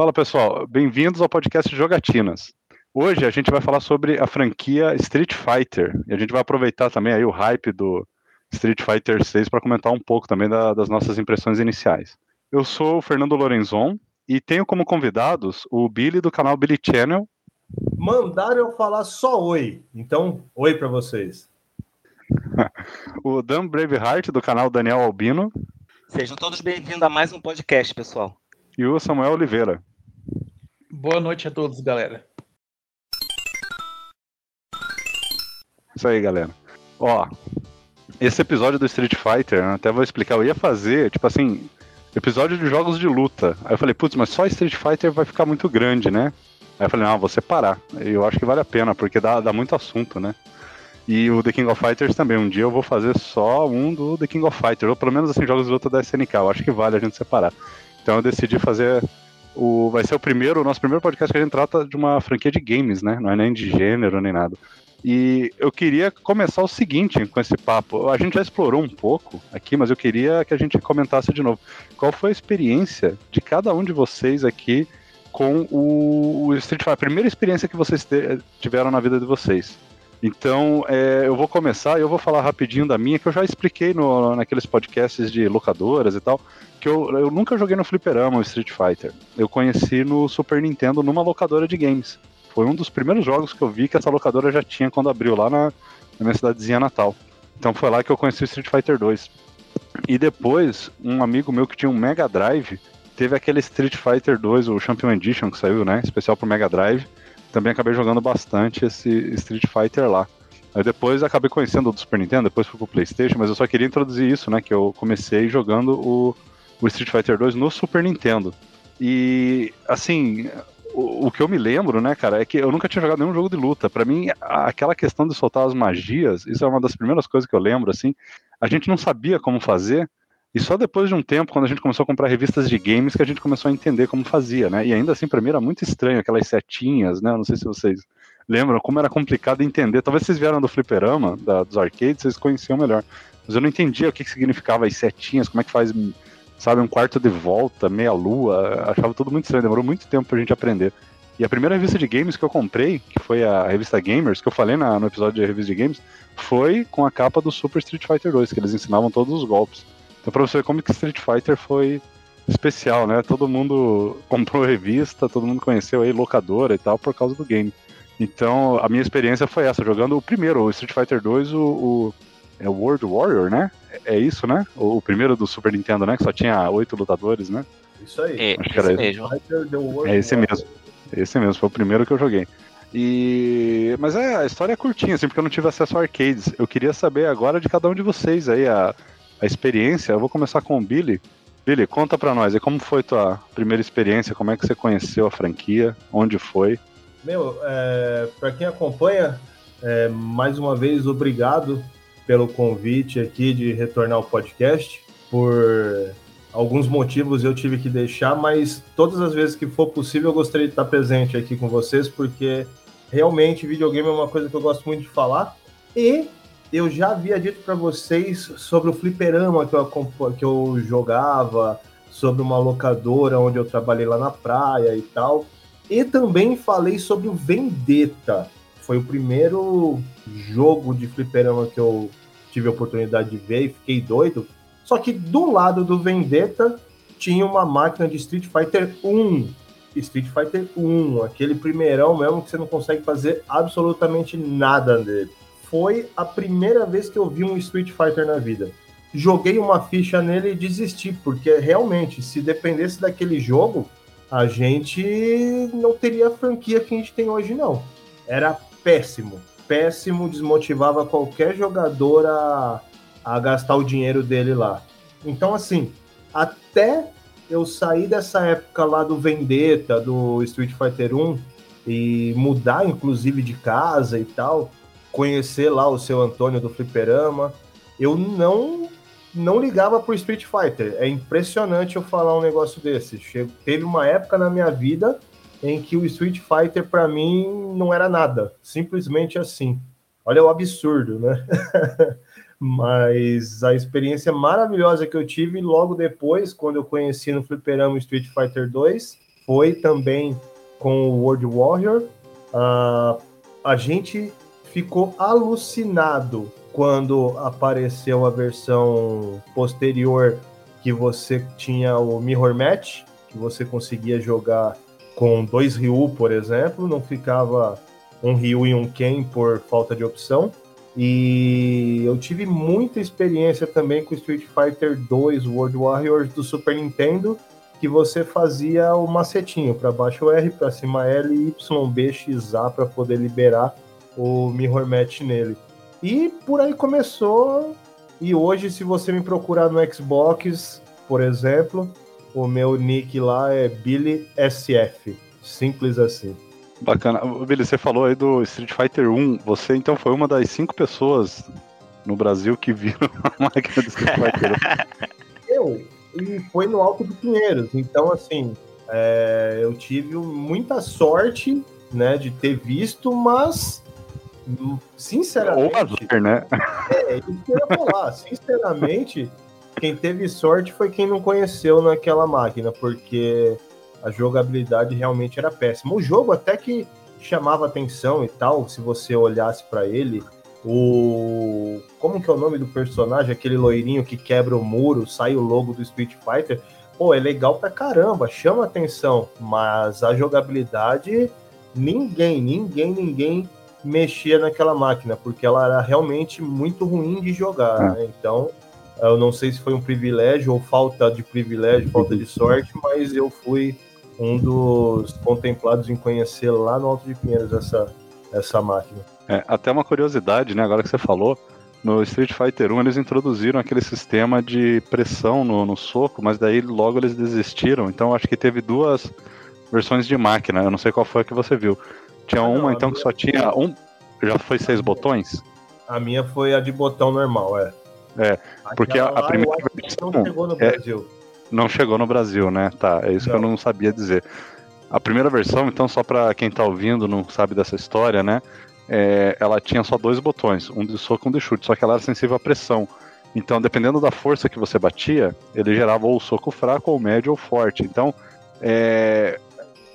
Fala pessoal, bem-vindos ao podcast Jogatinas. Hoje a gente vai falar sobre a franquia Street Fighter e a gente vai aproveitar também aí o hype do Street Fighter 6 para comentar um pouco também da, das nossas impressões iniciais. Eu sou o Fernando Lorenzon e tenho como convidados o Billy do canal Billy Channel. Mandaram eu falar só oi, então oi para vocês. o Dan Braveheart do canal Daniel Albino. Sejam todos bem-vindos a mais um podcast, pessoal. E o Samuel Oliveira. Boa noite a todos, galera. Isso aí, galera. Ó, esse episódio do Street Fighter, até vou explicar, eu ia fazer, tipo assim, episódio de jogos de luta. Aí eu falei, putz, mas só Street Fighter vai ficar muito grande, né? Aí eu falei, não, vou separar. Eu acho que vale a pena, porque dá, dá muito assunto, né? E o The King of Fighters também. Um dia eu vou fazer só um do The King of Fighters, ou pelo menos assim, jogos de luta da SNK. Eu acho que vale a gente separar. Então eu decidi fazer o. Vai ser o primeiro, o nosso primeiro podcast que a gente trata de uma franquia de games, né? Não é nem de gênero nem nada. E eu queria começar o seguinte com esse papo. A gente já explorou um pouco aqui, mas eu queria que a gente comentasse de novo. Qual foi a experiência de cada um de vocês aqui com o Street Fighter? A primeira experiência que vocês tiveram na vida de vocês. Então, é, eu vou começar e eu vou falar rapidinho da minha, que eu já expliquei no, naqueles podcasts de locadoras e tal, que eu, eu nunca joguei no fliperama o Street Fighter. Eu conheci no Super Nintendo numa locadora de games. Foi um dos primeiros jogos que eu vi que essa locadora já tinha quando abriu lá na, na minha cidadezinha natal. Então foi lá que eu conheci o Street Fighter 2. E depois, um amigo meu que tinha um Mega Drive, teve aquele Street Fighter 2, o Champion Edition que saiu, né, especial pro Mega Drive também acabei jogando bastante esse Street Fighter lá. Aí depois acabei conhecendo o do Super Nintendo, depois fui pro Playstation, mas eu só queria introduzir isso, né? Que eu comecei jogando o, o Street Fighter 2 no Super Nintendo. E, assim, o, o, que eu me lembro, né, cara, é que eu nunca tinha jogado nenhum jogo de luta. Para mim, aquela questão de soltar as magias, isso é uma das primeiras coisas que eu lembro, assim. A gente não sabia como fazer, e só depois de um tempo, quando a gente começou a comprar revistas de games, que a gente começou a entender como fazia, né? E ainda assim, para mim era muito estranho aquelas setinhas, né? Não sei se vocês lembram como era complicado entender. Talvez vocês vieram do fliperama, da, dos arcades, vocês conheciam melhor. Mas eu não entendia o que, que significava as setinhas, como é que faz, sabe, um quarto de volta, meia lua. Achava tudo muito estranho, demorou muito tempo pra gente aprender. E a primeira revista de games que eu comprei, que foi a revista Gamers, que eu falei na, no episódio de revista de games, foi com a capa do Super Street Fighter 2, que eles ensinavam todos os golpes. Então, pra você ver como que Street Fighter foi especial, né? Todo mundo comprou revista, todo mundo conheceu aí locadora e tal por causa do game. Então, a minha experiência foi essa, jogando o primeiro, o Street Fighter 2, o, o é World Warrior, né? É isso, né? O, o, primeiro do Super Nintendo, né? Que só tinha oito lutadores, né? Isso aí. É, Acho que era mesmo. É esse mesmo. Esse mesmo, foi o primeiro que eu joguei. E mas é, a história é curtinha, assim, porque eu não tive acesso a arcades. Eu queria saber agora de cada um de vocês aí a, a experiência. Eu vou começar com o Billy. Billy, conta pra nós, e como foi tua primeira experiência? Como é que você conheceu a franquia? Onde foi? Meu, é, para quem acompanha, é, mais uma vez, obrigado pelo convite aqui de retornar ao podcast. Por alguns motivos eu tive que deixar, mas todas as vezes que for possível eu gostaria de estar presente aqui com vocês, porque realmente videogame é uma coisa que eu gosto muito de falar. E eu já havia dito para vocês sobre o fliperama que eu, que eu jogava, sobre uma locadora onde eu trabalhei lá na praia e tal. E também falei sobre o Vendetta. Foi o primeiro jogo de fliperama que eu tive a oportunidade de ver e fiquei doido. Só que do lado do Vendetta tinha uma máquina de Street Fighter 1. Street Fighter 1, aquele primeirão mesmo que você não consegue fazer absolutamente nada dele foi a primeira vez que eu vi um Street Fighter na vida. Joguei uma ficha nele e desisti, porque realmente, se dependesse daquele jogo, a gente não teria a franquia que a gente tem hoje, não. Era péssimo. Péssimo, desmotivava qualquer jogador a, a gastar o dinheiro dele lá. Então, assim, até eu sair dessa época lá do Vendetta, do Street Fighter 1, e mudar, inclusive, de casa e tal, conhecer lá o seu Antônio do Fliperama. Eu não não ligava pro Street Fighter. É impressionante eu falar um negócio desse. Chego, teve uma época na minha vida em que o Street Fighter para mim não era nada, simplesmente assim. Olha o absurdo, né? Mas a experiência maravilhosa que eu tive logo depois, quando eu conheci no Fliperama Street Fighter 2, foi também com o World Warrior. Uh, a gente ficou alucinado quando apareceu a versão posterior que você tinha o Mirror Match, que você conseguia jogar com dois Ryu, por exemplo, não ficava um Ryu e um Ken por falta de opção. E eu tive muita experiência também com Street Fighter 2 World Warriors do Super Nintendo, que você fazia o macetinho para baixo R, para cima L, Y, B, X, A para poder liberar o Mirror Match nele. E por aí começou. E hoje, se você me procurar no Xbox, por exemplo, o meu nick lá é Billy SF. Simples assim. Bacana. Billy, você falou aí do Street Fighter 1. Você então foi uma das cinco pessoas no Brasil que viram a máquina do Street Fighter 1. Eu. E foi no Alto do Pinheiros. Então, assim, é, eu tive muita sorte né, de ter visto, mas sinceramente. Ou azar, né? É, isso que eu ia falar. Sinceramente, quem teve sorte foi quem não conheceu naquela máquina, porque a jogabilidade realmente era péssima. O jogo até que chamava atenção e tal, se você olhasse para ele, o como que é o nome do personagem, aquele loirinho que quebra o muro, sai o logo do Street Fighter, pô, é legal pra caramba, chama atenção, mas a jogabilidade ninguém, ninguém, ninguém mexia naquela máquina, porque ela era realmente muito ruim de jogar, é. né? Então, eu não sei se foi um privilégio ou falta de privilégio, falta de sorte, mas eu fui um dos contemplados em conhecer lá no Alto de Pinheiros essa, essa máquina. É, até uma curiosidade, né? Agora que você falou, no Street Fighter 1 eles introduziram aquele sistema de pressão no, no soco, mas daí logo eles desistiram. Então acho que teve duas versões de máquina. Eu não sei qual foi a que você viu. Tinha ah, uma não, então que só tinha um. Já foi seis botões? A minha foi a de botão normal, é. É, porque a, a primeira versão. Não chegou no é, Brasil. Não chegou no Brasil, né? Tá, é isso não. que eu não sabia dizer. A primeira versão, então, só para quem tá ouvindo, não sabe dessa história, né? É, ela tinha só dois botões, um de soco e um de chute, só que ela era sensível à pressão. Então, dependendo da força que você batia, ele gerava ou soco fraco, ou médio, ou forte. Então, é,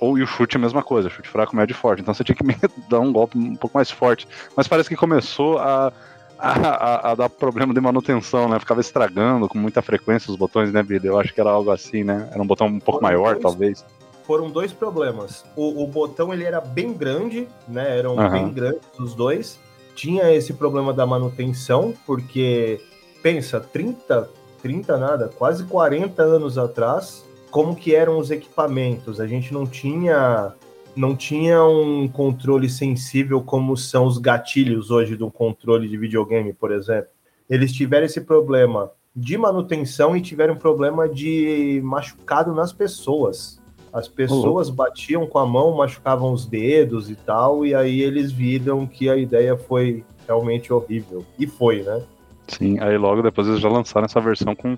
ou e o chute é a mesma coisa, chute fraco, médio e forte. Então você tinha que dar um golpe um pouco mais forte. Mas parece que começou a, a, a, a, dar problema de manutenção, né? Ficava estragando com muita frequência os botões, né? Eu acho que era algo assim, né? Era um botão um pouco foram maior, dois, talvez. Foram dois problemas. O, o, botão ele era bem grande, né? Eram uhum. bem grandes os dois. Tinha esse problema da manutenção, porque pensa, 30, 30 nada, quase 40 anos atrás, como que eram os equipamentos. A gente não tinha não tinha um controle sensível como são os gatilhos hoje do controle de videogame, por exemplo. Eles tiveram esse problema de manutenção e tiveram um problema de machucado nas pessoas. As pessoas uhum. batiam com a mão, machucavam os dedos e tal, e aí eles viram que a ideia foi realmente horrível. E foi, né? Sim, aí logo depois eles já lançaram essa versão com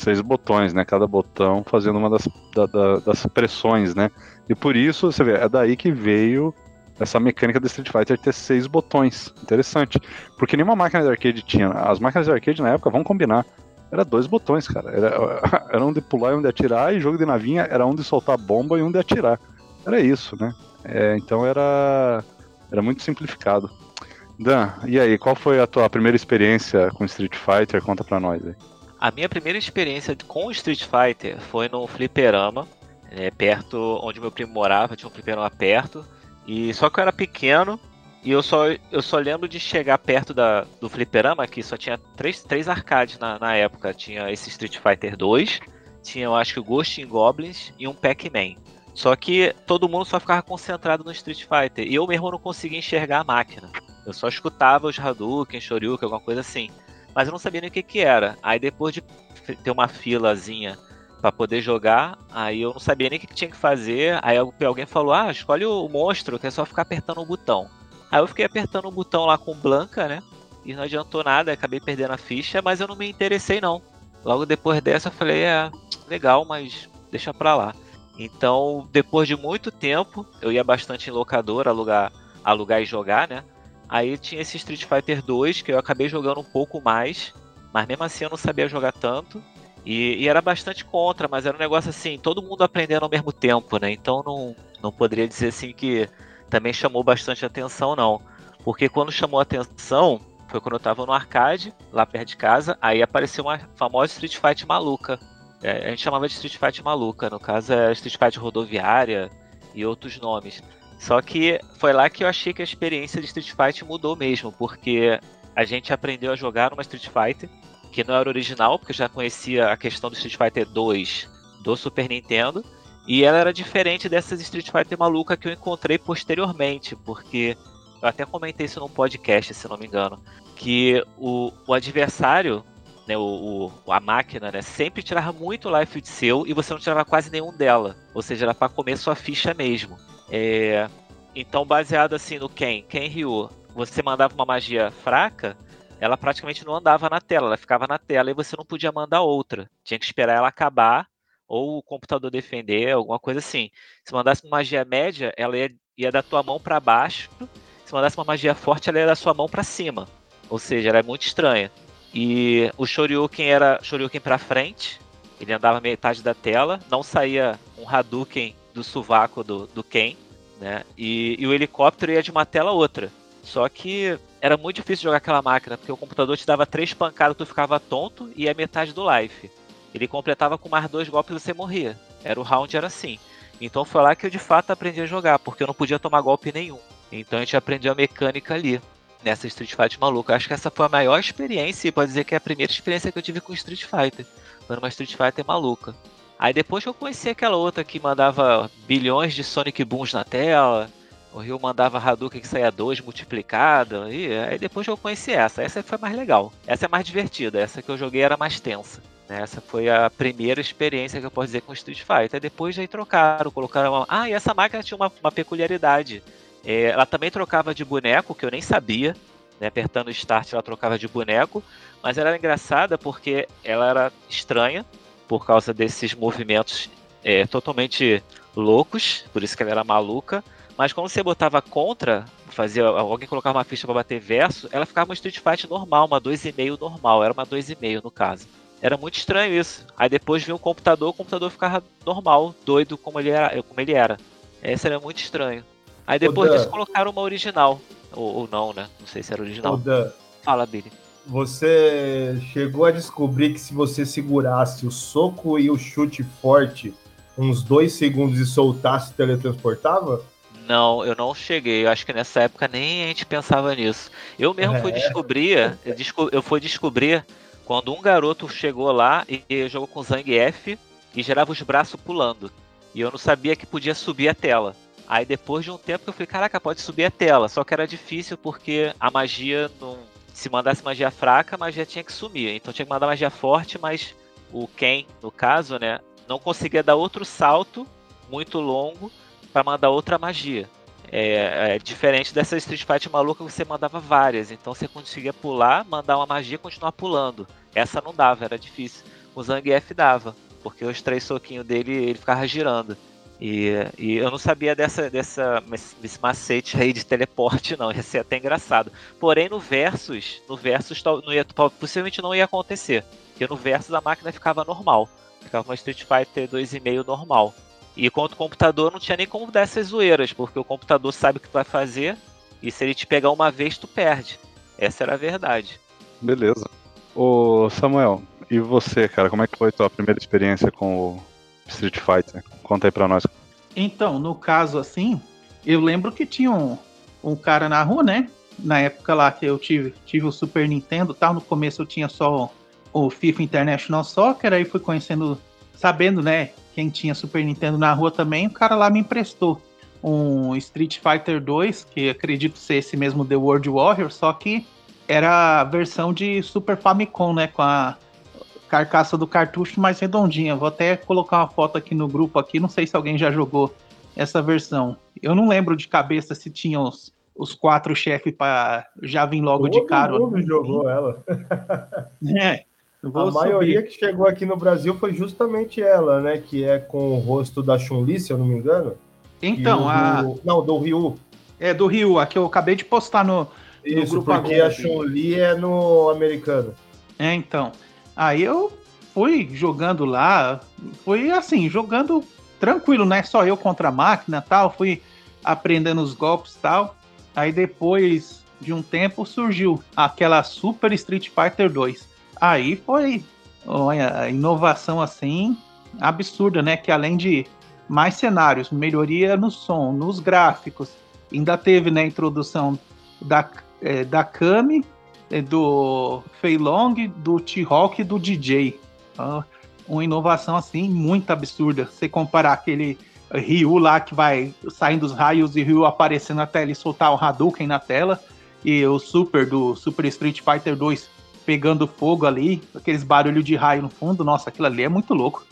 seis botões, né? Cada botão fazendo uma das, da, da, das pressões, né? E por isso, você vê, é daí que veio essa mecânica do Street Fighter ter seis botões. Interessante. Porque nenhuma máquina de arcade tinha. As máquinas de arcade na época, vamos combinar, era dois botões, cara. Era, era um de pular e um de atirar, e jogo de navinha era um de soltar bomba e um de atirar. Era isso, né? É, então era, era muito simplificado. Dan, e aí, qual foi a tua primeira experiência com Street Fighter? Conta pra nós aí. A minha primeira experiência com Street Fighter foi no fliperama, é, perto onde meu primo morava, tinha um fliperama perto. E só que eu era pequeno e eu só, eu só lembro de chegar perto da, do fliperama, que só tinha três, três arcades na, na época. Tinha esse Street Fighter 2, tinha eu acho que o Ghost in Goblins e um Pac-Man. Só que todo mundo só ficava concentrado no Street Fighter. E eu mesmo não conseguia enxergar a máquina. Eu só escutava os Hadouken, Shoryuken, alguma coisa assim mas eu não sabia nem o que que era. Aí depois de ter uma filazinha para poder jogar, aí eu não sabia nem o que tinha que fazer. Aí alguém falou: "Ah, escolhe o monstro, que é só ficar apertando o botão". Aí eu fiquei apertando o botão lá com Blanca, né? E não adiantou nada, acabei perdendo a ficha, mas eu não me interessei não. Logo depois dessa eu falei: "É, legal, mas deixa pra lá". Então, depois de muito tempo, eu ia bastante em locadora alugar, alugar e jogar, né? Aí tinha esse Street Fighter 2 que eu acabei jogando um pouco mais, mas mesmo assim eu não sabia jogar tanto. E, e, era bastante contra, mas era um negócio assim, todo mundo aprendendo ao mesmo tempo, né? Então não, não poderia dizer assim que também chamou bastante atenção, não. Porque quando chamou atenção, foi quando eu tava no arcade, lá perto de casa, aí apareceu uma famosa Street Fight maluca. É, a gente chamava de Street Fight maluca, no caso é Street Fight rodoviária e outros nomes. Só que foi lá que eu achei que a experiência de Street Fight mudou mesmo, porque a gente aprendeu a jogar numa Street Fighter que não era original, porque eu já conhecia a questão do Street Fighter 2 do Super Nintendo, e ela era diferente dessas Street Fighter maluca que eu encontrei posteriormente, porque eu até comentei isso num podcast, se não me engano, que o, o adversário, né, o, o, a máquina, né, sempre tirava muito life de seu e você não tirava quase nenhum dela, ou seja, era para comer sua ficha mesmo. É, então, baseado assim no Ken, Ken Ryu, você mandava uma magia fraca, ela praticamente não andava na tela, ela ficava na tela e você não podia mandar outra. Tinha que esperar ela acabar ou o computador defender, alguma coisa assim. Se mandasse uma magia média, ela ia, ia da tua mão para baixo. Se mandasse uma magia forte, ela ia da sua mão para cima. Ou seja, era muito estranha. E o Shoryuken era Shoryuken para frente, ele andava metade da tela, não saía um Hadouken do sovaco do, do Ken, né? E, e o helicóptero ia de uma tela a outra. Só que era muito difícil jogar aquela máquina, porque o computador te dava três pancadas, tu ficava tonto e a metade do life. Ele completava com mais dois golpes e você morria. Era o round, era assim. Então foi lá que eu de fato aprendi a jogar, porque eu não podia tomar golpe nenhum. Então a gente aprendeu a mecânica ali, nessa Street Fighter maluca. Acho que essa foi a maior experiência, e pode dizer que é a primeira experiência que eu tive com Street Fighter. Foi uma Street Fighter maluca. Aí depois eu conheci aquela outra que mandava bilhões de Sonic Booms na tela, o Rio mandava Hadouken que saía 2 multiplicado. E aí depois eu conheci essa. Essa foi mais legal. Essa é mais divertida. Essa que eu joguei era mais tensa. Né? Essa foi a primeira experiência que eu posso dizer com Street Fighter. Depois aí trocaram, colocaram uma... Ah, e essa máquina tinha uma, uma peculiaridade. É, ela também trocava de boneco, que eu nem sabia. Né? Apertando start ela trocava de boneco. Mas ela era engraçada porque ela era estranha. Por causa desses movimentos é, totalmente loucos. Por isso que ela era maluca mas quando você botava contra, fazia alguém colocava uma ficha para bater verso, ela ficava uma Street Fight normal, uma 2,5 normal, era uma 2,5 no caso. Era muito estranho isso. Aí depois vinha o computador, o computador ficava normal, doido como ele era. Como ele era. Esse era muito estranho. Aí depois disso colocaram uma original. Ou, ou, não, né? Não sei se era original. Fala, Billy. Você chegou a descobrir que se você segurasse o soco e o chute forte uns dois segundos e soltasse, teletransportava? Não, eu não cheguei. Eu acho que nessa época nem a gente pensava nisso. Eu mesmo é. fui descobrir, eu fui descobrir quando um garoto chegou lá e jogou com Zang F e gerava os braços pulando. E eu não sabia que podia subir a tela. Aí depois de um tempo eu falei, caraca, pode subir a tela. Só que era difícil porque a magia não. Se mandasse magia fraca, a magia tinha que sumir. Então tinha que mandar magia forte, mas o Ken, no caso, né, não conseguia dar outro salto muito longo para mandar outra magia. É, é, diferente dessa Street Fight maluca que você mandava várias, então você conseguia pular, mandar uma magia e continuar pulando. Essa não dava, era difícil. O Zangief dava, porque os três soquinhos dele ele ficava girando. E, e, eu não sabia dessa, dessa, desse macete aí de teleporte, não. Ia ser até engraçado. Porém, no Versus, no Versus não ia, possivelmente não ia acontecer. Porque no Versus a máquina ficava normal. Ficava uma Street Fighter 2,5 normal. E quanto o computador não tinha nem como dar essas zoeiras, porque o computador sabe o que tu vai fazer, e se ele te pegar uma vez, tu perde. Essa era a verdade. Beleza. Ô Samuel, e você, cara, como é que foi a tua primeira experiência com o Street Fighter? Conta aí pra nós. Então, no caso assim, eu lembro que tinha um, um cara na rua, né? Na época lá que eu tive, tive o Super Nintendo tal, no começo eu tinha só o FIFA International Soccer, aí fui conhecendo, sabendo, né, quem tinha Super Nintendo na rua também, o cara lá me emprestou um Street Fighter 2, que acredito ser esse mesmo The World Warrior, só que era a versão de Super Famicom, né, com a carcaça do cartucho mais redondinha. Vou até colocar uma foto aqui no grupo aqui, não sei se alguém já jogou essa versão. Eu não lembro de cabeça se tinha os, os quatro chefes para já vir logo Todo de cara. Todo mundo jogou ela. é, a maioria que chegou aqui no Brasil foi justamente ela, né? Que é com o rosto da Chun-Li, se eu não me engano. Então, a... Do... Não, do Ryu. É, do Ryu, a que eu acabei de postar no, Isso, no grupo porque agora. a Chun-Li é no americano. É, então. Aí eu fui jogando lá, foi assim, jogando tranquilo, né? Só eu contra a máquina tal, fui aprendendo os golpes tal. Aí depois de um tempo surgiu aquela Super Street Fighter 2. Aí foi olha, inovação assim absurda, né? Que além de mais cenários, melhoria no som, nos gráficos, ainda teve né, a introdução da, é, da Kami, do Fei Long, do T-Hawk e do DJ. Então, uma inovação assim muito absurda. Você comparar aquele Ryu lá que vai saindo dos raios e Ryu aparecendo na tela e soltar o Hadouken na tela, e o Super do Super Street Fighter 2 pegando fogo ali, aqueles barulhos de raio no fundo, nossa, aquilo ali é muito louco.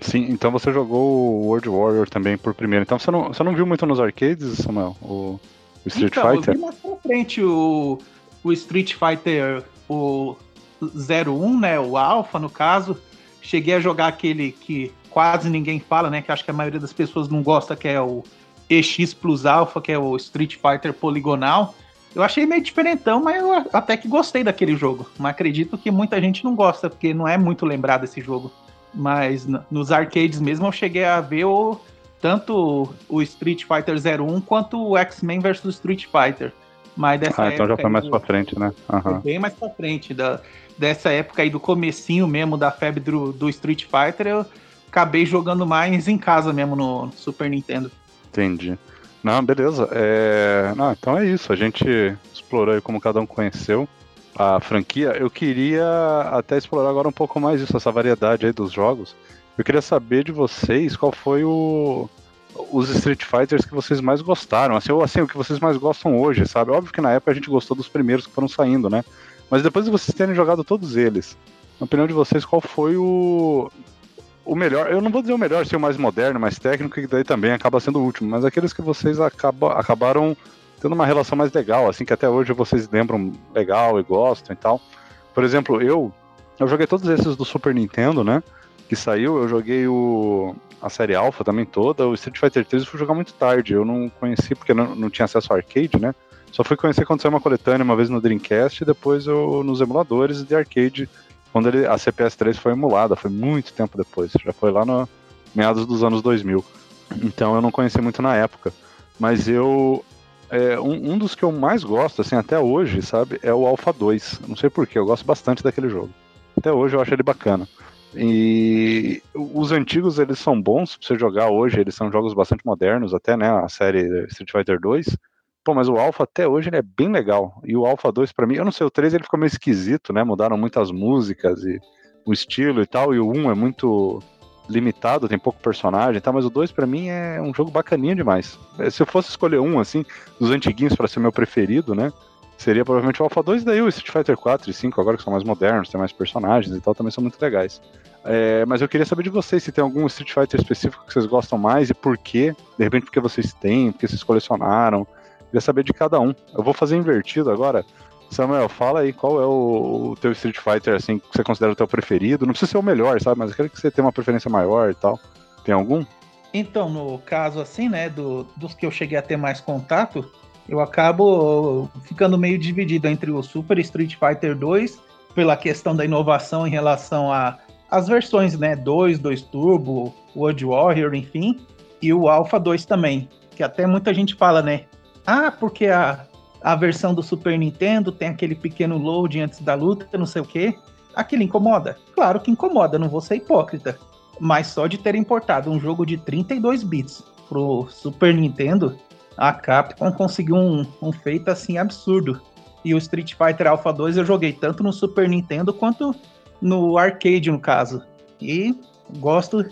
Sim, então você jogou o World Warrior também por primeiro. Então você não, você não viu muito nos arcades, Samuel? O, o Street então, Fighter? Eu vi mais pra frente o, o Street Fighter o 01, né? O Alpha, no caso. Cheguei a jogar aquele que quase ninguém fala, né? Que acho que a maioria das pessoas não gosta, que é o EX Plus Alpha, que é o Street Fighter poligonal. Eu achei meio diferentão, mas eu até que gostei daquele jogo. Mas acredito que muita gente não gosta, porque não é muito lembrado esse jogo. Mas nos arcades mesmo eu cheguei a ver o, tanto o Street Fighter 01 quanto o X-Men vs Street Fighter. Mas dessa ah, então já foi mais do, pra frente, né? Uhum. Bem mais pra frente. Da, dessa época aí do comecinho mesmo da febre do, do Street Fighter, eu acabei jogando mais em casa mesmo no Super Nintendo. Entendi. Não, beleza. É... Não, então é isso. A gente explorou aí como cada um conheceu a franquia. Eu queria até explorar agora um pouco mais isso, essa variedade aí dos jogos. Eu queria saber de vocês qual foi o os Street Fighters que vocês mais gostaram, assim, ou assim, o que vocês mais gostam hoje, sabe? Óbvio que na época a gente gostou dos primeiros que foram saindo, né? Mas depois de vocês terem jogado todos eles, na opinião de vocês, qual foi o o melhor, eu não vou dizer o melhor, ser o mais moderno, mais técnico, que daí também acaba sendo o último, mas aqueles que vocês acaba, acabaram tendo uma relação mais legal, assim, que até hoje vocês lembram legal e gostam e tal. Por exemplo, eu, eu joguei todos esses do Super Nintendo, né? Que saiu, eu joguei o, a série Alpha também toda, o Street Fighter 3 eu fui jogar muito tarde, eu não conheci porque não, não tinha acesso ao arcade, né? Só fui conhecer quando saiu uma coletânea uma vez no Dreamcast e depois eu nos emuladores de arcade, quando ele, a CPS 3 foi emulada, foi muito tempo depois, já foi lá no meados dos anos 2000. Então eu não conheci muito na época. Mas eu é, um, um, dos que eu mais gosto, assim, até hoje, sabe, é o Alpha 2. Não sei porquê, eu gosto bastante daquele jogo. Até hoje eu acho ele bacana. E os antigos, eles são bons pra você jogar hoje, eles são jogos bastante modernos, até, né, a série Street Fighter 2. Pô, mas o Alpha até hoje ele é bem legal. E o Alpha 2 para mim, eu não sei, o 3 ele ficou meio esquisito, né? Mudaram muitas músicas e o estilo e tal, e o 1 é muito limitado, tem pouco personagem, tá? Mas o 2 para mim é um jogo bacaninho demais. É, se eu fosse escolher um assim, dos antiguinhos para ser meu preferido, né? Seria provavelmente o Alpha 2 e daí o Street Fighter 4 e 5 agora que são mais modernos, tem mais personagens e tal, também são muito legais. É, mas eu queria saber de vocês se tem algum Street Fighter específico que vocês gostam mais e por quê. De repente porque vocês têm, porque vocês colecionaram. Queria saber de cada um. Eu vou fazer invertido agora. Samuel, fala aí qual é o, o teu Street Fighter assim que você considera o teu preferido. Não precisa ser o melhor, sabe? Mas eu quero que você tenha uma preferência maior e tal. Tem algum? Então, no caso assim, né, do, dos que eu cheguei a ter mais contato, eu acabo ficando meio dividido entre o Super Street Fighter 2 pela questão da inovação em relação a as versões, né, 2, 2 Turbo, World Warrior, enfim, e o Alpha 2 também, que até muita gente fala, né, ah, porque a a versão do Super Nintendo tem aquele pequeno load antes da luta, não sei o quê. Aquilo incomoda? Claro que incomoda, não vou ser hipócrita. Mas só de ter importado um jogo de 32 bits pro Super Nintendo, a Capcom conseguiu um, um feito assim absurdo. E o Street Fighter Alpha 2 eu joguei tanto no Super Nintendo quanto no arcade, no caso. E gosto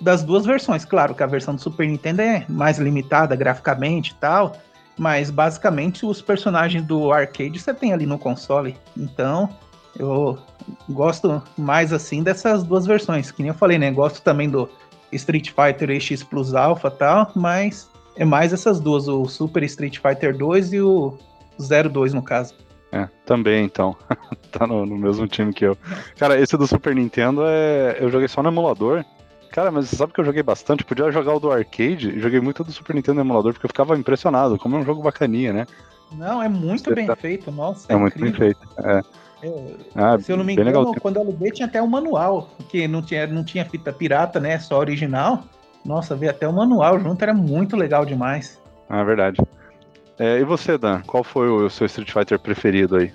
das duas versões. Claro que a versão do Super Nintendo é mais limitada graficamente e tal, mas basicamente os personagens do arcade você tem ali no console. Então, eu gosto mais assim dessas duas versões. Que nem eu falei, né? Gosto também do Street Fighter X Plus Alpha tal, mas é mais essas duas, o Super Street Fighter 2 e o 02 no caso. É, também então. tá no, no, mesmo time que eu. Cara, esse do Super Nintendo é. Eu joguei só no emulador. Cara, mas você sabe que eu joguei bastante? Podia jogar o do arcade, joguei muito do Super Nintendo no emulador, porque eu ficava impressionado, como é um jogo bacaninha, né? Não, é muito você bem tá... feito, nossa. É, é muito bem feito. É. ah, se eu não me engano, quando eu aluguei tinha até um manual, que não tinha, não tinha fita pirata, né? Só original. Nossa, veio até o manual junto, era muito legal demais. Ah, verdade. É, e você, Dan? Qual foi o seu Street Fighter preferido aí?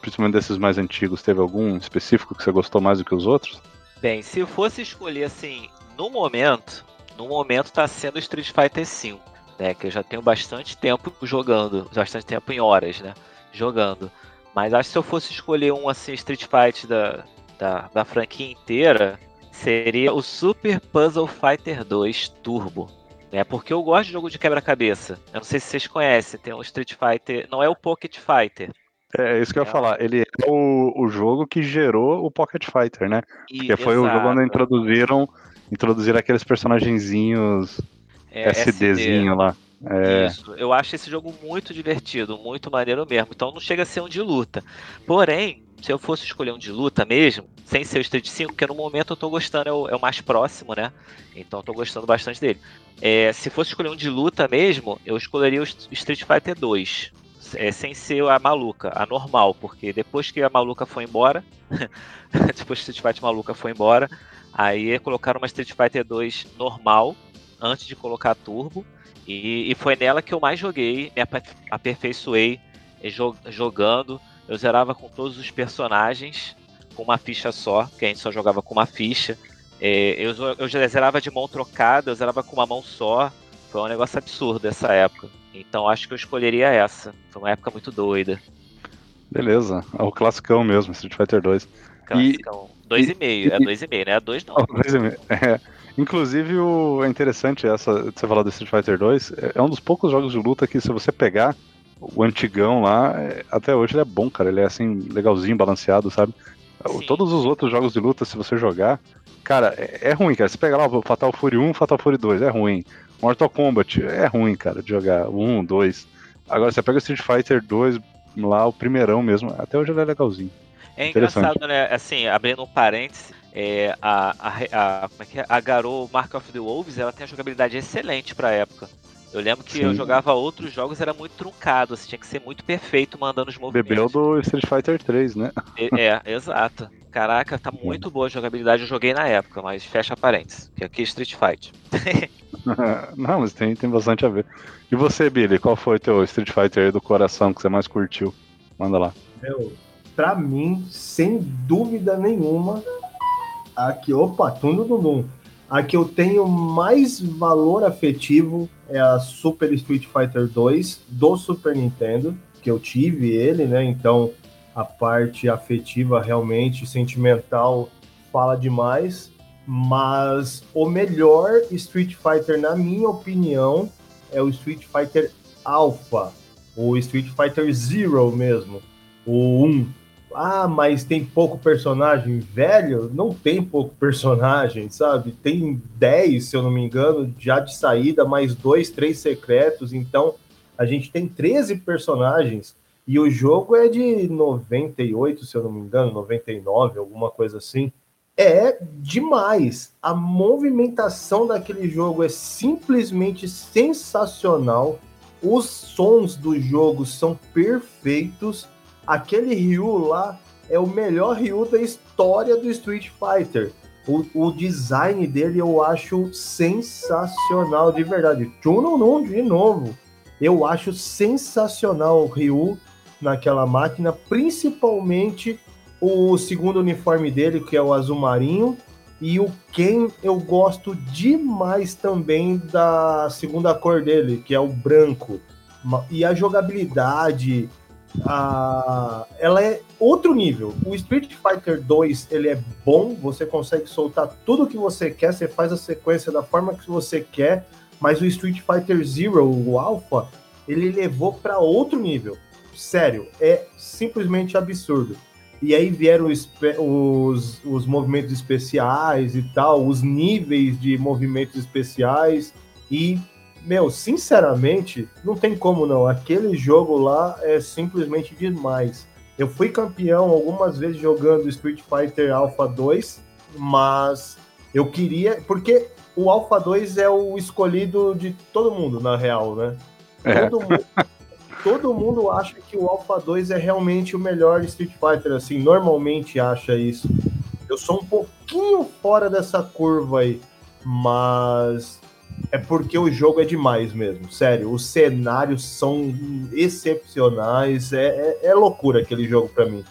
Principalmente desses mais antigos, teve algum específico que você gostou mais do que os outros? Bem, se eu fosse escolher assim, no momento, no momento tá sendo Street Fighter V, né? Que eu já tenho bastante tempo jogando, bastante tempo em horas, né? Jogando. Mas acho que se eu fosse escolher um assim, Street Fighter da, da, da franquia inteira, seria o Super Puzzle Fighter 2 Turbo. É porque eu gosto de jogo de quebra-cabeça. Eu não sei se vocês conhecem, tem um Street Fighter, não é o Pocket Fighter. É, é isso que eu ia é falar. Ele é o, o jogo que gerou o Pocket Fighter, né? Porque foi o jogo onde introduziram, introduziram aqueles personagenzinhos é, SDzinho SD. lá. É... Isso, eu acho esse jogo muito divertido, muito maneiro mesmo. Então não chega a ser um de luta. Porém, se eu fosse escolher um de luta mesmo, sem ser o Street 5, porque no momento eu tô gostando, é o, é o mais próximo, né? Então eu tô gostando bastante dele. É, se fosse escolher um de luta mesmo, eu escolheria o Street Fighter 2. É, sem ser a maluca, a normal, porque depois que a maluca foi embora, depois que Street Fighter maluca foi embora, aí colocaram uma Street Fighter 2 normal, antes de colocar a turbo, e, e foi nela que eu mais joguei, me aperfeiçoei jogando. Eu zerava com todos os personagens, com uma ficha só, que a gente só jogava com uma ficha. É, eu, eu já zerava de mão trocada, eu zerava com uma mão só. Foi um negócio absurdo essa época. Então acho que eu escolheria essa. Foi uma época muito doida. Beleza, é o classicão mesmo, Street Fighter 2. Classicão. 2,5, é 2,5, né? 2 não. 2,5, é. Inclusive, o, é interessante essa, você falar do Street Fighter 2. É, é um dos poucos jogos de luta que, se você pegar o antigão lá, é, até hoje ele é bom, cara. Ele é assim, legalzinho, balanceado, sabe? Sim. Todos os outros jogos de luta, se você jogar, cara, é, é, ruim, cara. Você pega lá o Fatal Fury 1, Fatal Fury 2, é ruim. Mortal Kombat, é ruim, cara, de jogar. 1, 2. Agora, você pega o Street Fighter 2, lá, o primeirão mesmo, até hoje ele é legalzinho. É engraçado, né? Assim, abrindo um parênteses, é, a, a, a, como é que é? a Garou Mark of the Wolves, ela tem uma jogabilidade excelente pra época. Eu lembro que Sim. eu jogava outros jogos, era muito truncado, assim, tinha que ser muito perfeito mandando os movimentos. Bebeu do Street Fighter 3, né? É, é exato. Caraca, tá muito boa a jogabilidade, eu joguei na época, mas fecha parênteses, que aqui é Street Fighter. Não, mas tem, tem bastante a ver. E você, Billy, qual foi teu Street Fighter do coração que você mais curtiu? Manda lá. Meu, pra mim, sem dúvida nenhuma, aqui, opa, tudo dum A que eu tenho mais valor afetivo é a Super Street Fighter 2 do Super Nintendo, que eu tive ele, né? Então a parte afetiva realmente sentimental fala demais, mas o melhor Street Fighter na minha opinião é o Street Fighter Alpha, o Street Fighter Zero mesmo, o 1 ah, mas tem pouco personagem velho? Não tem pouco personagem, sabe? Tem 10, se eu não me engano, já de saída, mais dois, três secretos. Então, a gente tem 13 personagens. E o jogo é de 98, se eu não me engano, 99, alguma coisa assim. É demais. A movimentação daquele jogo é simplesmente sensacional. Os sons do jogo são perfeitos aquele Ryu lá é o melhor Ryu da história do Street Fighter. O, o design dele eu acho sensacional, de verdade. Chununun, de novo. Eu acho sensacional o Ryu naquela máquina, principalmente o segundo uniforme dele, que é o azul marinho, e o Ken eu gosto demais também da segunda cor dele, que é o branco. E a jogabilidade, ah, ela é outro nível. O Street Fighter 2 ele é bom, você consegue soltar tudo que você quer, você faz a sequência da forma que você quer, mas o Street Fighter Zero, o Alpha, ele levou para outro nível. Sério, é simplesmente absurdo. E aí vieram os, os, os movimentos especiais e tal, os níveis de movimentos especiais, e meu, sinceramente, não tem como não. Aquele jogo lá é simplesmente demais. Eu fui campeão algumas vezes jogando Street Fighter Alpha 2, mas eu queria. Porque o Alpha 2 é o escolhido de todo mundo, na real, né? É. Todo mundo. todo mundo acha que o Alpha 2 é realmente o melhor Street Fighter, assim, normalmente acha isso. Eu sou um pouquinho fora dessa curva aí, mas é porque o jogo é demais mesmo, sério. Os cenários são excepcionais, é, é, é loucura aquele jogo para mim.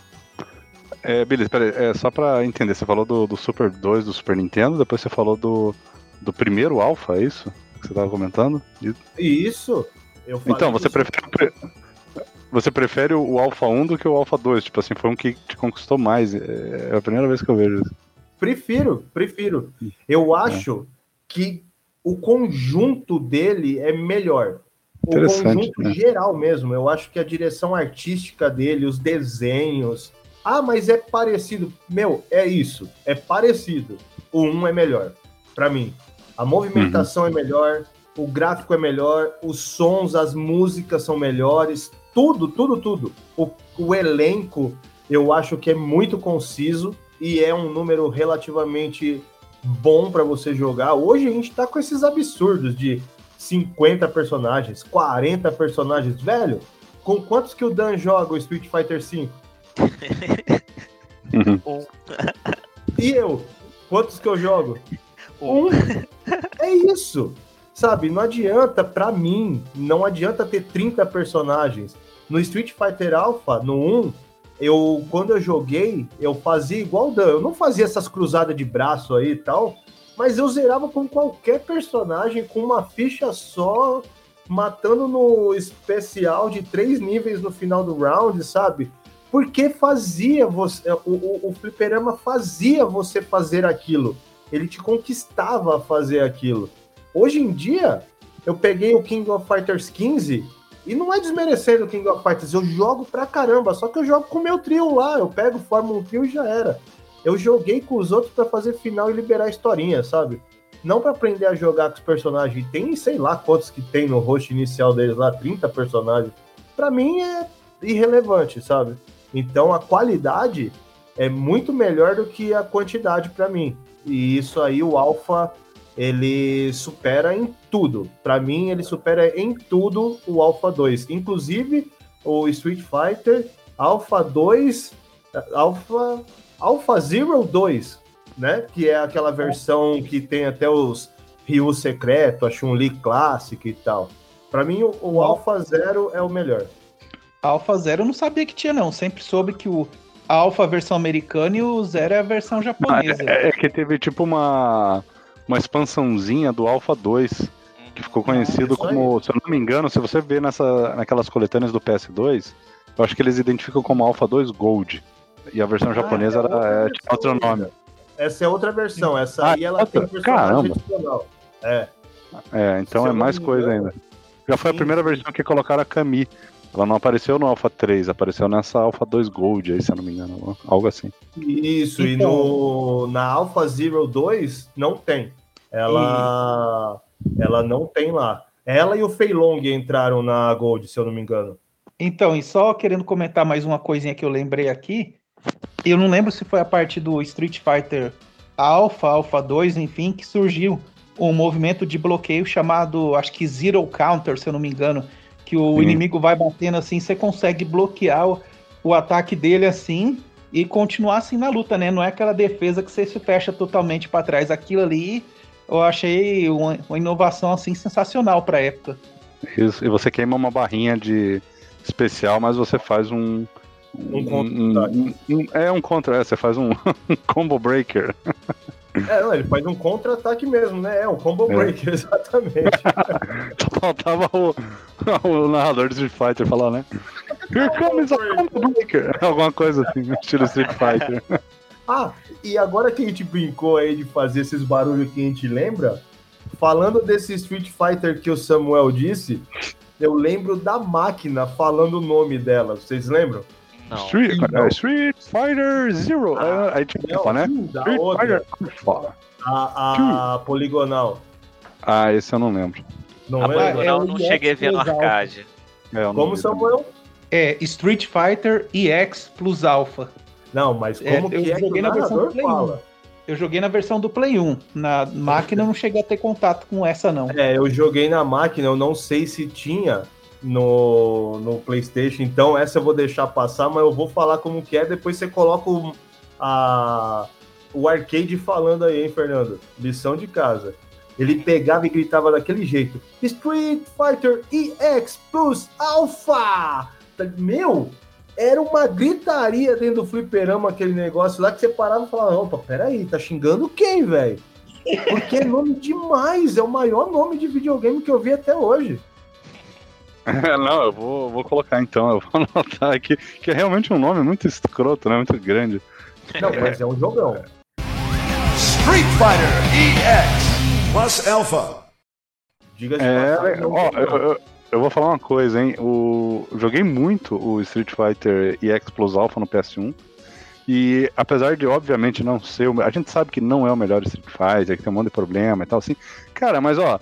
É, beleza, peraí, é, só pra entender, você falou do, do, Super 2 do Super Nintendo, depois você falou do, do primeiro Alpha, é isso? Que você tava comentando? Isso! então, você prefere, você prefere o Alpha 1 do que o Alpha 2? Tipo assim, foi um que te conquistou mais. É, é a primeira vez que eu vejo isso. Prefiro, prefiro. Eu é. acho que o conjunto dele é melhor. O conjunto né? geral mesmo. Eu acho que a direção artística dele, os desenhos. Ah, mas é parecido. Meu, é isso. É parecido. O 1 é melhor, para mim. A movimentação uhum. é melhor, o gráfico é melhor, os sons, as músicas são melhores, tudo, tudo, tudo. O, o elenco eu acho que é muito conciso e é um número relativamente bom para você jogar. Hoje a gente tá com esses absurdos de 50 personagens, 40 personagens. Velho, com quantos que o Dan joga o Street Fighter V? um. e eu? Quantos que eu jogo? Um. É isso. Sabe, não adianta, para mim, não adianta ter 30 personagens. No Street Fighter Alpha, no 1, eu quando eu joguei, eu fazia igual o Dan. Eu não fazia essas cruzadas de braço aí e tal, mas eu zerava com qualquer personagem com uma ficha só, matando no especial de três níveis no final do round, sabe? Porque fazia você. O, o, o fliperama fazia você fazer aquilo. Ele te conquistava a fazer aquilo. Hoje em dia, eu peguei o King of Fighters 15 e não é desmerecendo o King of Fighters, eu jogo pra caramba, só que eu jogo com o meu trio lá, eu pego, formo um trio e já era. Eu joguei com os outros para fazer final e liberar a historinha, sabe? Não para aprender a jogar com os personagens. Tem sei lá quantos que tem no host inicial deles lá, 30 personagens. Para mim é irrelevante, sabe? Então a qualidade é muito melhor do que a quantidade para mim. E isso aí o Alpha ele supera em tudo. Para mim, ele supera em tudo o Alpha 2. Inclusive o Street Fighter Alpha 2, Alpha, Alpha Zero 2, né? Que é aquela versão que tem até os Ryu secreto, a Chun-Li clássica e tal. Para mim, o, o Alpha Zero é o melhor. Alpha Zero eu não sabia que tinha, não. Sempre soube que o Alpha é a versão americana e o Zero é a versão japonesa. é, é que teve tipo uma uma expansãozinha do Alpha 2, que ficou conhecido como, se eu não me engano, se você vê nessa, naquelas coletâneas do PS2, eu acho que eles identificam como Alpha 2 Gold. E a versão ah, japonesa é era, é, tinha outro nome. Essa é outra versão, essa ah, aí ela outra? tem Caramba. É. É, então é mais coisa ainda. Já foi a primeira versão que colocaram a Kami. Ela não apareceu no Alpha 3, apareceu nessa Alpha 2 Gold aí, se eu não me engano. Algo assim. Isso, então... e no, na Alpha Zero 2 não tem ela, e... ela não tem lá. Ela e o Fei Long entraram na Gold, se eu não me engano. Então, e só querendo comentar mais uma coisinha que eu lembrei aqui, eu não lembro se foi a parte do Street Fighter Alpha, Alpha 2, enfim, que surgiu um movimento de bloqueio chamado, acho que Zero Counter, se eu não me engano, que o Sim. inimigo vai batendo assim, você consegue bloquear o, o ataque dele assim e continuar assim na luta, né? Não é aquela defesa que você se fecha totalmente para trás. Aquilo ali eu achei uma, uma inovação assim sensacional para época. Isso, e você queima uma barrinha de especial, mas você faz um. Um, um, um, um É um contra, é, você faz um, combo breaker. É, não, ele faz um contra-ataque mesmo, né? É um combo é. breaker, exatamente. Só faltava o, o narrador de Street Fighter falar, né? Here comes a combo breaker! Alguma coisa assim, estilo Street Fighter. Ah, e agora que a gente brincou aí de fazer esses barulhos que a gente lembra, falando desse Street Fighter que o Samuel disse, eu lembro da máquina falando o nome dela. Vocês lembram? Não. Street, não. Uh, Street Fighter Zero. Ah, aí tipo, não, né? Street outra. Fighter A, a poligonal. Ah, esse eu não lembro. Não a poligonal é, não cheguei a ver no arcade. É, Como Samuel? É Street Fighter EX Plus Alpha. Não, mas é, como é, que é que o narrador fala? Eu joguei na versão do Play 1. Na máquina eu não cheguei a ter contato com essa, não. É, eu joguei na máquina, eu não sei se tinha no, no PlayStation, então essa eu vou deixar passar, mas eu vou falar como que é, depois você coloca o, a, o arcade falando aí, hein, Fernando? Lição de casa. Ele pegava e gritava daquele jeito: Street Fighter EX Plus Alpha! Meu, era uma gritaria dentro do fliperama aquele negócio lá que você parava e falava: opa, peraí, tá xingando quem, velho? Porque é nome demais, é o maior nome de videogame que eu vi até hoje. Não, eu vou, vou colocar então, eu vou anotar aqui, que é realmente um nome muito escroto, né? Muito grande. Não, mas é um jogão. Street Fighter EX Plus Alpha. Diga-se É, passagem, ó, eu, eu- eu vou falar uma coisa, hein? O, joguei muito o Street Fighter EX Plus Alpha no PS1. E apesar de, obviamente, não ser o. A gente sabe que não é o melhor Street Fighter, que tem um monte de problema e tal, assim. Cara, mas ó,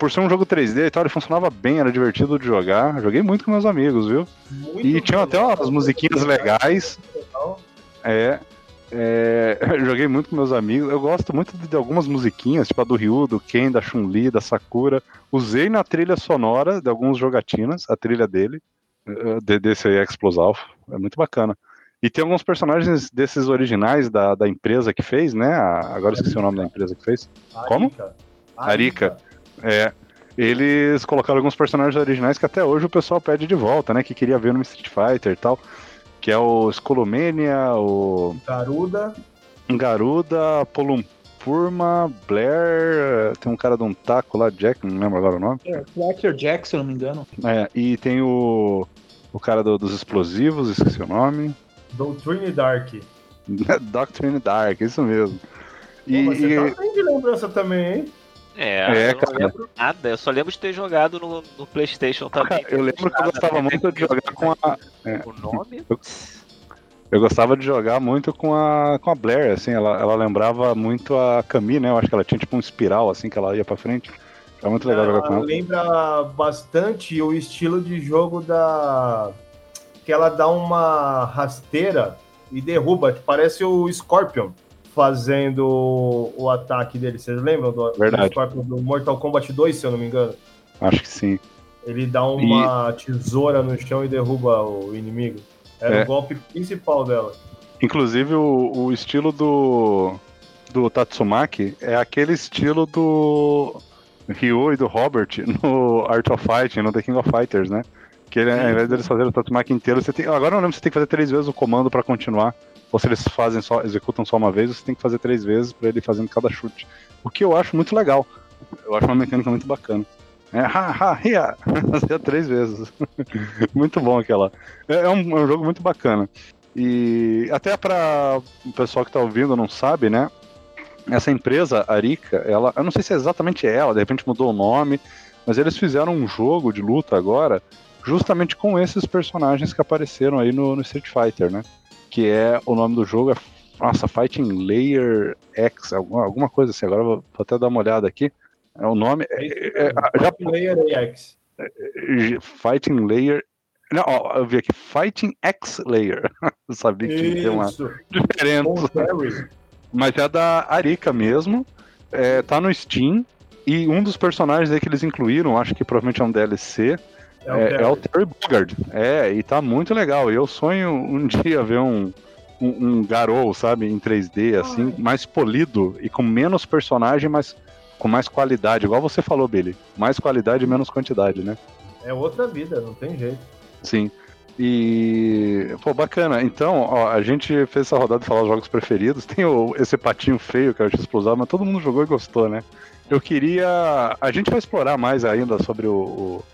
por ser um jogo 3D e tal, ele funcionava bem, era divertido de jogar. Joguei muito com meus amigos, viu? muito E tinha até umas musiquinhas legais. É. é, joguei muito com meus amigos. Eu gosto muito de, de algumas musiquinhas, tipo a do Ryu, do Ken, da Chun-Li, da Sakura. Usei na trilha sonora de alguns jogatinas, a trilha dele, eh, de, desse aí, Alpha. É muito bacana. E tem alguns personagens desses originais da, da empresa que fez, né? A- agora eu esqueci o nome da empresa que fez. Como? Arica. É. Eles colocaram alguns personagens originais que até hoje o pessoal pede de volta, né? Que queria ver no Street Fighter e tal. Que é o Skolomania, o Garuda. Garuda, Polumpurma, Blair, tem um cara de um taco lá, Jack, não lembro agora o nome. É, Cracker Jack, se eu não me engano. É, e tem o, o cara do- dos explosivos, esqueci o nome. Doutrine Dark. Doctrine Dark, isso mesmo. E, Pô, você e- tá bem de lembrança também, hein? É, É, eu não cara. lembro nada, eu só lembro de ter jogado no, no Playstation também. eu lembro que eu gostava muito de jogar com a. é, O nome? Eu gostava de jogar muito com a, com a Blair, assim, ela, ela lembrava muito a Camille, né? Eu acho que ela tinha tipo um espiral, assim, que ela ia pra frente. Era muito legal jogar com Ela ela. lembra bastante o estilo de jogo da. Que ela dá uma rasteira e derruba, que parece o Scorpion fazendo o ataque dele. Vocês lembram do, Verdade. do Mortal Kombat 2, se eu não me engano? Acho que sim. Ele dá uma tesoura no chão e derruba o inimigo. Era É. o golpe principal dela. Inclusive, o, o estilo do, do Tatsumaki é aquele estilo do Ryu e do Robert no Art of Fighting, no The King of Fighters, né? Que ele, ao invés deles fazerem o Tatsumaki inteiro, você tem. Agora eu não lembro se você tem que fazer três vezes o comando pra continuar. Ou se eles fazem só, executam só uma vez, você tem que fazer três vezes pra ele fazendo cada chute. O que eu acho muito legal. Eu acho uma mecânica muito bacana. É, ha, ha, hia. Três vezes. muito bom aquela. É, é um, é um jogo muito bacana. E até para o pessoal que tá ouvindo não sabe, né? Essa empresa, Arica, ela, eu não sei se é exatamente ela, de repente mudou o nome, mas eles fizeram um jogo de luta agora, justamente com esses personagens que apareceram aí no, no Street Fighter, né? Que é o nome do jogo é nossa, Fighting Layer X, alguma, alguma coisa assim. Agora vou, vou até dar uma olhada aqui. É o nome. É, é, é, já Player X. Fighting Layer. Não, ó, eu vi aqui, Fighting X Layer. Eu sabia que tinha uma diferença. Mas é da Arica mesmo. É, tá no Steam. E um dos personagens aí que eles incluíram, acho que provavelmente é um DLC, É o é, Terry. é o Terry Bogard. É, e tá muito legal. E eu sonho um dia ver um, um, um Garou, sabe, em 3D, assim, mais polido e com menos personagem, mas com mais qualidade. Igual você falou, Billy. Mais qualidade e menos quantidade, né? É outra vida, não tem jeito. Sim. E, pô, bacana. Então, ó, a gente fez essa rodada de falar os jogos preferidos. Tem o, esse patinho feio que é o X-Plosado, mas todo mundo jogou e gostou, né? Eu queria. A gente vai explorar mais ainda sobre o. o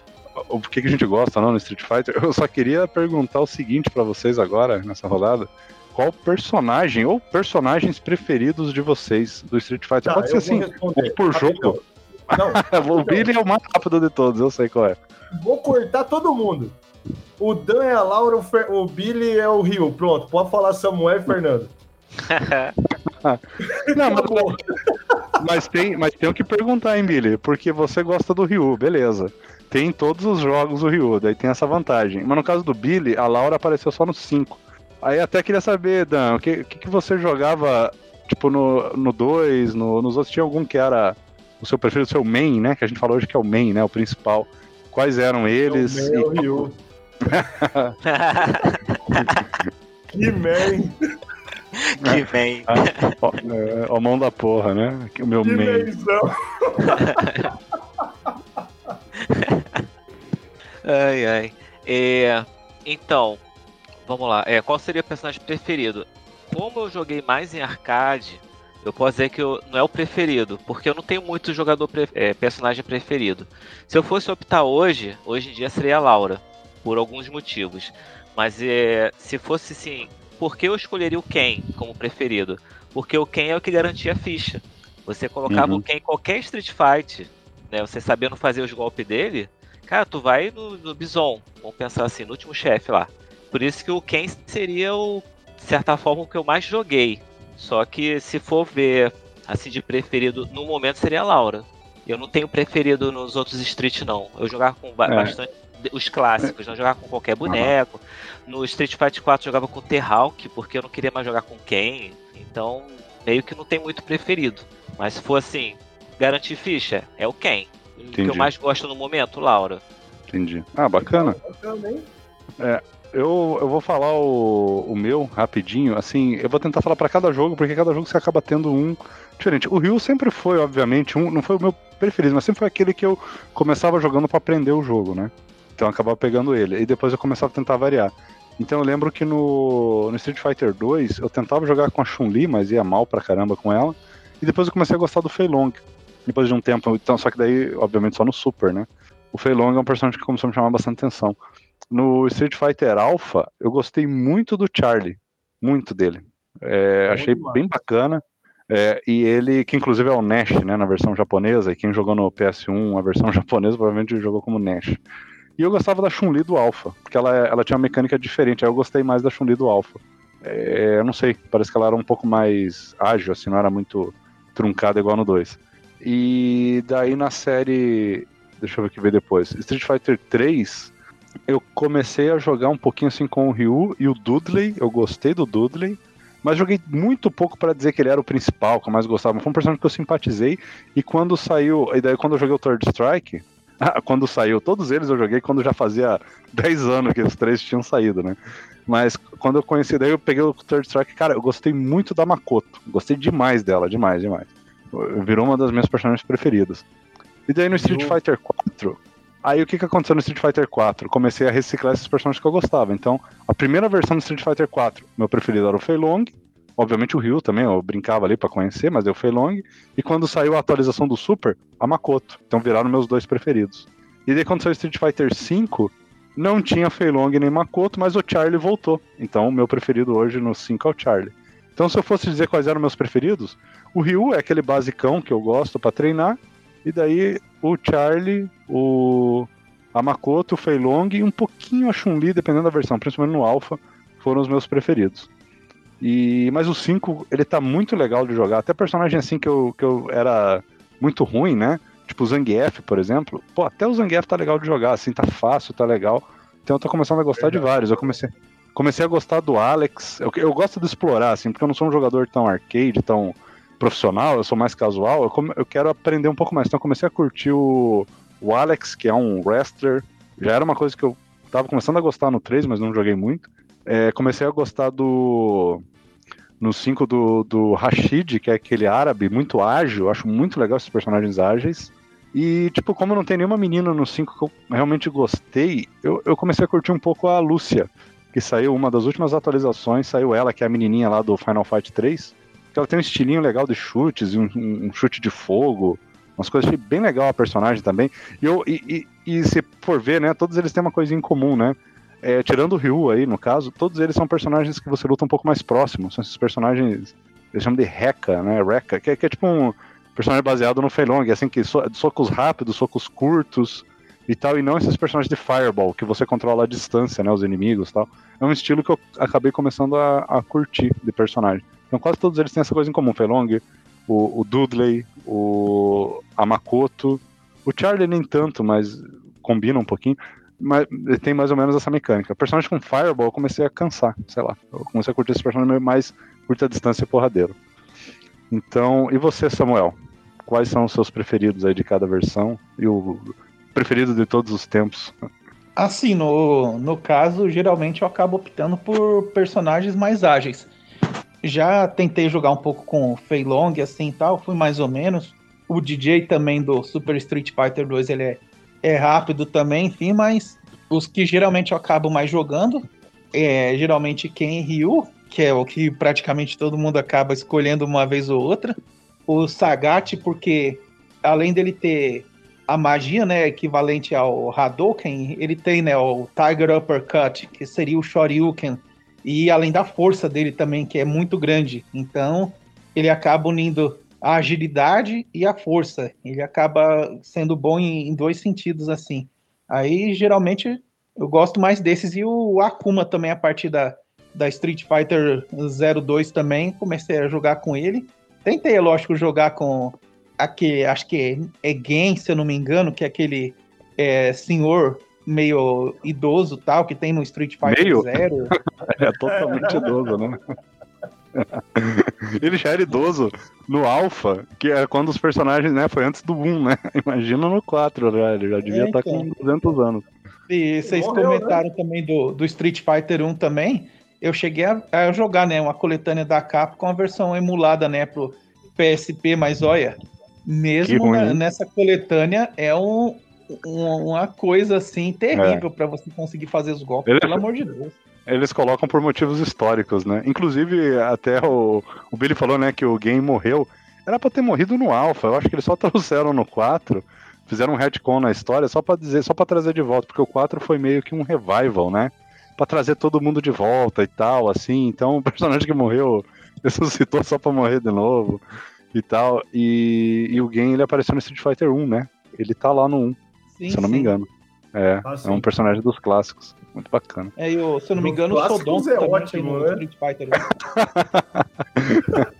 o que, que a gente gosta não no Street Fighter. Eu só queria perguntar o seguinte pra vocês agora, nessa rodada. Qual personagem ou personagens preferidos de vocês do Street Fighter? Tá, Pode ser assim, responder. por Rapidão. jogo. Não, o Billy é o mais rápido de todos, eu sei qual é. vou cortar todo mundo. O Dan é a Laura, o, Fer- o Billy é o Rio. Pronto, pode falar Samuel e Fernando. Não, mas, mas tem, mas tem o que perguntar, hein, Billy? Porque você gosta do Ryu, beleza. Tem em todos os jogos o Ryu, daí tem essa vantagem. Mas no caso do Billy, a Laura apareceu só no 5. Aí até queria saber, Dan, o que, o que, que você jogava, tipo, no 2, no, nos outros tinha algum que era o seu preferido, o seu main, né? Que a gente falou hoje que é o main, né? O principal. quais eram eles. Meu e- Ryu. Que man. que vem. Ah, ó, é, ó, mão da porra, né? Que O meu Que main. Ai, ai. É, então, vamos lá. É, qual seria o personagem preferido? Como eu joguei mais em arcade, eu posso dizer que eu, não é o preferido, porque eu não tenho muito jogador pre- é, personagem preferido. Se eu fosse optar hoje, hoje em dia seria a Laura, por alguns motivos. Mas é, se fosse assim, por que eu escolheria o Ken como preferido? Porque o Ken é o que garantia a ficha. Você colocava Uhum. o Ken em qualquer Street Fight, né? Você sabendo fazer os golpes dele, Cara, tu vai no, no Bison, vamos pensar assim, no último chefe lá. Por isso que o Ken seria o, de certa forma, o que eu mais joguei. Só que se for ver, assim, de preferido, no momento seria a Laura. Eu não tenho preferido nos outros Street, não. Eu jogava com ba- É. bastante os clássicos, não jogava com qualquer boneco. No Street Fighter 4 eu jogava com T-Hawk, porque eu não queria mais jogar com Ken. Então, meio que não tem muito preferido. Mas se for assim, garantir ficha, é o Ken. O que Entendi. eu mais gosto no momento, Laura. Entendi. Ah, bacana. Também. Eu, eu vou falar o, o meu rapidinho, assim, eu vou tentar falar pra cada jogo, porque cada jogo você acaba tendo um diferente. O Ryu sempre foi, obviamente, um, não foi o meu preferido, mas sempre foi aquele que eu começava jogando pra aprender o jogo, né? Então eu acabava pegando ele, e depois eu começava a tentar variar. Então eu lembro que no, no Street Fighter 2 eu tentava jogar com a Chun-Li, mas ia mal pra caramba com ela, e depois eu comecei a gostar do Fei Long. Depois de um tempo, então, só que daí, obviamente, só no Super, né? O Fei Long é um personagem que começou a me chamar bastante atenção. No Street Fighter Alpha, eu gostei muito do Charlie. Muito dele. É, achei massa. bem bacana. É, e ele, que inclusive é o Nash, né, na versão japonesa, e quem jogou no PS1 a versão japonesa provavelmente jogou como Nash. E eu gostava da Chun-Li do Alpha, porque ela, ela tinha uma mecânica diferente, aí eu gostei mais da Chun-Li do Alpha. É, eu não sei, parece que ela era um pouco mais ágil, assim, não era muito truncada igual no 2. E daí na série, deixa eu ver o que veio depois, Street Fighter 3, eu comecei a jogar um pouquinho assim com o Ryu e o Dudley, eu gostei do Dudley, mas joguei muito pouco pra dizer que ele era o principal, que eu mais gostava. Mas foi um personagem que eu simpatizei. E quando saiu. E daí quando eu joguei o Third Strike. ah, quando saiu, todos eles eu joguei quando já fazia 10 anos que os três tinham saído, né? Mas quando eu conheci, daí eu peguei o Third Strike, cara, eu gostei muito da Makoto. Gostei demais dela, demais, demais. Virou uma das minhas personagens preferidas. E daí no Street Eu- Fighter 4, aí o que, que aconteceu no Street Fighter 4? Comecei a reciclar esses personagens que eu gostava. Então, a primeira versão do Street Fighter 4, meu preferido era o Fei Long. Obviamente o Ryu também, eu brincava ali pra conhecer, mas deu o Fei Long. E quando saiu a atualização do Super, a Makoto. Então viraram meus dois preferidos. E daí quando saiu Street Fighter 5, não tinha Fei Long nem Makoto, mas o Charlie voltou. Então o meu preferido hoje no 5 é o Charlie. Então se eu fosse dizer quais eram meus preferidos, o Ryu é aquele basicão que eu gosto pra treinar. E daí o Charlie, o a Makoto, o Fei Long e um pouquinho a Chun-Li, dependendo da versão, principalmente no Alpha, foram os meus preferidos. E mas o 5, ele tá muito legal de jogar. Até personagem assim que eu, que eu era muito ruim, né? Tipo o Zangief, por exemplo. Pô, até o Zangief tá legal de jogar, assim, tá fácil, tá legal. Então eu tô começando a gostar de vários. Eu comecei, comecei a gostar do Alex. Eu, eu gosto de explorar, assim, porque eu não sou um jogador tão arcade, tão profissional, eu sou mais casual. Eu, come- eu quero aprender um pouco mais. Então comecei a curtir o, o Alex, que é um wrestler. Já era uma coisa que eu tava começando a gostar no 3, mas não joguei muito. É, comecei a gostar do. No 5 do, do Rashid, que é aquele árabe muito ágil. Eu acho muito legal esses personagens ágeis. E, tipo, como não tem nenhuma menina no 5 que eu realmente gostei, eu, eu comecei a curtir um pouco a Lúcia, que saiu uma das últimas atualizações. Saiu ela, que é a menininha lá do Final Fight 3. Que ela tem um estilinho legal de chutes, um, um- chute de fogo, umas coisas. Achei bem legal a personagem também. E, eu, e, e, e se for ver, né, todos eles têm uma coisa em comum, né? É, tirando o Ryu aí, no caso, todos eles são personagens que você luta um pouco mais próximo. São esses personagens, eles chamam de Rekka, né? Rekka, que, é- que é tipo um personagem baseado no Fei Long, assim, que so, socos rápidos, socos curtos e tal, e não esses personagens de Fireball, que você controla a distância, né? Os inimigos e tal. É um estilo que eu acabei começando a, a curtir de personagem. Então quase todos eles têm essa coisa em comum. Fei Long, o, o Dudley, o Amakoto, o Charlie nem tanto, mas combina um pouquinho. Mas tem mais ou menos essa mecânica. Personagem com Fireball eu comecei a cansar, sei lá. Eu comecei a curtir esse personagem mais curta distância e porradeiro. Então, e você, Samuel? Quais são os seus preferidos aí de cada versão? E o preferido de todos os tempos? Assim, no, no caso, geralmente eu acabo optando por personagens mais ágeis. Já tentei jogar um pouco com o Fei Long, assim tal, fui mais ou menos. O DJ também do Super Street Fighter 2, ele é, é rápido também, enfim, mas os que geralmente eu acabo mais jogando é geralmente Ken e Ryu, que é o que praticamente todo mundo acaba escolhendo uma vez ou outra. O Sagat, porque além dele ter a magia, né, equivalente ao Hadouken, ele tem, né, o Tiger Uppercut, que seria o Shoryuken, e além da força dele também, que é muito grande. Então, ele acaba unindo a agilidade e a força. Ele acaba sendo bom em, em dois sentidos, assim. Aí, geralmente, eu gosto mais desses. E o Akuma também, a partir da, da Street Fighter 02 também, comecei a jogar com ele. Tentei, lógico, jogar com aquele, acho que é, é Gen, se eu não me engano, que é aquele é, senhor meio idoso tal, que tem no Street Fighter Meio? Zero. É totalmente idoso, né? Ele já era idoso no Alpha, que é quando os personagens, né, foi antes do 1, né? Imagina no 4, já, ele já devia É, estar então. com 200 anos. E vocês Morreu, comentaram também do, do Street Fighter 1 também. Eu cheguei a, a jogar, né, uma coletânea da Capcom, a versão emulada, né, pro PSP, mas olha, mesmo na- nessa coletânea é um, um- uma coisa assim terrível pra você conseguir fazer os golpes, Ele- pelo amor de Deus. Eles colocam por motivos históricos, né? Inclusive, até o, o Billy falou, né, que o game morreu. Era pra ter morrido no Alpha. Eu acho que eles só trouxeram no 4, fizeram um retcon na história só pra dizer, só para trazer de volta, porque o 4 foi meio que um revival, né? Pra trazer todo mundo de volta e tal, assim. Então, o personagem que morreu ressuscitou só pra morrer de novo e tal. E, e o game ele apareceu no Street Fighter 1, né? Ele tá lá no 1, Sim, se eu não me sim. engano. É, Ah, é um personagem dos clássicos. Muito bacana. É, e o- se eu não me engano, o clássicos Sodom é também ótimo, tem no né? Street Fighter 1.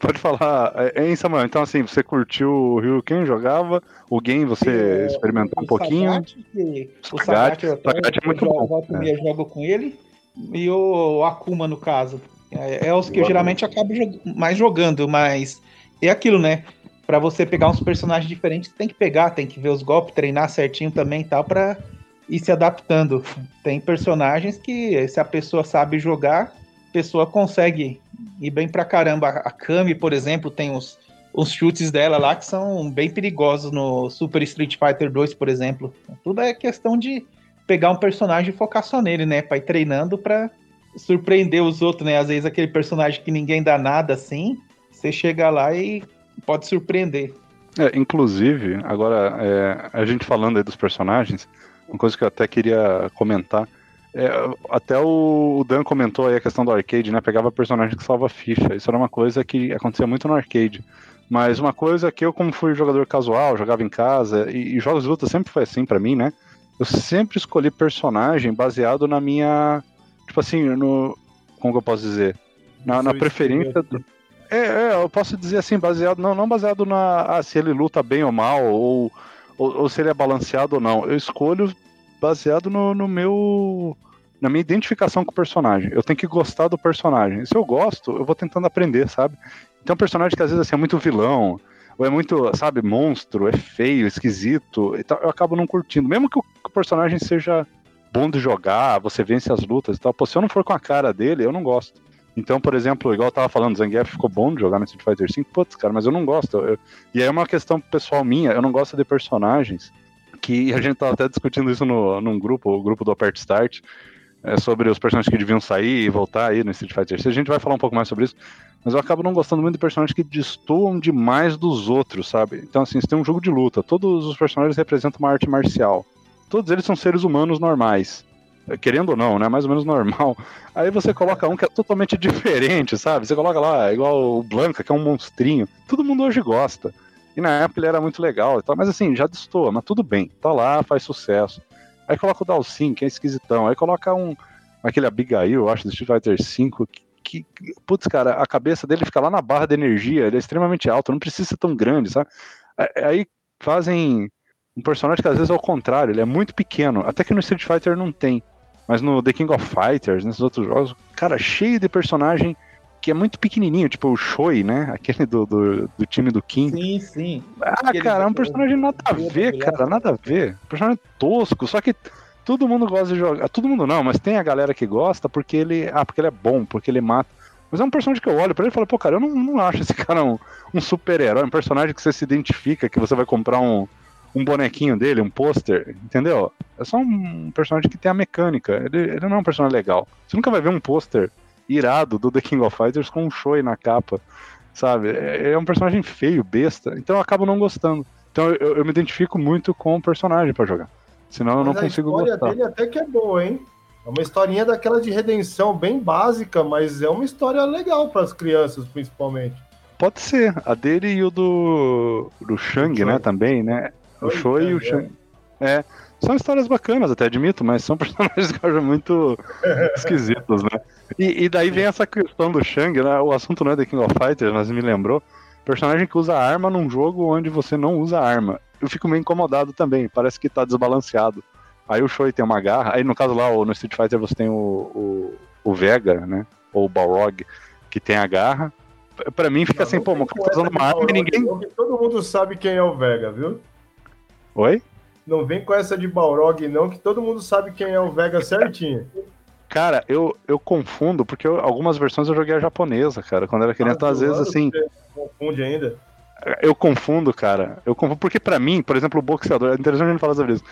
Pode falar, é, hein, Samuel? Então, assim, você curtiu o Ryu quem jogava? O game você É, experimentou um o pouquinho? Sagat, que- o Sagat, Sagat, eu é muito eu bom, volta e meia jogo com ele. E o Akuma, no caso. É, é os que eu geralmente acabo mais jogando, mas é aquilo, né? Pra você pegar uns personagens diferentes, tem que pegar, tem que ver os golpes, treinar certinho também e tal, pra ir se adaptando. Tem personagens que, se a pessoa sabe jogar, a pessoa consegue ir bem pra caramba. A Kami, por exemplo, tem os, os chutes dela lá que são bem perigosos no Super Street Fighter 2, por exemplo. Tudo é questão de pegar um personagem e focar só nele, né? Pra ir treinando pra surpreender os outros, né? Às vezes aquele personagem que ninguém dá nada assim, você chega lá e pode surpreender. É, inclusive, agora, é, a gente falando aí dos personagens, uma coisa que eu até queria comentar. é, até o, Dan comentou aí a questão do arcade, né? Pegava personagem que salva ficha. Isso era uma coisa que acontecia muito no arcade. Mas uma coisa que eu, como fui jogador casual, jogava em casa, e, e jogos de luta sempre foi assim pra mim, né? Eu sempre escolhi personagem baseado na minha. Tipo assim, no. Como que eu posso dizer? Na, na preferência. Do, é, é, eu posso dizer assim, baseado. Não, não baseado na. Ah, se ele luta bem ou mal, ou, ou, ou se ele é balanceado ou não. Eu escolho baseado no, no meu. Na minha identificação com o personagem. Eu tenho que gostar do personagem. Se eu gosto, eu vou tentando aprender, sabe? Então, um personagem que às vezes assim, é muito vilão, ou é muito, sabe, monstro, é feio, esquisito, e eu acabo não curtindo. Mesmo que o personagem seja bom de jogar, você vence as lutas e tal, pô, se eu não for com a cara dele, eu não gosto. Então, por exemplo, igual eu tava falando, Zangief ficou bom de jogar no Street Fighter V, putz, cara, mas eu não gosto. Eu- e aí é uma questão pessoal minha, eu não gosto de personagens que a gente tava até discutindo isso no, num grupo, o grupo do Apert Start, é, sobre os personagens que deviam sair e voltar aí no Street Fighter VI. A gente vai falar um pouco mais sobre isso, mas eu acabo não gostando muito de personagens que destoam demais dos outros, sabe? Então, assim, você tem um jogo de luta, todos os personagens representam uma arte marcial. Todos eles são seres humanos normais. É, Querendo ou não, né? Mais ou menos normal. Aí você coloca um que é totalmente diferente, sabe? Você coloca lá, igual o Blanca, que é um monstrinho. Todo mundo hoje gosta. E na época ele era muito legal e tal, mas assim, já destoa, mas tudo bem. Tá lá, faz sucesso. Aí coloca o Dalsin, que é esquisitão. Aí coloca um. Aquele Abigail, eu acho, do Street Fighter V, que, que. Putz, cara, a cabeça dele fica lá na barra de energia, ele é extremamente alto, não precisa ser tão grande, sabe? Aí fazem um personagem que às vezes é o contrário, ele é muito pequeno. Até que no Street Fighter não tem. Mas no The King of Fighters, nesses outros jogos, cara, cheio de personagem que é muito pequenininho, tipo o Shoi, né? Aquele do, do, do time do Kim. Sim, sim. Ah, Aquele cara, é um personagem nada a ver, cara, nada a ver. Personagem tosco, só que todo mundo gosta de jogar. Todo mundo não, mas tem a galera que gosta porque ele. Ah, porque ele é bom, porque ele mata. Mas é um personagem que eu olho pra ele e falo, pô, cara, eu não, não acho esse cara um, um super-herói, um personagem que você se identifica, que você vai comprar um, um bonequinho dele, um pôster, entendeu? É só um personagem que tem a mecânica. Ele, ele não é um personagem legal. Você nunca vai ver um pôster irado do The King of Fighters com um Shoi na capa, sabe? É, é um personagem feio, besta, então eu acabo não gostando. Então eu, eu me identifico muito com o personagem pra jogar. Senão eu não Mas consigo a história gostar. dele até que é boa, hein? É uma historinha daquela de redenção bem básica, mas é uma história legal para as crianças, principalmente. Pode ser. A dele e o do, do Shang, né? Também, né? O Choi e o Shang. É. São histórias bacanas, até admito, mas são personagens que eu acho muito esquisitos, né? E, e daí vem essa questão do Shang, né? O assunto não é The King of Fighters, mas me lembrou. Personagem que usa arma num jogo onde você não usa arma. Eu fico meio incomodado também, parece que tá desbalanceado. Aí o Choi tem uma garra, aí no caso lá, no Street Fighter você tem o, o, o Vega, né? Ou o Balrog, que tem a garra. Pra mim fica Não, assim, não pô, o cara tá usando uma arma e ninguém. Todo mundo sabe quem é o Vega, viu? Oi? Não vem com essa de Balrog, não, que todo mundo sabe quem é o Vega certinho. Cara, eu, eu confundo, porque eu- algumas versões eu joguei a japonesa, cara, quando era criança, então, às vezes assim. você Confunde ainda. Eu confundo, cara. Eu confundo, porque pra mim, por exemplo, o boxeador, é interessante a gente falar sobre isso.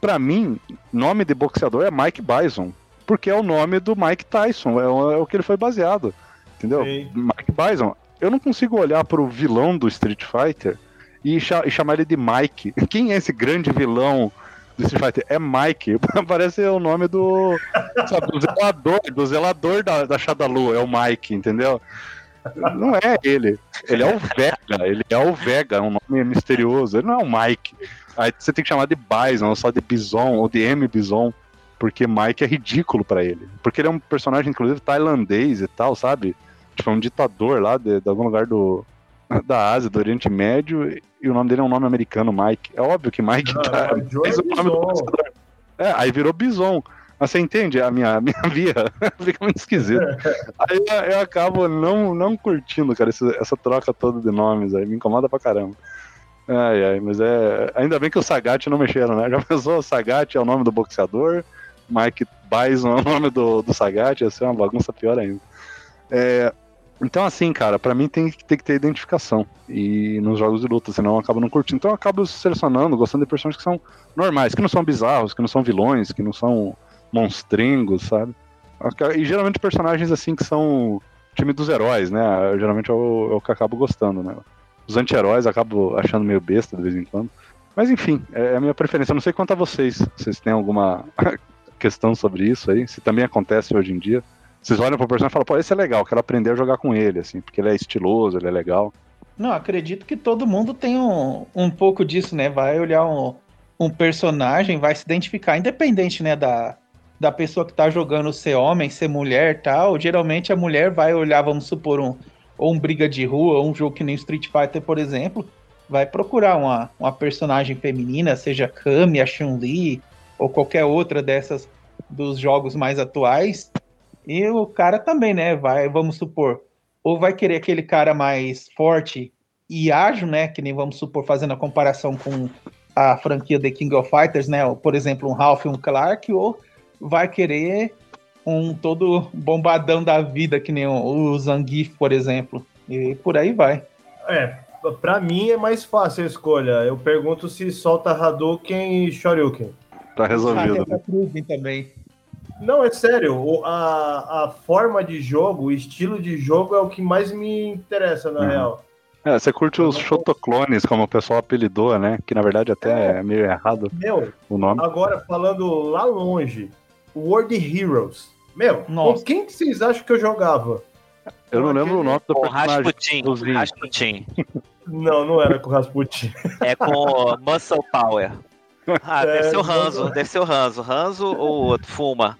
Pra mim, nome de boxeador é Mike Bison, porque é o nome do Mike Tyson, é o, é o que ele foi baseado. Entendeu? Sim. Mike Bison. Eu não consigo olhar pro vilão do Street Fighter e, e chamar ele de Mike. Quem é esse grande vilão do Street Fighter? É Mike. Parece o nome do, sabe, do zelador, do zelador da, da Shadalu, é o Mike, entendeu? Não é ele. Ele é o Vega. Ele é o Vega, é um nome misterioso. Ele não é o Mike. Aí você tem que chamar de Bison, ou só de Bison, ou de M Bison. Porque Mike é ridículo pra ele. Porque ele é um personagem, inclusive, tailandês e tal, sabe? Tipo, é um ditador lá de, de algum lugar do, da Ásia, do Oriente Médio, e o nome dele é um nome americano, Mike. É óbvio que Mike tá. fez o nome do. É, aí virou Bison. Mas você entende a minha, minha via? Fica muito esquisito. Aí eu, acabo não, não curtindo, cara, esse- essa troca toda de nomes aí. Me incomoda pra caramba. Ai, ai, mas é. Ainda bem que o Sagat não mexeram, né? Já pensou? O Sagat é o nome do boxeador, Mike Bison é o nome do, do Sagat, ia ser uma bagunça pior ainda. É, então, assim, cara, pra mim tem, que- tem que ter identificação. E nos jogos de luta, senão eu acabo não curtindo. Então eu acabo selecionando, gostando de personagens que são normais, que não são bizarros, que não são vilões, que não são monstringos, sabe? E geralmente personagens assim que são time dos heróis, né? Geralmente é o, é que acabo gostando, né? Os anti-heróis acabo achando meio besta de vez em quando. Mas enfim, é a minha preferência. Eu não sei quanto a vocês. Vocês têm alguma questão sobre isso aí? Se também acontece hoje em dia. Vocês olham pro personagem e falam, pô, esse é legal, quero aprender a jogar com ele, assim, porque ele é estiloso, ele é legal. Não, acredito que todo mundo tem um, um pouco disso, né? Vai olhar um, um personagem, vai se identificar, independente, né, da, da pessoa que tá jogando ser homem, ser mulher tal. Geralmente a mulher vai olhar, vamos supor, um, ou um briga de rua, ou um jogo que nem Street Fighter, por exemplo, vai procurar uma, uma personagem feminina, seja Kami, a Chun-Li, ou qualquer outra dessas dos jogos mais atuais. E o cara também, né? Vai, vamos supor, ou vai querer aquele cara mais forte e ágil, né? Que nem vamos supor, fazendo a comparação com a franquia The King of Fighters, né? Por exemplo, um Ralph e um Clark, ou vai querer um todo bombadão da vida, que nem o, Zangief, por exemplo. E por aí vai. É, pra mim é mais fácil a escolha. Eu pergunto se solta Hadouken e Shoryuken. Tá resolvido. Ah, Krugin também. Não, é sério. o- A, a forma de jogo, o estilo de jogo é o que mais me interessa, na Uhum. real. É, você curte os Shotoclones, como o pessoal apelidou, né? Que na verdade até é meio errado Meu, o nome. agora falando lá longe, World Heroes. Meu, Nossa. com quem que vocês acham que eu jogava? Eu não lembro o nome do Com personagem. Rasputin. Rasputin. Não, não era com o Rasputin. É com Muscle Power. Ah, deve É, ser o Hanzo, deve ser o Hanzo. Hanzo ou outro? Fuma.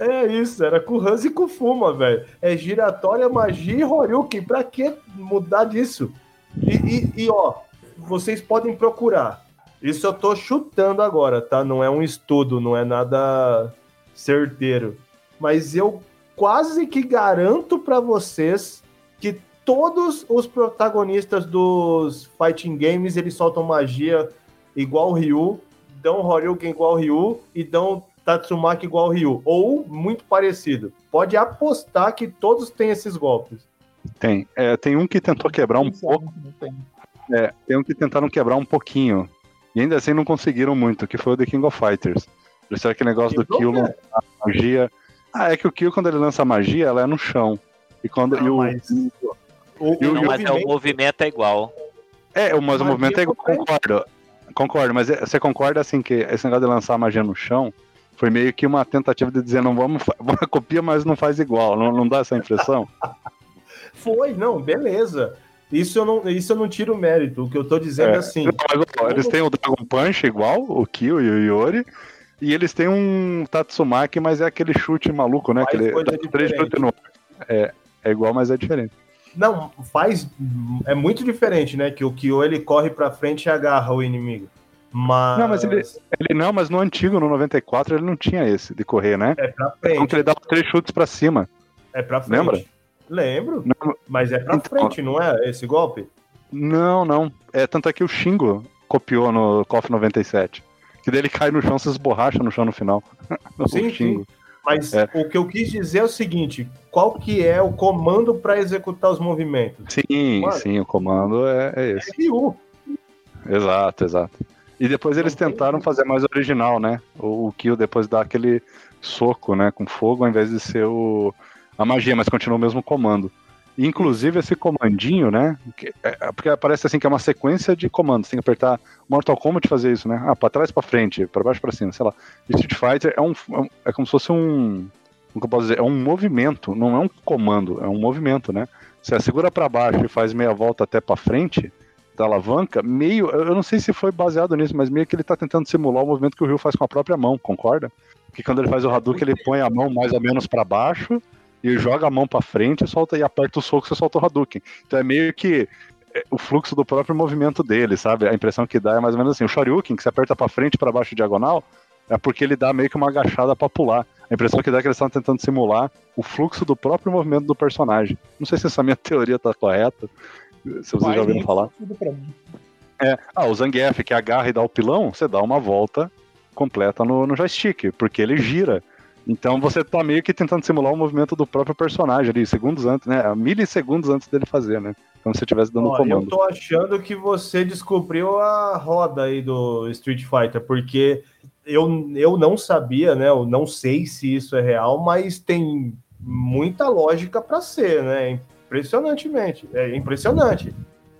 É isso, era com Hans e com Fuma, velho. É giratória, magia e Horyuken. Pra que mudar disso? E, e- e, ó, vocês podem procurar. Isso eu tô chutando agora, tá? Não é um estudo, não é nada certeiro. Mas eu quase que garanto para vocês que todos os protagonistas dos fighting games eles soltam magia igual o Ryu, dão Horyuken igual o Ryu e dão Tatsumaki igual o Ryu, ou muito parecido. Pode apostar que todos têm esses golpes. Tem. É, tem um que tentou quebrar um pouco. É, tem um que tentaram quebrar um pouquinho. E ainda assim não conseguiram muito, que foi o The King of Fighters. Fizeram aquele negócio do Kill lançar magia. Ah, é que o Kill, quando ele lança magia, ela é no chão. E quando. Não, e o, mas- O, Não, o mas é, o movimento- é igual. É, o- mas o movimento é igual, concordo. Concordo, mas é- você concorda assim que esse negócio de lançar magia no chão foi meio que uma tentativa de dizer não vamos, fa- copia, mas não faz igual. Não, não dá essa impressão? Foi, não, beleza. Isso eu não, isso eu não tiro mérito. O que eu tô dizendo é, É. assim. Não, eles têm o Dragon Punch igual, o Kill e o Yori. E eles têm um Tatsumaki, mas é aquele chute maluco, né? Aquele três chutes no. É, é igual, mas é diferente. Não, faz. É muito diferente, né? Que o Kyo ele corre pra frente e agarra o inimigo. Mas. Não, mas ele- Ele não, mas no antigo, no 94, ele não tinha esse de correr, né? É pra Então frente. ele dava três chutes pra cima. É pra frente. Lembra? Lembro. Não, Mas é pra Então- frente, não é? Esse golpe? não. não. É, tanto é que o Shingo copiou no KOF 97. Que daí ele cai no chão, se esborracha no chão no final. o Sim, Shingo. Mas É. o que eu quis dizer é o seguinte: qual que é o comando pra executar os movimentos? Sim, Mano. sim, o comando é, é esse. É Ryu. Exato, exato. E depois eles tentaram fazer mais original, né? O, o Kill depois dá aquele soco, né? Com fogo, ao invés de ser o, a magia, mas continua o mesmo comando. Inclusive esse comandinho, né? que- é- é porque parece assim que é uma sequência de comandos. Tem que apertar Mortal Kombat fazer isso, né? Ah, pra trás, pra frente, pra baixo, pra cima, sei lá. E Street Fighter é um, é é como se fosse um, como que eu posso dizer? É um movimento, não é um comando, é um movimento, né? Você segura pra baixo e faz meia volta até pra frente da alavanca, meio, eu não sei se foi baseado nisso, mas meio que ele tá tentando simular o movimento que o Ryu faz com a própria mão, concorda? Que quando ele faz o Hadouken, ele põe a mão mais ou menos pra baixo e joga a mão pra frente e solta e aperta o soco, você solta o Hadouken. Então é meio que é, o fluxo do próprio movimento dele, sabe? A impressão que dá é mais ou menos assim, o Shoryuken, que você aperta pra frente pra baixo diagonal, é porque ele dá meio que uma agachada pra pular. A impressão que dá é que eles estão tentando simular o fluxo do próprio movimento do personagem. Não sei se essa minha teoria tá correta, se vocês já ouviram falar. É, ah, o Zangief que agarra e dá o pilão, você dá uma volta completa no, no joystick, porque ele gira. Então você tá meio que tentando simular o movimento do próprio personagem ali, segundos antes, né? Milissegundos antes dele fazer, né? Como se você estivesse dando Ó, eu comando. tô achando que você descobriu a roda aí do Street Fighter, porque eu, eu não sabia, né? Eu não sei se isso é real, mas tem muita lógica para ser, né? Impressionantemente. É impressionante.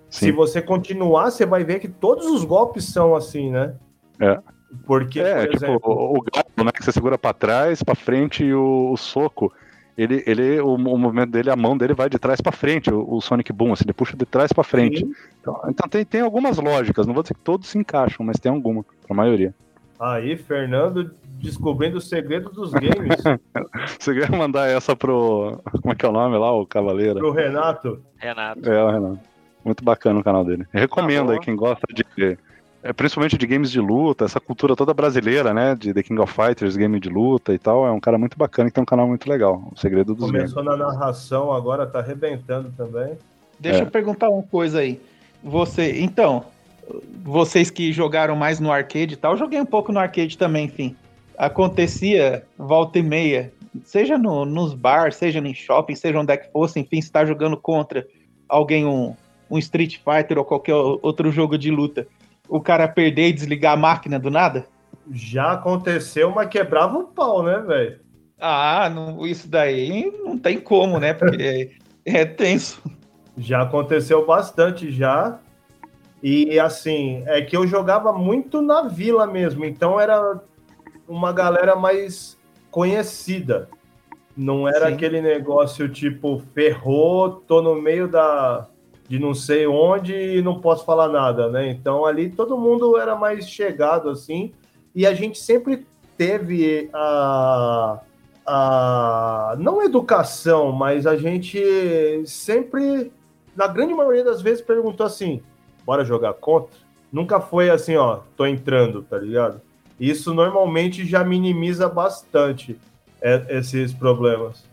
Se Sim. você continuar, você vai ver que todos os golpes são assim, né? É. Porque, É, por tipo, exemplo, o, o gato, né? Que você segura pra trás, pra frente e o, o soco. Ele, ele, o, o movimento dele, a mão dele vai de trás pra frente, o, o Sonic Boom, assim, ele puxa de trás pra frente. sim. Então, então tem, tem algumas lógicas, não vou dizer que todos se encaixam, mas tem alguma, pra maioria. Aí, Fernando descobrindo o segredo dos games Você quer mandar essa pro. Como é que é o nome lá, o Cavaleiro? pro Renato. Renato. É, o Renan. Muito bacana o canal dele. Eu recomendo Tá aí quem gosta de. é, principalmente de games de luta, essa cultura toda brasileira, né? De The King of Fighters, game de luta e tal. É um cara muito bacana e tem um canal muito legal. O Segredo dos Games. Começou na narração, agora tá arrebentando também. Deixa É. eu perguntar uma coisa aí. Você, então, vocês que jogaram mais no arcade e tal, eu joguei um pouco no arcade também, enfim. Acontecia volta e meia, seja no- nos bars, seja em shopping, seja onde é que fosse, enfim, se tá jogando contra alguém, um, um Street Fighter ou qualquer outro jogo de luta, o cara perder e desligar a máquina do nada? Já aconteceu, mas quebrava o pau, né, velho? Ah, não- isso daí não tem como, né? Porque é, é tenso. Já aconteceu bastante já. E assim, é que eu jogava muito na vila mesmo, então era uma galera mais conhecida. Não era Sim. aquele negócio tipo, ferrou, tô no meio da de não sei onde e não posso falar nada, né? Então ali todo mundo era mais chegado assim, e a gente sempre teve a a não educação, mas a gente sempre na grande maioria das vezes perguntou assim: bora jogar contra? Nunca foi assim, ó, tô entrando, tá ligado? Isso normalmente já minimiza bastante é, esses problemas.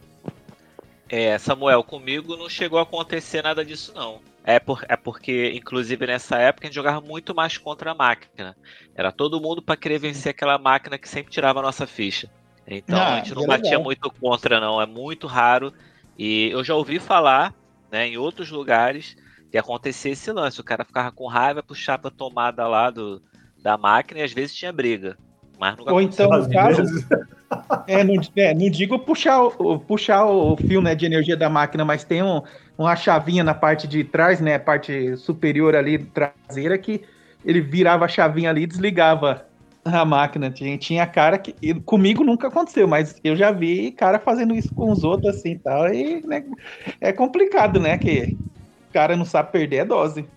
É, Samuel, comigo não chegou a acontecer nada disso, não. É, por, é porque, inclusive, nessa época a gente jogava muito mais contra a máquina. Era todo mundo para querer vencer aquela máquina que sempre tirava a nossa ficha. Então Ah, a gente não é batia legal. muito contra, não. É muito raro. E eu já ouvi falar, né, em outros lugares, que acontecia esse lance. O cara ficava com raiva, puxava a tomada lá do, da máquina e às vezes tinha briga. Mas nunca Ou então, no caso, é, não, é, não digo puxar, o, puxar o fio né, de energia da máquina, mas tem um, uma chavinha na parte de trás, né? Parte superior ali, traseira, que ele virava a chavinha ali e desligava a máquina. Tinha, tinha cara que. e comigo nunca aconteceu, mas eu já vi cara fazendo isso com os outros assim e tal. E né, é complicado, né? Que cara não sabe perder a dose.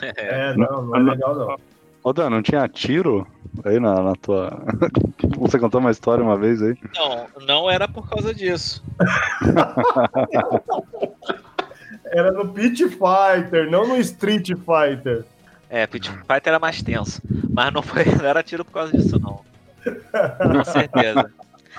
é, não, não é legal não. Ô Dan, não tinha tiro aí na, na tua. Você contou uma história uma vez aí. Não, não era por causa disso. Era no Pit Fighter, não no Street Fighter. É, Pit Fighter era mais tenso. Mas não, foi, não era tiro por causa disso, não. Com certeza.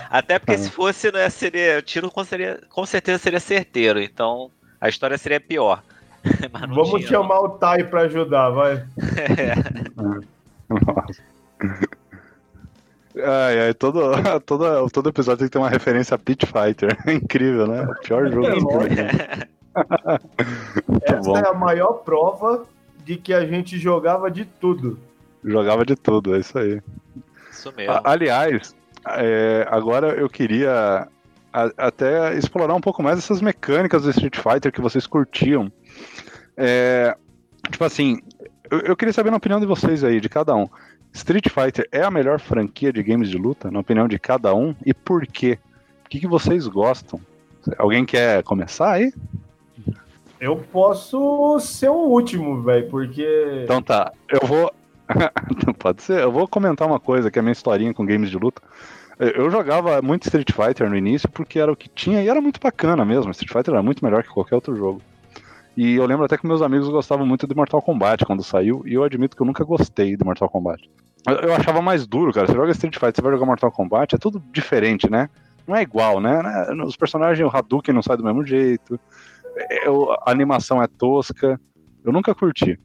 Até porque se fosse, né, seria, o tiro com, seria, com certeza seria certeiro. Então a história seria pior. Mas não Vamos tinha, chamar o Tai pra ajudar, vai. não. Nossa. Ai, ai, todo, todo, todo episódio tem que ter uma referência a Pit Fighter. É incrível, né? O pior jogo. É do lógico. mundo. Essa bom. é a maior prova de que a gente jogava de tudo. Jogava de tudo, é isso aí. Isso mesmo. A- aliás, é, agora eu queria a- até explorar um pouco mais essas mecânicas do Street Fighter que vocês curtiam. É, tipo assim, eu, eu queria saber na opinião de vocês aí, de cada um. Street Fighter é a melhor franquia de games de luta, na opinião de cada um, e por quê? O que, que vocês gostam? Alguém quer começar aí? Eu posso ser o último, velho, porque. Então tá, eu vou. Pode ser, eu vou comentar uma coisa que é a minha historinha com games de luta. Eu jogava muito Street Fighter no início porque era o que tinha e era muito bacana mesmo. Street Fighter era muito melhor que qualquer outro jogo. E eu lembro até que meus amigos gostavam muito de Mortal Kombat quando saiu, e eu admito que eu nunca gostei de Mortal Kombat. Eu, eu achava mais duro, cara. Você joga Street Fighter, você vai jogar Mortal Kombat, é tudo diferente, né? Não é igual, né? Os personagens, o Hadouken não sai do mesmo jeito, é- o- a animação é tosca. Eu nunca curti.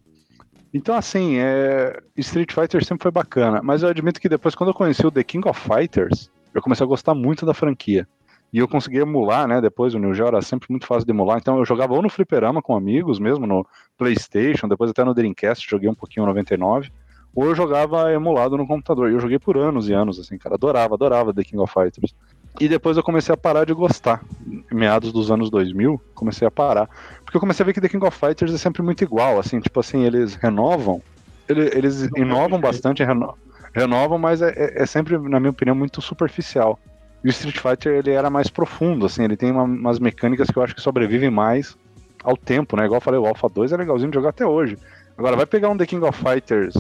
Então, assim, é... Street Fighter sempre foi bacana, mas eu admito que depois, quando eu conheci o The King of Fighters, eu comecei a gostar muito da franquia. E eu consegui emular, né? Depois o New Geo era sempre muito fácil de emular, então eu jogava ou no fliperama com amigos mesmo, no PlayStation, depois até no Dreamcast, joguei um pouquinho no 99, ou eu jogava emulado no computador. E eu joguei por anos e anos, assim, cara, adorava, adorava The King of Fighters. E depois eu comecei a parar de gostar. Em meados dos anos 2000, comecei a parar. Porque eu comecei a ver que The King of Fighters é sempre muito igual, assim, tipo assim, eles renovam, ele- eles inovam bastante, reno- renovam, mas é, é- é sempre, na minha opinião, muito superficial. E o Street Fighter, ele era mais profundo, assim, ele tem uma- umas mecânicas que eu acho que sobrevivem mais ao tempo, né? Igual eu falei, o Alpha 2 é legalzinho de jogar até hoje. Agora, vai pegar um The King of Fighters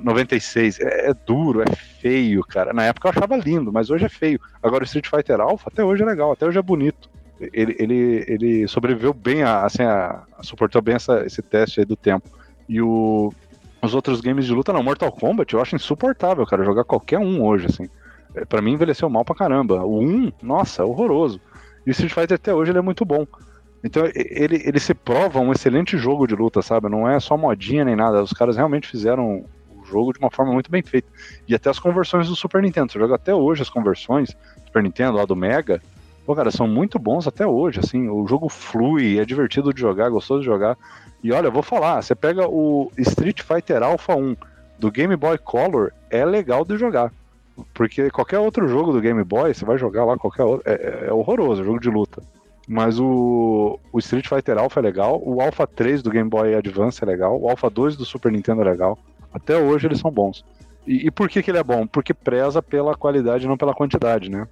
96, é, é duro, é feio, cara. Na época eu achava lindo, mas hoje é feio. Agora o Street Fighter Alpha até hoje é legal, até hoje é bonito. Ele, ele, ele sobreviveu bem, a, assim, a, suportou bem essa, esse teste aí do tempo. E o, os outros games de luta, não, Mortal Kombat, eu acho insuportável, cara, jogar qualquer um hoje, assim. É, Pra mim envelheceu mal pra caramba. O 1, nossa, horroroso. E o Street Fighter até hoje ele é muito bom. Então ele, ele se prova um excelente jogo de luta, sabe? Não é só modinha nem nada. Os caras realmente fizeram o jogo de uma forma muito bem feita. E até as conversões do Super Nintendo. Você joga até hoje as conversões do Super Nintendo, lá do Mega. Pô, cara, são muito bons até hoje, assim. O jogo flui, é divertido de jogar, gostoso de jogar. E olha, eu vou falar, você pega o Street Fighter Alpha 1 do Game Boy Color, é legal de jogar. Porque qualquer outro jogo do Game Boy, você vai jogar lá qualquer outro, é, é horroroso, é jogo de luta. Mas o, o Street Fighter Alpha é legal, o Alpha 3 do Game Boy Advance é legal, o Alpha 2 do Super Nintendo é legal. Até hoje eles são bons. E, e por que, que ele é bom? Porque preza pela qualidade não pela quantidade, né?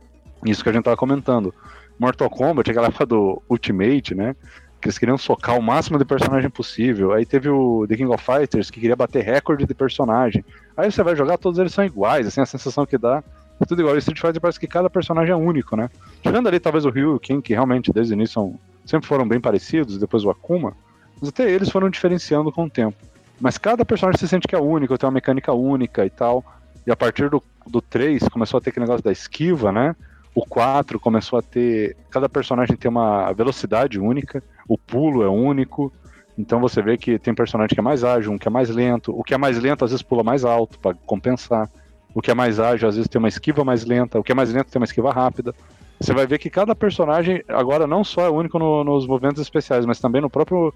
Isso que a gente tava comentando. Mortal Kombat, aquela época do Ultimate, né? Que eles queriam socar o máximo de personagem possível. Aí teve o The King of Fighters, que queria bater recorde de personagem. Aí você vai jogar, todos eles são iguais, assim, a sensação que dá é tudo igual. E Street Fighter parece que cada personagem é único, né? Tirando ali talvez o Ryu e o King, que realmente desde o início são, sempre foram bem parecidos, depois o Akuma, mas até eles foram diferenciando com o tempo. Mas cada personagem se sente que é único, tem uma mecânica única e tal. E a partir do, do 3 começou a ter aquele negócio da esquiva, né? O 4 começou a ter. Cada personagem tem uma velocidade única, o pulo é único. Então você vê que tem personagem que é mais ágil, um que é mais lento. O que é mais lento às vezes pula mais alto para compensar. O que é mais ágil às vezes tem uma esquiva mais lenta. O que é mais lento tem uma esquiva rápida. Você vai ver que cada personagem agora não só é único no, nos movimentos especiais, mas também no próprio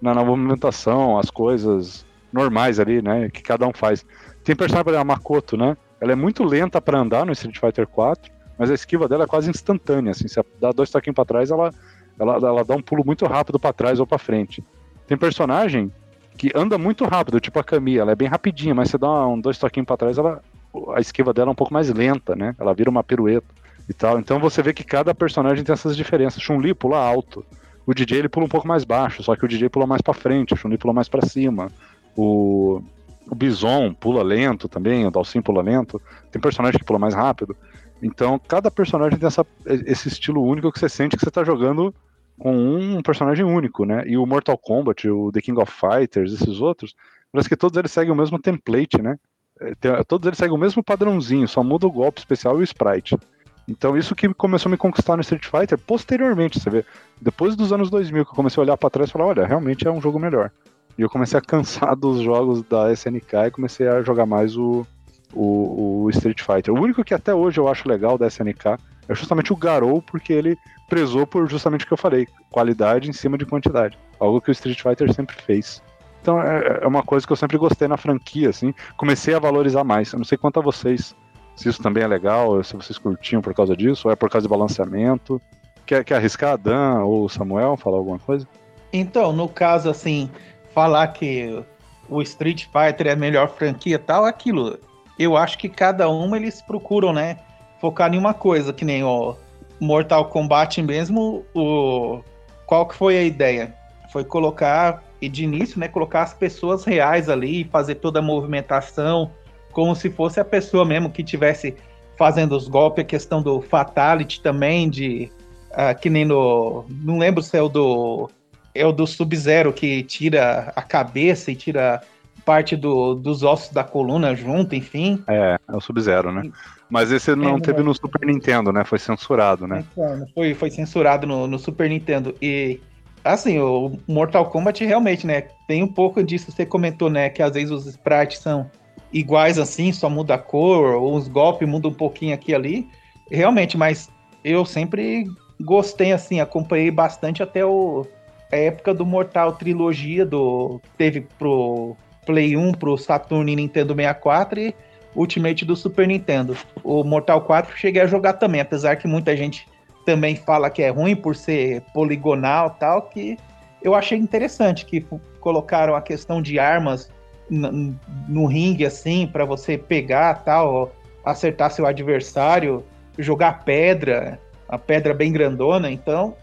na, na, movimentação, as coisas normais ali, né, que cada um faz. Tem personagem, por exemplo, a Makoto, né? Ela é muito lenta para andar no Street Fighter 4, mas a esquiva dela é quase instantânea, assim, você dá dois toquinhos para trás, ela, ela, ela dá um pulo muito rápido para trás ou para frente. Tem personagem que anda muito rápido, tipo a Camille, ela é bem rapidinha, mas você dá um, dois toquinhos para trás, ela a esquiva dela é um pouco mais lenta, né? Ela vira uma pirueta e tal. Então você vê que cada personagem tem essas diferenças. Chun-Li pula alto. O DJ ele pula um pouco mais baixo, só que o DJ pula mais para frente, o Chun-Li pula mais para cima. O, o Bison pula lento também, o Dalsin pula lento. Tem personagem que pula mais rápido. Então, cada personagem tem essa, esse estilo único que você sente que você tá jogando com um personagem único, né? E o Mortal Kombat, o The King of Fighters, esses outros, parece que todos eles seguem o mesmo template, né? É, todos eles seguem o mesmo padrãozinho, só muda o golpe especial e o sprite. Então isso que começou a me conquistar no Street Fighter posteriormente, você vê. Depois dos anos 2000 que eu comecei a olhar para trás e falar, olha, realmente é um jogo melhor. E eu comecei a cansar dos jogos da SNK e comecei a jogar mais o, o, o Street Fighter. O único que até hoje eu acho legal da SNK é justamente o Garou, porque ele prezou por justamente o que eu falei, qualidade em cima de quantidade. Algo que o Street Fighter sempre fez. Então é, é uma coisa que eu sempre gostei na franquia, assim. Comecei a valorizar mais. Eu não sei quanto a vocês se isso também é legal, se vocês curtiam por causa disso, ou é por causa de balanceamento. Quer, quer arriscar, Dan ou Samuel, falar alguma coisa? Então, no caso, assim, falar que o Street Fighter é a melhor franquia tal, é aquilo. Eu acho que cada uma eles procuram, né? Focar em uma coisa, que nem o Mortal Kombat mesmo, o... qual que foi a ideia? Foi colocar, e de início, né, colocar as pessoas reais ali, fazer toda a movimentação, como se fosse a pessoa mesmo que tivesse fazendo os golpes, a questão do fatality também, de uh, que nem no. Não lembro se é o do. É o do Sub-Zero que tira a cabeça e tira parte do, dos ossos da coluna junto, enfim. É, é o Sub-Zero, né? Mas esse não é, teve no Super Nintendo, né? Foi censurado, né? Foi, foi censurado no, no Super Nintendo. E assim, o Mortal Kombat realmente, né? Tem um pouco disso, você comentou, né? Que às vezes os sprites são iguais assim, só muda a cor, ou os golpes mudam um pouquinho aqui e ali. Realmente, mas eu sempre gostei assim, acompanhei bastante até o, a época do Mortal Trilogia do teve pro Play 1, pro Saturn e Nintendo 64 e Ultimate do Super Nintendo. O Mortal 4 cheguei a jogar também, apesar que muita gente também fala que é ruim por ser poligonal tal, que eu achei interessante que colocaram a questão de armas no ringue assim para você pegar tal, acertar seu adversário, jogar pedra, a pedra bem grandona. Então,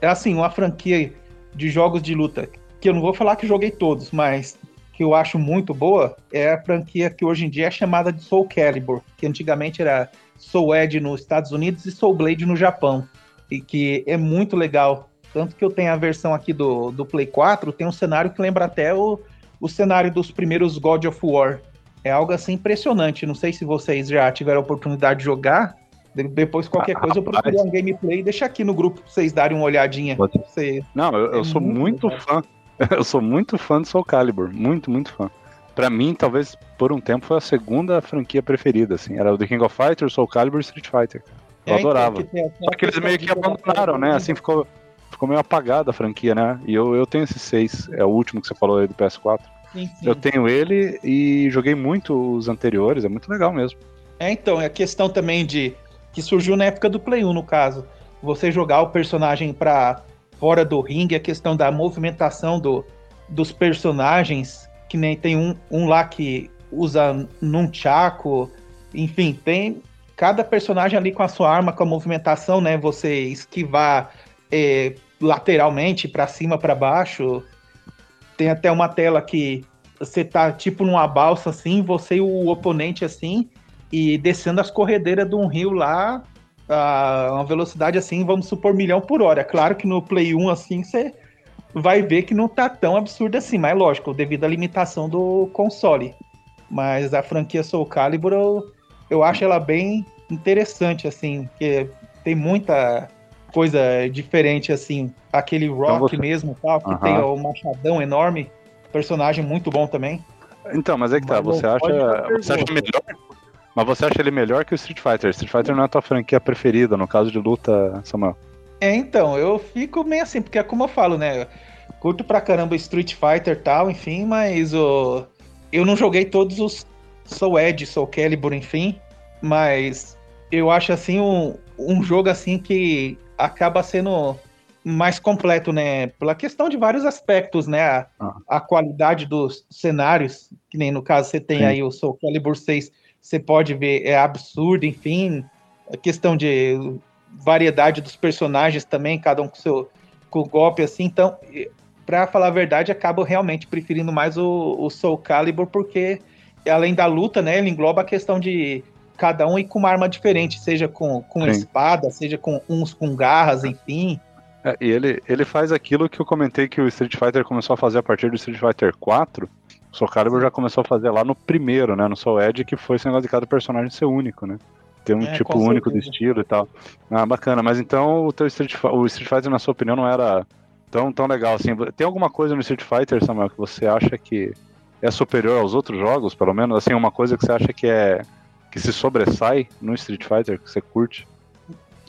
é assim, uma franquia de jogos de luta que eu não vou falar que joguei todos, mas que eu acho muito boa é a franquia que hoje em dia é chamada de Soul Calibur, que antigamente era Soul Edge nos Estados Unidos e Soul Blade no Japão, e que é muito legal. Tanto que eu tenho a versão aqui do, do Play 4, tem um cenário que lembra até o, o cenário dos primeiros God of War. É algo assim impressionante. Não sei se vocês já tiveram a oportunidade de jogar. Depois, qualquer ah, coisa, eu procurei um gameplay e deixa aqui no grupo pra vocês darem uma olhadinha. Você... Não, eu, eu é sou muito, muito fã. Eu sou muito fã de Soul Calibur. Muito, muito fã. Pra mim, talvez por um tempo foi a segunda franquia preferida, assim. Era o The King of Fighters, Soul Calibur e Street Fighter. Eu é, então, adorava. Então, que Só que eles meio que abandonaram, né? Assim ficou, ficou meio apagada a franquia, né? E eu, eu tenho esses seis. É o último que você falou aí do PS4. Sim, sim. Eu tenho ele e joguei muito os anteriores, é muito legal mesmo. É, então, é a questão também de. que surgiu na época do Play 1, no caso. Você jogar o personagem pra fora do ringue, a questão da movimentação do, dos personagens, que nem tem um, um lá que usa num chaco, enfim, tem cada personagem ali com a sua arma, com a movimentação, né? Você esquivar é, lateralmente, para cima, para baixo, tem até uma tela que você tá tipo numa balsa assim, você e o oponente assim, e descendo as corredeiras de um rio lá, a uma velocidade assim, vamos supor, milhão por hora. Claro que no Play 1 assim, você vai ver que não tá tão absurdo assim, mas lógico, devido à limitação do console. Mas a franquia Soul Calibur, eu, eu acho ela bem interessante, assim, porque tem muita coisa diferente, assim. Aquele rock você- mesmo, tal, que Aham. tem o machadão enorme. Personagem muito bom também. Então, mas é que tá, Mas você acha, você acha melhor? Mas você acha ele melhor que o Street Fighter? Street Fighter não é a tua franquia preferida, no caso de luta, Samuel. É, então, eu fico meio assim, porque é como eu falo, né? Curto pra caramba Street Fighter e tal, enfim, mas o... eu não joguei todos os Soul Edge, Soul Calibur, enfim, mas eu acho assim um, um jogo assim que acaba sendo mais completo, né? Pela questão de vários aspectos, né? A, Ah. a qualidade dos cenários, que nem no caso você tem Sim. aí o Soul Calibur 6, você pode ver, é absurdo, enfim. A questão de variedade dos personagens também, cada um com seu com o golpe assim. Então, pra falar a verdade, acabo realmente preferindo mais o, o Soul Calibur porque além da luta, né, ele engloba a questão de cada um ir com uma arma diferente, seja com, com Sim. espada, seja com uns com garras, enfim. É, e ele, ele faz aquilo que eu comentei que o Street Fighter começou a fazer a partir do Street Fighter 4. O Soul Calibur já começou a fazer lá no primeiro, né? No Soul Edge, que foi esse negócio de cada personagem ser único, né? Ter um É, tipo único do estilo e tal. Ah, bacana. Mas então o teu Street, o Street Fighter, na sua opinião, não era tão, tão legal assim. Tem alguma coisa no Street Fighter, Samuel, que você acha que é superior aos outros jogos, pelo menos? Assim, uma coisa que você acha que é que se sobressai no Street Fighter, que você curte?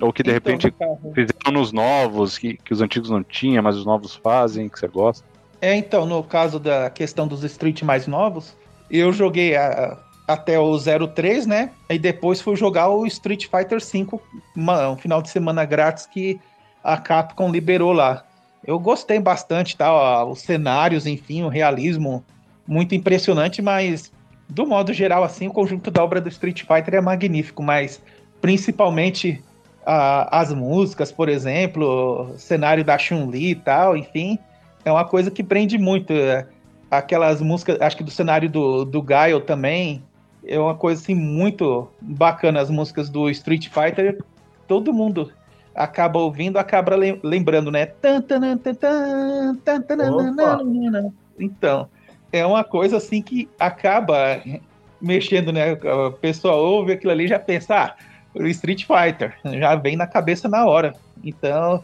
Ou que de Então, repente caso- fizeram nos novos, que, que os antigos não tinham, mas os novos fazem, que você gosta. É, então, no caso da questão dos Street mais novos, eu joguei a- até o 03, né? E depois fui jogar o Street Fighter V, uma- um final de semana grátis que a Capcom liberou lá. Eu gostei bastante, tá? ó, os cenários, enfim, o realismo muito impressionante, mas do modo geral, assim, o conjunto da obra do Street Fighter é magnífico, mas principalmente a- as músicas, por exemplo, cenário da Chun-Li e tal, enfim, é uma coisa que prende muito. é, Aquelas músicas, acho que do cenário do, do Gaio também, é uma coisa assim muito bacana. As músicas do Street Fighter, todo mundo acaba ouvindo, acaba lem- lembrando, né? Então, é uma coisa assim que acaba mexendo, né? A pessoa ouve aquilo ali e já pensa, ah, o Street Fighter, já vem na cabeça na hora. Então,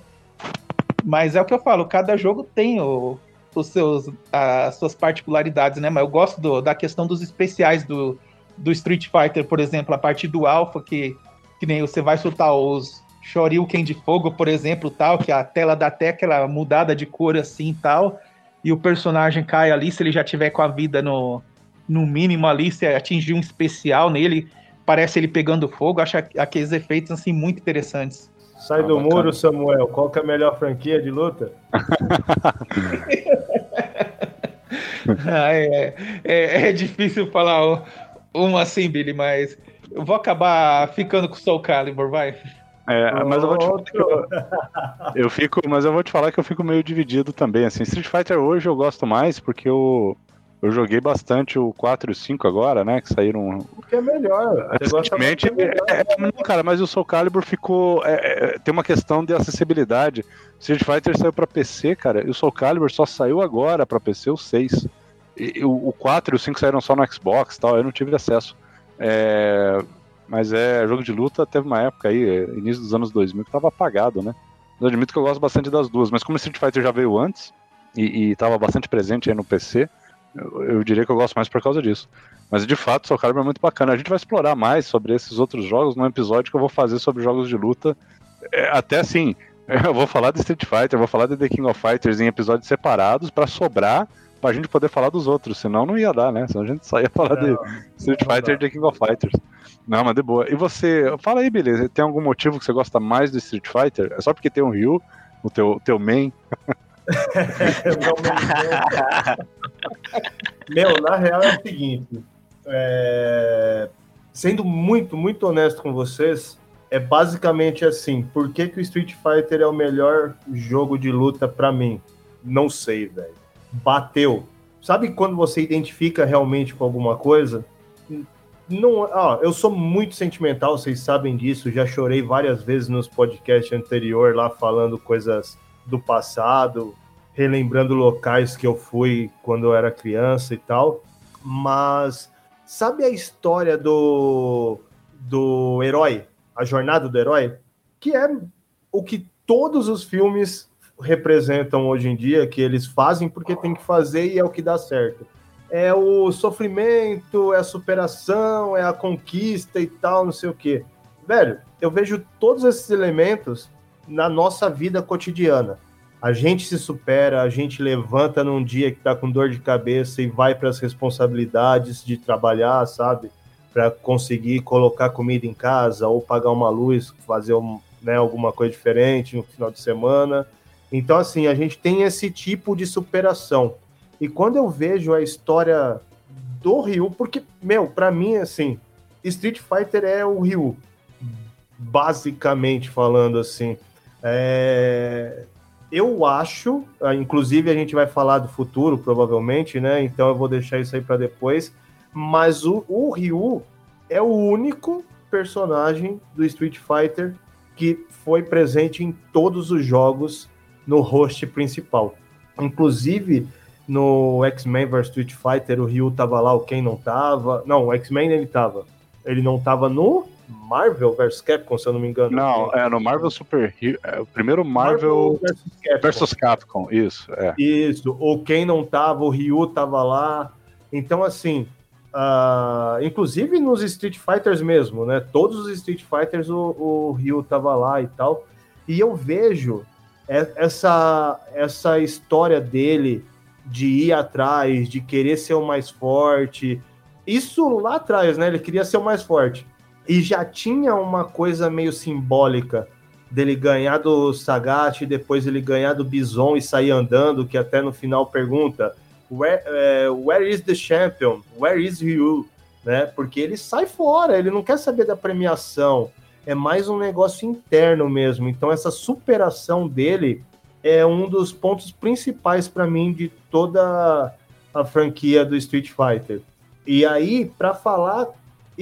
mas é o que eu falo, cada jogo tem o- os seus, as suas particularidades, né? Mas eu gosto do- da questão dos especiais do, do Street Fighter, por exemplo, a partir do Alpha, que, que nem você vai soltar os Shoryuken de fogo, por exemplo, tal, que a tela dá até aquela mudada de cor assim tal, e o personagem cai ali, se ele já tiver com a vida no, no mínimo ali, se atingir um especial nele, parece ele pegando fogo, acho aqueles efeitos assim muito interessantes. Sai Ah, do bacana. muro, Samuel. Qual que é a melhor franquia de luta? Ah, é, é, é difícil falar um- uma assim, Billy, mas eu vou acabar ficando com o Soul Calibur, vai. É, mas eu vou te falar que eu, eu fico, mas eu vou te falar que eu fico meio dividido também, assim. Street Fighter hoje eu gosto mais porque eu, eu joguei bastante o 4 e o 5 agora, né, que saíram O que é melhor? Recentemente, é melhor. é, é, não, cara, mas o Soul Calibur ficou. é, é, tem uma questão de acessibilidade. Street Fighter saiu pra PC, cara, e o Soul Calibur só saiu agora pra PC, o 6. E, o, o 4 e o 5 saíram só no Xbox tal, eu não tive acesso. É, mas é jogo de luta, teve uma época aí, é, início dos anos 2000, que tava apagado, né? Eu admito que eu gosto bastante das duas, mas como Street Fighter já veio antes e, e tava bastante presente aí no PC, eu, eu diria que eu gosto mais por causa disso. Mas de fato, Soul Calibur é muito bacana. A gente vai explorar mais sobre esses outros jogos num episódio que eu vou fazer sobre jogos de luta. É, até assim, eu vou falar de Street Fighter, eu vou falar de The King of Fighters em episódios separados pra sobrar pra gente poder falar dos outros. Senão não ia dar, né? Senão a gente só ia falar de Street não Fighter e. The King of Fighters. Não, mas de boa. E você, fala aí, beleza. Tem algum motivo que você gosta mais do Street Fighter? É só porque tem um Ryu, o teu, teu main? Meu, na real é o seguinte. é, Sendo muito, muito honesto com vocês, é basicamente assim. Por que, que o Street Fighter é o melhor jogo de luta pra mim? Não sei, velho. Bateu. Sabe quando você identifica realmente com alguma coisa? Não, ó, eu sou muito sentimental, vocês sabem disso. Já chorei várias vezes nos podcasts anterior lá falando coisas do passado, relembrando locais que eu fui quando eu era criança e tal. Mas sabe a história do do herói? a jornada do herói, que é o que todos os filmes representam hoje em dia, que eles fazem porque tem que fazer e é o que dá certo. É o sofrimento, é a superação, é a conquista e tal, não sei o quê. Velho, eu vejo todos esses elementos na nossa vida cotidiana. A gente se supera, a gente levanta num dia que tá com dor de cabeça e vai para as responsabilidades de trabalhar, sabe? Para conseguir colocar comida em casa ou pagar uma luz, fazer um, né, alguma coisa diferente no final de semana. Então, assim, a gente tem esse tipo de superação. E quando eu vejo a história do Ryu, porque, meu, para mim, assim, Street Fighter é o Ryu, basicamente falando assim. É... Eu acho, ah, inclusive a gente vai falar do futuro, provavelmente, né? Então eu vou deixar isso aí para depois. Mas o, o Ryu é o único personagem do Street Fighter que foi presente em todos os jogos no host principal. Inclusive, no X-Men vs Street Fighter, o Ryu tava lá, o Ken não tava. Não, o X-Men ele tava. Ele não tava no Marvel vs Capcom, se eu não me engano. Não, é no Marvel Super Hero. É, o primeiro Marvel, Marvel versus, Capcom. Capcom. Isso, é. Isso. O Ken não tava, o Ryu tava lá. Então, assim, Uh, inclusive nos Street Fighters mesmo, né? Todos os Street Fighters o, o Ryu tava lá e tal. E eu vejo essa, essa história dele de ir atrás, de querer ser o mais forte. Isso lá atrás, né? Ele queria ser o mais forte. E já tinha uma coisa meio simbólica dele ganhar do Sagat, depois ele ganhar do Bison e sair andando, que até no final pergunta where, uh, where is the champion? Where is Ryu? Né? Porque ele sai fora, ele não quer saber da premiação. É mais um negócio interno mesmo. Então, essa superação dele é um dos pontos principais para mim de toda a franquia do Street Fighter. E aí, para falar,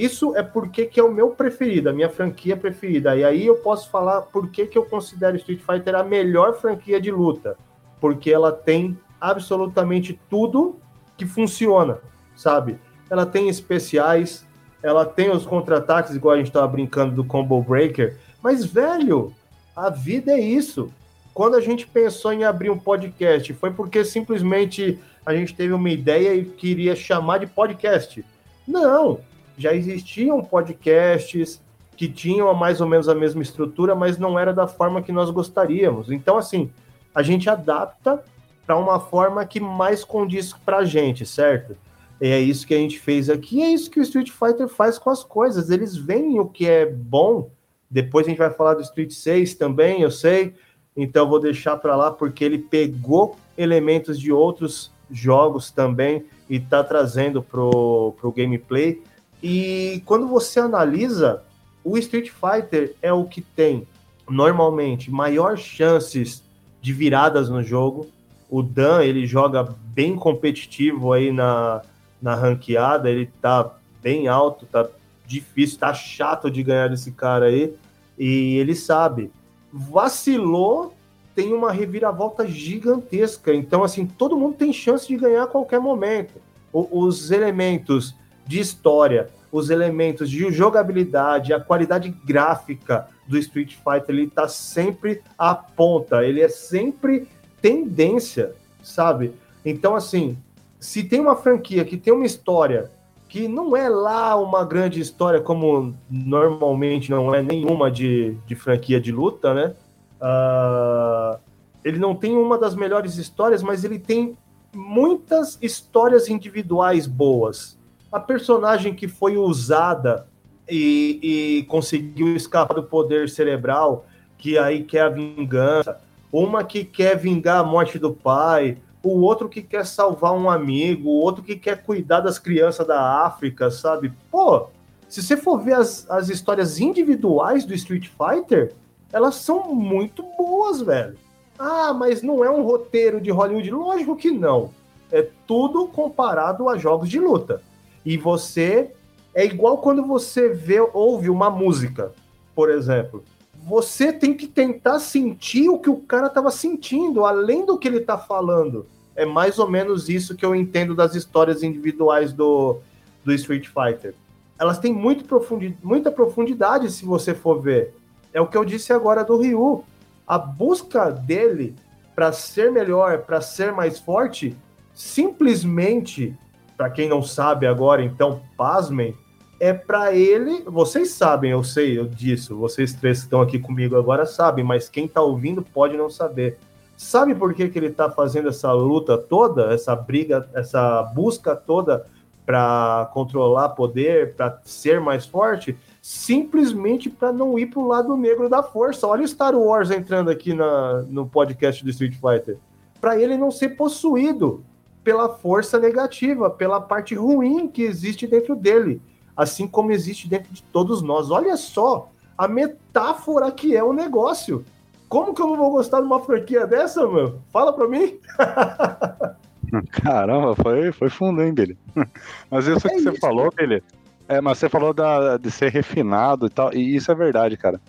isso é porque que é o meu preferido, a minha franquia preferida. E aí eu posso falar por que, que eu considero Street Fighter a melhor franquia de luta. Porque ela tem absolutamente tudo que funciona, sabe? Ela tem especiais, ela tem os contra-ataques, igual a gente estava brincando do Combo Breaker, mas, velho, a vida é isso. Quando a gente pensou em abrir um podcast, foi porque simplesmente a gente teve uma ideia e queria chamar de podcast. Não, já existiam podcasts que tinham mais ou menos a mesma estrutura, mas não era da forma que nós gostaríamos. Então, assim, a gente adapta para uma forma que mais condiz para a gente, certo? E é isso que a gente fez aqui, é isso que o Street Fighter faz com as coisas. Eles veem o que é bom. Depois a gente vai falar do Street 6 também, eu sei. Então vou deixar para lá porque ele pegou elementos de outros jogos também e está trazendo pro, pro gameplay. E quando você analisa, o Street Fighter é o que tem normalmente maior chances de viradas no jogo o Dan, ele joga bem competitivo aí na, na ranqueada, ele tá bem alto, tá difícil, tá chato de ganhar esse cara aí. E ele sabe. Vacilou, tem uma reviravolta gigantesca. Então, assim, todo mundo tem chance de ganhar a qualquer momento. O, os elementos de história, os elementos de jogabilidade, a qualidade gráfica do Street Fighter, ele tá sempre à ponta. Ele é sempre tendência, sabe? Então, assim, se tem uma franquia que tem uma história que não é lá uma grande história, como normalmente não é nenhuma de, de franquia de luta, né? Uh, ele não tem uma das melhores histórias, mas ele tem muitas histórias individuais boas. A personagem que foi usada e, e conseguiu escapar do poder cerebral, que aí quer a vingança uma que quer vingar a morte do pai, o outro que quer salvar um amigo, o outro que quer cuidar das crianças da África, sabe? Pô, se você for ver as, as histórias individuais do Street Fighter, elas são muito boas, velho. Ah, mas não é um roteiro de Hollywood? Lógico que não. É tudo comparado a jogos de luta. E você. É igual quando você vê, ouve uma música, por exemplo você tem que tentar sentir o que o cara estava sentindo, além do que ele está falando. É mais ou menos isso que eu entendo das histórias individuais do, do Street Fighter. elas têm muito profundi muita profundidade se você for ver. É o que eu disse agora do Ryu. A busca dele para ser melhor, para ser mais forte, simplesmente, para quem não sabe agora, então pasmem, é para ele. Vocês sabem, eu sei eu disso. Vocês três que estão aqui comigo agora sabem, mas quem está ouvindo pode não saber. Sabe por que, que ele está fazendo essa luta toda, essa briga, essa busca toda para controlar poder, para ser mais forte? Simplesmente para não ir para o lado negro da força. Olha o Star Wars entrando aqui na, no podcast do Street Fighter. Para ele não ser possuído pela força negativa, pela parte ruim que existe dentro dele assim como existe dentro de todos nós. Olha só a metáfora que é o negócio. Como que eu não vou gostar de uma franquia dessa, meu? Fala pra mim. Caramba, foi, foi fundo, hein, Billy? Mas isso é que isso. você falou, Billy, é, mas você falou da, de ser refinado e tal, e isso é verdade, cara.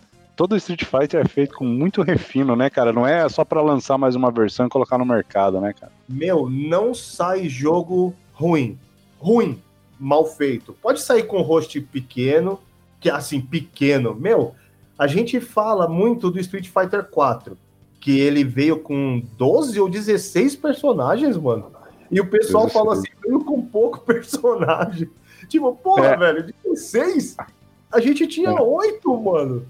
Todo Street Fighter é feito com muito refino, né, cara? Não é só para lançar mais uma versão e colocar no mercado, né, cara? Meu, não sai jogo ruim. Ruim mal feito. Pode sair com host pequeno, que é assim, pequeno. Meu, a gente fala muito do Street Fighter 4, que ele veio com 12 ou 16 personagens, mano. E o pessoal fala assim, veio com pouco personagem. Tipo, porra, é. velho, 16? A gente tinha é. 8, mano.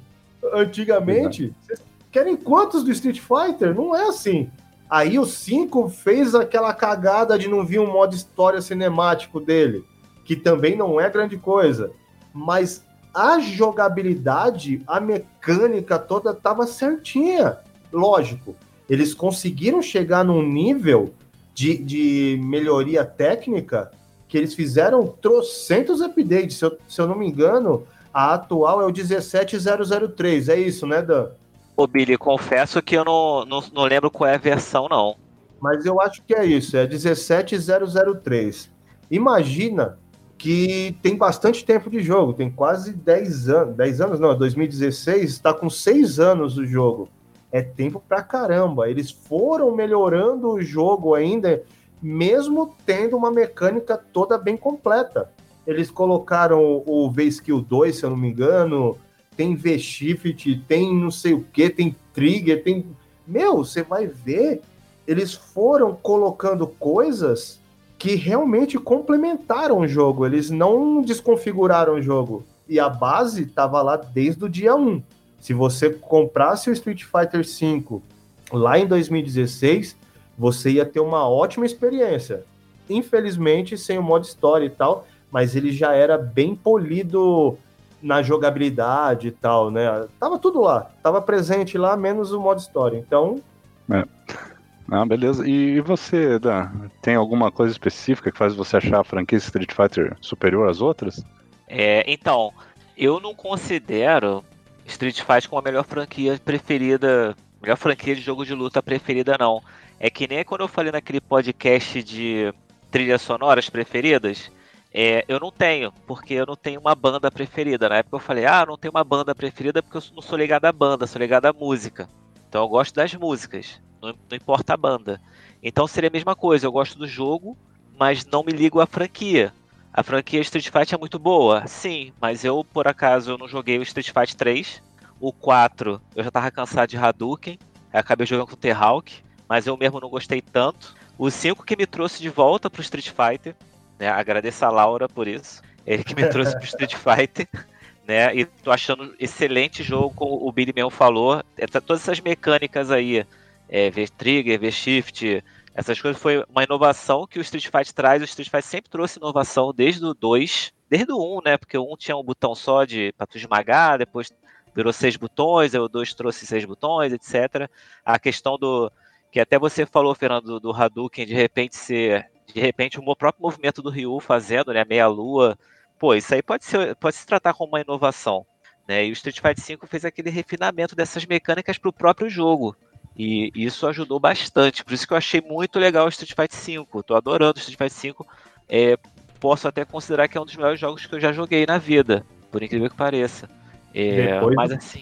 Antigamente. Vocês querem quantos do Street Fighter? Não é assim. Aí o 5 fez aquela cagada de não vir um modo história cinemático dele que também não é grande coisa, mas a jogabilidade, a mecânica toda estava certinha. Lógico, eles conseguiram chegar num nível de, de melhoria técnica que eles fizeram trocentos updates. Se eu, se eu não me engano, a atual é o 17003. É isso, né, Dan? Ô, Billy, confesso que eu não, não, não lembro qual é a versão, não. Mas eu acho que é isso, é 17003. Imagina que tem bastante tempo de jogo, tem quase 10 anos, 10 anos não, 2016 está com 6 anos o jogo. É tempo pra caramba. Eles foram melhorando o jogo ainda, mesmo tendo uma mecânica toda bem completa. Eles colocaram o V-Skill 2, se eu não me engano, tem V-Shift, tem não sei o que, tem Trigger, tem. Meu, você vai ver, eles foram colocando coisas que realmente complementaram o jogo, eles não desconfiguraram o jogo. E a base estava lá desde o dia 1. Se você comprasse o Street Fighter V lá em 2016, você ia ter uma ótima experiência. Infelizmente, sem o modo história e tal, mas ele já era bem polido na jogabilidade e tal, né? Tava tudo lá, tava presente lá, menos o modo história. Então. É. Ah, beleza. E você, Dan, tem alguma coisa específica que faz você achar a franquia Street Fighter superior às outras? É, então, eu não considero Street Fighter como a melhor franquia preferida, melhor franquia de jogo de luta preferida, não. É que nem quando eu falei naquele podcast de trilhas sonoras preferidas, é, eu não tenho, porque eu não tenho uma banda preferida. Na época eu falei, ah, não tenho uma banda preferida porque eu não sou ligado à banda, sou ligado à música. Então eu gosto das músicas não, não importa a banda. Então seria a mesma coisa, eu gosto do jogo, mas não me ligo à franquia. A franquia Street Fighter é muito boa, sim, mas eu, por acaso, eu não joguei o Street Fighter 3. O 4, eu já tava cansado de Hadouken, acabei jogando com o T-Hawk, mas eu mesmo não gostei tanto. O 5 que me trouxe de volta pro Street Fighter, né, agradeço a Laura por isso, ele que me trouxe pro Street Fighter, né, e tô achando excelente jogo, como o Billy mesmo falou, é, tá, todas essas mecânicas aí, é, V-Trigger, V-Shift, essas coisas foi uma inovação que o Street Fighter traz. O Street Fighter sempre trouxe inovação desde o 2, desde o 1, né? Porque o 1 tinha um botão só de para tu esmagar, depois virou seis botões, aí o 2 trouxe seis botões, etc. A questão do que até você falou, Fernando, do Hadouken de repente ser de repente o próprio movimento do Ryu fazendo, né, meia lua. Pô, isso aí pode ser pode se tratar como uma inovação, né? E o Street Fighter 5 fez aquele refinamento dessas mecânicas para o próprio jogo. E isso ajudou bastante. Por isso que eu achei muito legal o Street Fighter V. Tô adorando o Street Fighter V. É, posso até considerar que é um dos melhores jogos que eu já joguei na vida, por incrível que pareça. É, mas assim.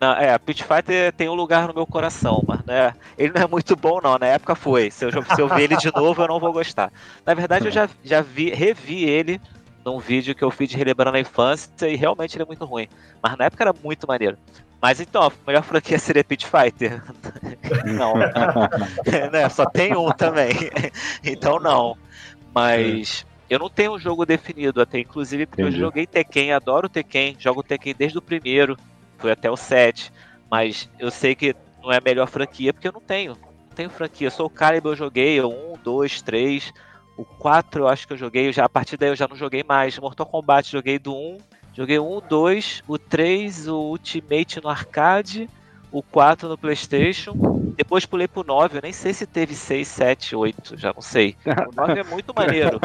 Não, é, Pit Fighter tem um lugar no meu coração, mas né, ele não é muito bom não, na época foi. Se eu, se eu ver ele de novo, eu não vou gostar. Na verdade, eu já, já vi, revi ele num vídeo que eu fiz de relembrando a infância e realmente ele é muito ruim. Mas na época era muito maneiro. Mas então, a melhor franquia seria Pit Fighter? não. né? Só tem um também. então não. Mas eu não tenho um jogo definido até, inclusive porque Entendi. eu joguei Tekken, adoro Tekken, jogo Tekken desde o primeiro, foi até o 7. Mas eu sei que não é a melhor franquia porque eu não tenho. Não tenho franquia. Eu sou o Calibur, eu joguei um, dois, três. O 4 eu acho que eu joguei, já, a partir daí eu já não joguei mais. Mortal Kombat joguei do 1 Joguei o 1, 2, o 3, o Ultimate no arcade, o 4 no PlayStation. Depois pulei pro 9, eu nem sei se teve 6, 7, 8, já não sei. O 9 é muito maneiro.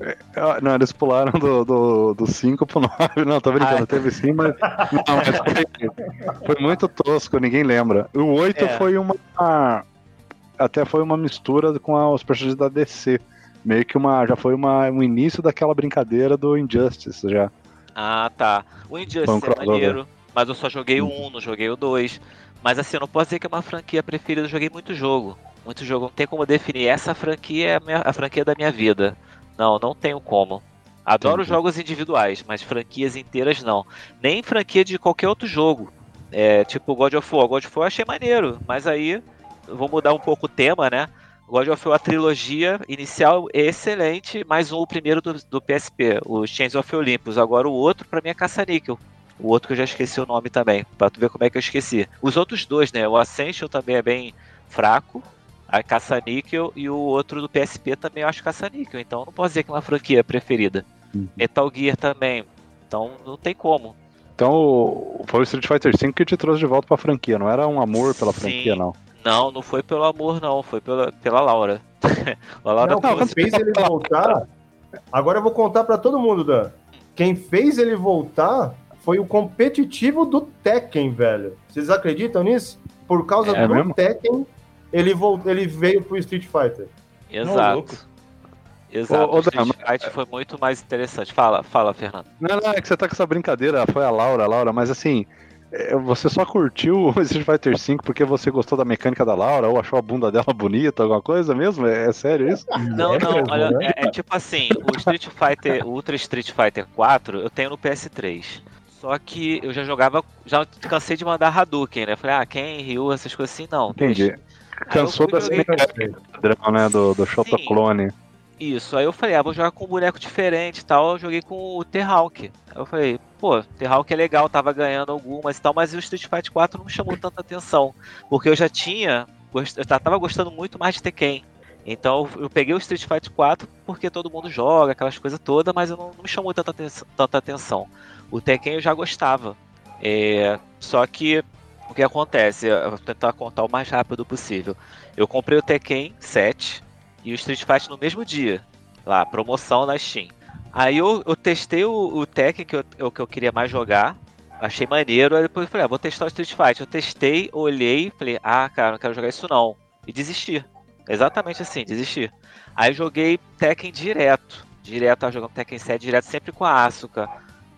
É, não, eles pularam do, do, do 5 pro 9. Não, tô brincando, Ai. teve sim, mas. Não, mas foi, foi, muito tosco, ninguém lembra. O 8 é. foi uma. Até foi uma mistura com os personagens da DC. Meio que uma. Já foi uma, um início daquela brincadeira do Injustice já. Ah, tá. O Injustice um é maneiro, mas eu só joguei o 1, não joguei o 2. Mas assim, eu não posso dizer que é uma franquia preferida, eu joguei muito jogo. Muito jogo, não tem como definir. Essa franquia é a, minha, a franquia da minha vida. Não, não tenho como. Adoro Entendi. jogos individuais, mas franquias inteiras não. Nem franquia de qualquer outro jogo. É, tipo God of War. God of War eu achei maneiro, mas aí vou mudar um pouco o tema, né? God of War, a trilogia inicial é excelente, mais um, o primeiro do, do PSP, o Chains of Olympus. Agora o outro, para mim, é Caça-Níquel. O outro que eu já esqueci o nome também, pra tu ver como é que eu esqueci. Os outros dois, né? O Ascension também é bem fraco, a Caça-Níquel, e o outro do PSP também eu acho Caça-Níquel. Então não posso dizer que é uma franquia preferida. Uhum. Metal Gear também. Então não tem como. Então foi o Street Fighter V que te trouxe de volta pra franquia, não era um amor pela Sim. franquia, não. Não, não foi pelo amor, não. Foi pela, pela Laura. a Laura não, quem fez ele voltar. Agora eu vou contar para todo mundo, Dan. Quem fez ele voltar foi o competitivo do Tekken, velho. Vocês acreditam nisso? Por causa é do mesmo? Tekken, ele, volt... ele veio pro Street Fighter. Exato. Exato. O Street Fighter foi muito mais interessante. Fala, fala, Fernando. Não, não, é que você tá com essa brincadeira. Foi a Laura, a Laura, mas assim. É, você só curtiu o Street Fighter V porque você gostou da mecânica da Laura ou achou a bunda dela bonita, alguma coisa mesmo? É, é sério isso? Não, não, olha, né? é, é, tipo assim, o Street Fighter, o Ultra Street Fighter 4 eu tenho no PS3. Só que eu já jogava, já cansei de mandar Hadouken, né? Falei, ah, quem, Ryu, essas coisas assim, não. Entendi. Cansou dessa mecânica padrão, né, do, do Shota Clone. Isso, aí eu falei, ah, vou jogar com um boneco diferente e tal. Eu joguei com o T-Hawk. Aí eu falei, pô, T-Hawk é legal, tava ganhando algumas e tal, mas o Street Fighter 4 não me chamou tanta atenção. Porque eu já tinha, eu tava gostando muito mais de Tekken. Então eu peguei o Street Fighter 4 porque todo mundo joga, aquelas coisas todas, mas eu não, não me chamou tanta, tanta atenção. O Tekken eu já gostava. É, só que o que acontece? Eu vou tentar contar o mais rápido possível. Eu comprei o Tekken 7 e o Street Fighter no mesmo dia. Lá, promoção na Steam. Aí eu, eu testei o, o Tekken que eu, que eu queria mais jogar. Achei maneiro. Aí depois eu falei, ah, vou testar o Street Fighter. Eu testei, olhei, falei, ah, cara, não quero jogar isso não. E desisti. Exatamente assim, desisti. Aí joguei Tekken direto. Direto, jogando Tekken 7 direto, sempre com a Asuka.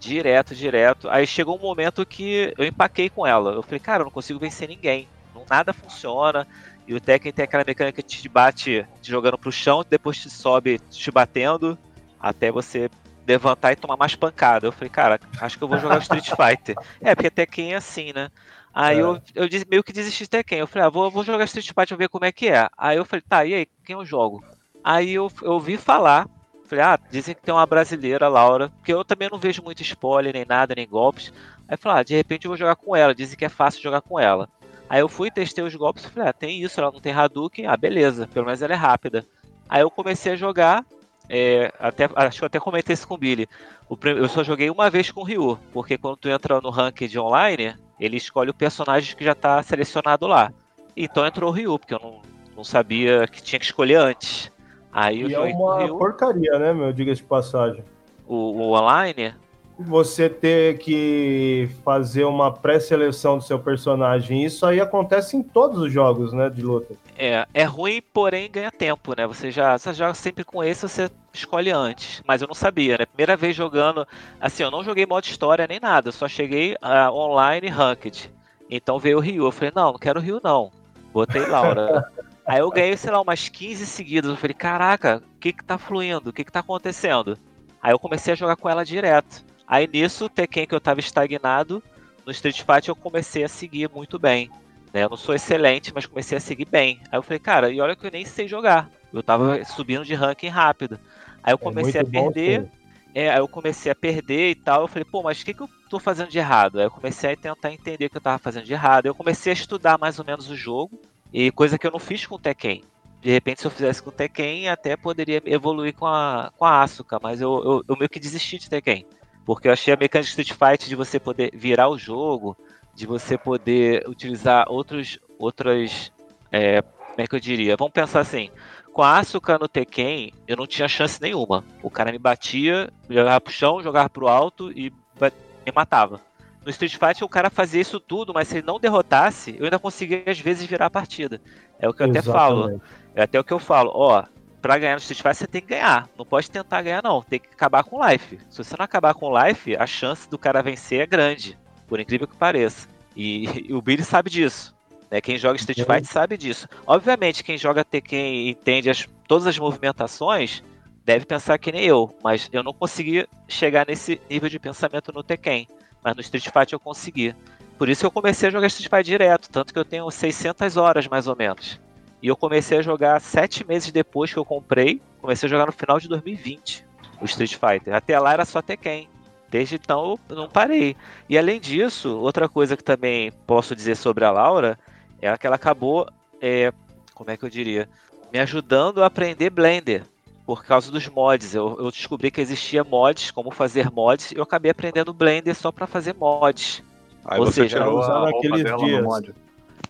Direto, direto. Aí chegou um momento que eu empaquei com ela. Eu falei, cara, eu não consigo vencer ninguém. Nada funciona. E o Tekken tem aquela mecânica que te bate te jogando pro chão, depois te sobe te batendo, até você levantar e tomar mais pancada. Eu falei, cara, acho que eu vou jogar Street Fighter. É, porque Tekken é assim, né? Aí é. eu, eu meio que desisti de Tekken. Eu falei, ah, vou, vou jogar Street Fighter ver como é que é. Aí eu falei, tá, e aí, quem eu jogo? Aí eu, eu ouvi falar, falei, ah, dizem que tem uma brasileira, Laura, que eu também não vejo muito spoiler, nem nada, nem golpes. Aí falei, ah, de repente eu vou jogar com ela. Dizem que é fácil jogar com ela. Aí eu fui, testei os golpes falei, ah, tem isso, ela não tem Hadouken, ah, beleza, pelo menos ela é rápida. Aí eu comecei a jogar, é, até, acho que eu até comentei isso com o Billy. O, eu só joguei uma vez com o Ryu, porque quando tu entra no ranked online, ele escolhe o personagem que já está selecionado lá. Então entrou o Ryu, porque eu não, não sabia que tinha que escolher antes. Aí e é uma porcaria, né, meu? Diga de passagem. O, o online? você ter que fazer uma pré-seleção do seu personagem. Isso aí acontece em todos os jogos, né, de luta. É, é ruim, porém ganha tempo, né? Você já você joga sempre com esse, você escolhe antes. Mas eu não sabia, né? Primeira vez jogando, assim, eu não joguei modo história nem nada, só cheguei uh, online ranked. Então veio o Ryu, eu falei, não, não quero o Ryu não. Botei Laura. Aí eu ganhei, sei lá, umas 15 seguidas. Eu falei, caraca, o que que tá fluindo? O que que tá acontecendo? Aí eu comecei a jogar com ela direto. Aí nisso, o Tekken que eu tava estagnado, no Street Fighter eu comecei a seguir muito bem. Né? Eu não sou excelente, mas comecei a seguir bem. Aí eu falei, cara, e olha que eu nem sei jogar. Eu tava subindo de ranking rápido. Aí eu comecei é a perder. É, aí eu comecei a perder e tal. Eu falei, pô, mas o que, que eu tô fazendo de errado? Aí eu comecei a tentar entender o que eu tava fazendo de errado. Eu comecei a estudar mais ou menos o jogo. E coisa que eu não fiz com o Tekken. De repente, se eu fizesse com o Tekken, até poderia evoluir com a, com a Asuka. Mas eu, eu, eu meio que desisti de Tekken. Porque eu achei a mecânica de Street Fighter de você poder virar o jogo, de você poder utilizar outros. outras. É, como é que eu diria? Vamos pensar assim com a Asuka no Tekken, eu não tinha chance nenhuma. O cara me batia, jogava pro chão, jogava pro alto e me matava. No Street Fighter o cara fazia isso tudo, mas se ele não derrotasse, eu ainda conseguia às vezes virar a partida. É o que eu Exatamente. até falo. É até o que eu falo. Ó, pra ganhar no Street Fighter você tem que ganhar. Não pode tentar ganhar, não. Tem que acabar com o life. Se você não acabar com o life, a chance do cara vencer é grande. Por incrível que pareça. E, e o Billy sabe disso. Né? Quem joga Street uhum. Fighter sabe disso. Obviamente, quem joga Tekken e entende as, todas as movimentações deve pensar que nem eu, mas eu não consegui chegar nesse nível de pensamento no Tekken. Mas no Street Fighter eu consegui. Por isso que eu comecei a jogar Street Fighter direto, tanto que eu tenho 600 horas mais ou menos. E eu comecei a jogar sete meses depois que eu comprei. Comecei a jogar no final de 2020 o Street Fighter. Até lá era só Tekken. Desde então eu não parei. E além disso, outra coisa que também posso dizer sobre a Laura é que ela acabou, é, como é que eu diria, me ajudando a aprender Blender por causa dos mods. Eu, eu, descobri que existia mods, como fazer mods, e eu acabei aprendendo Blender só para fazer mods. Aí Ou você seja, tirou a naqueles dias. mod.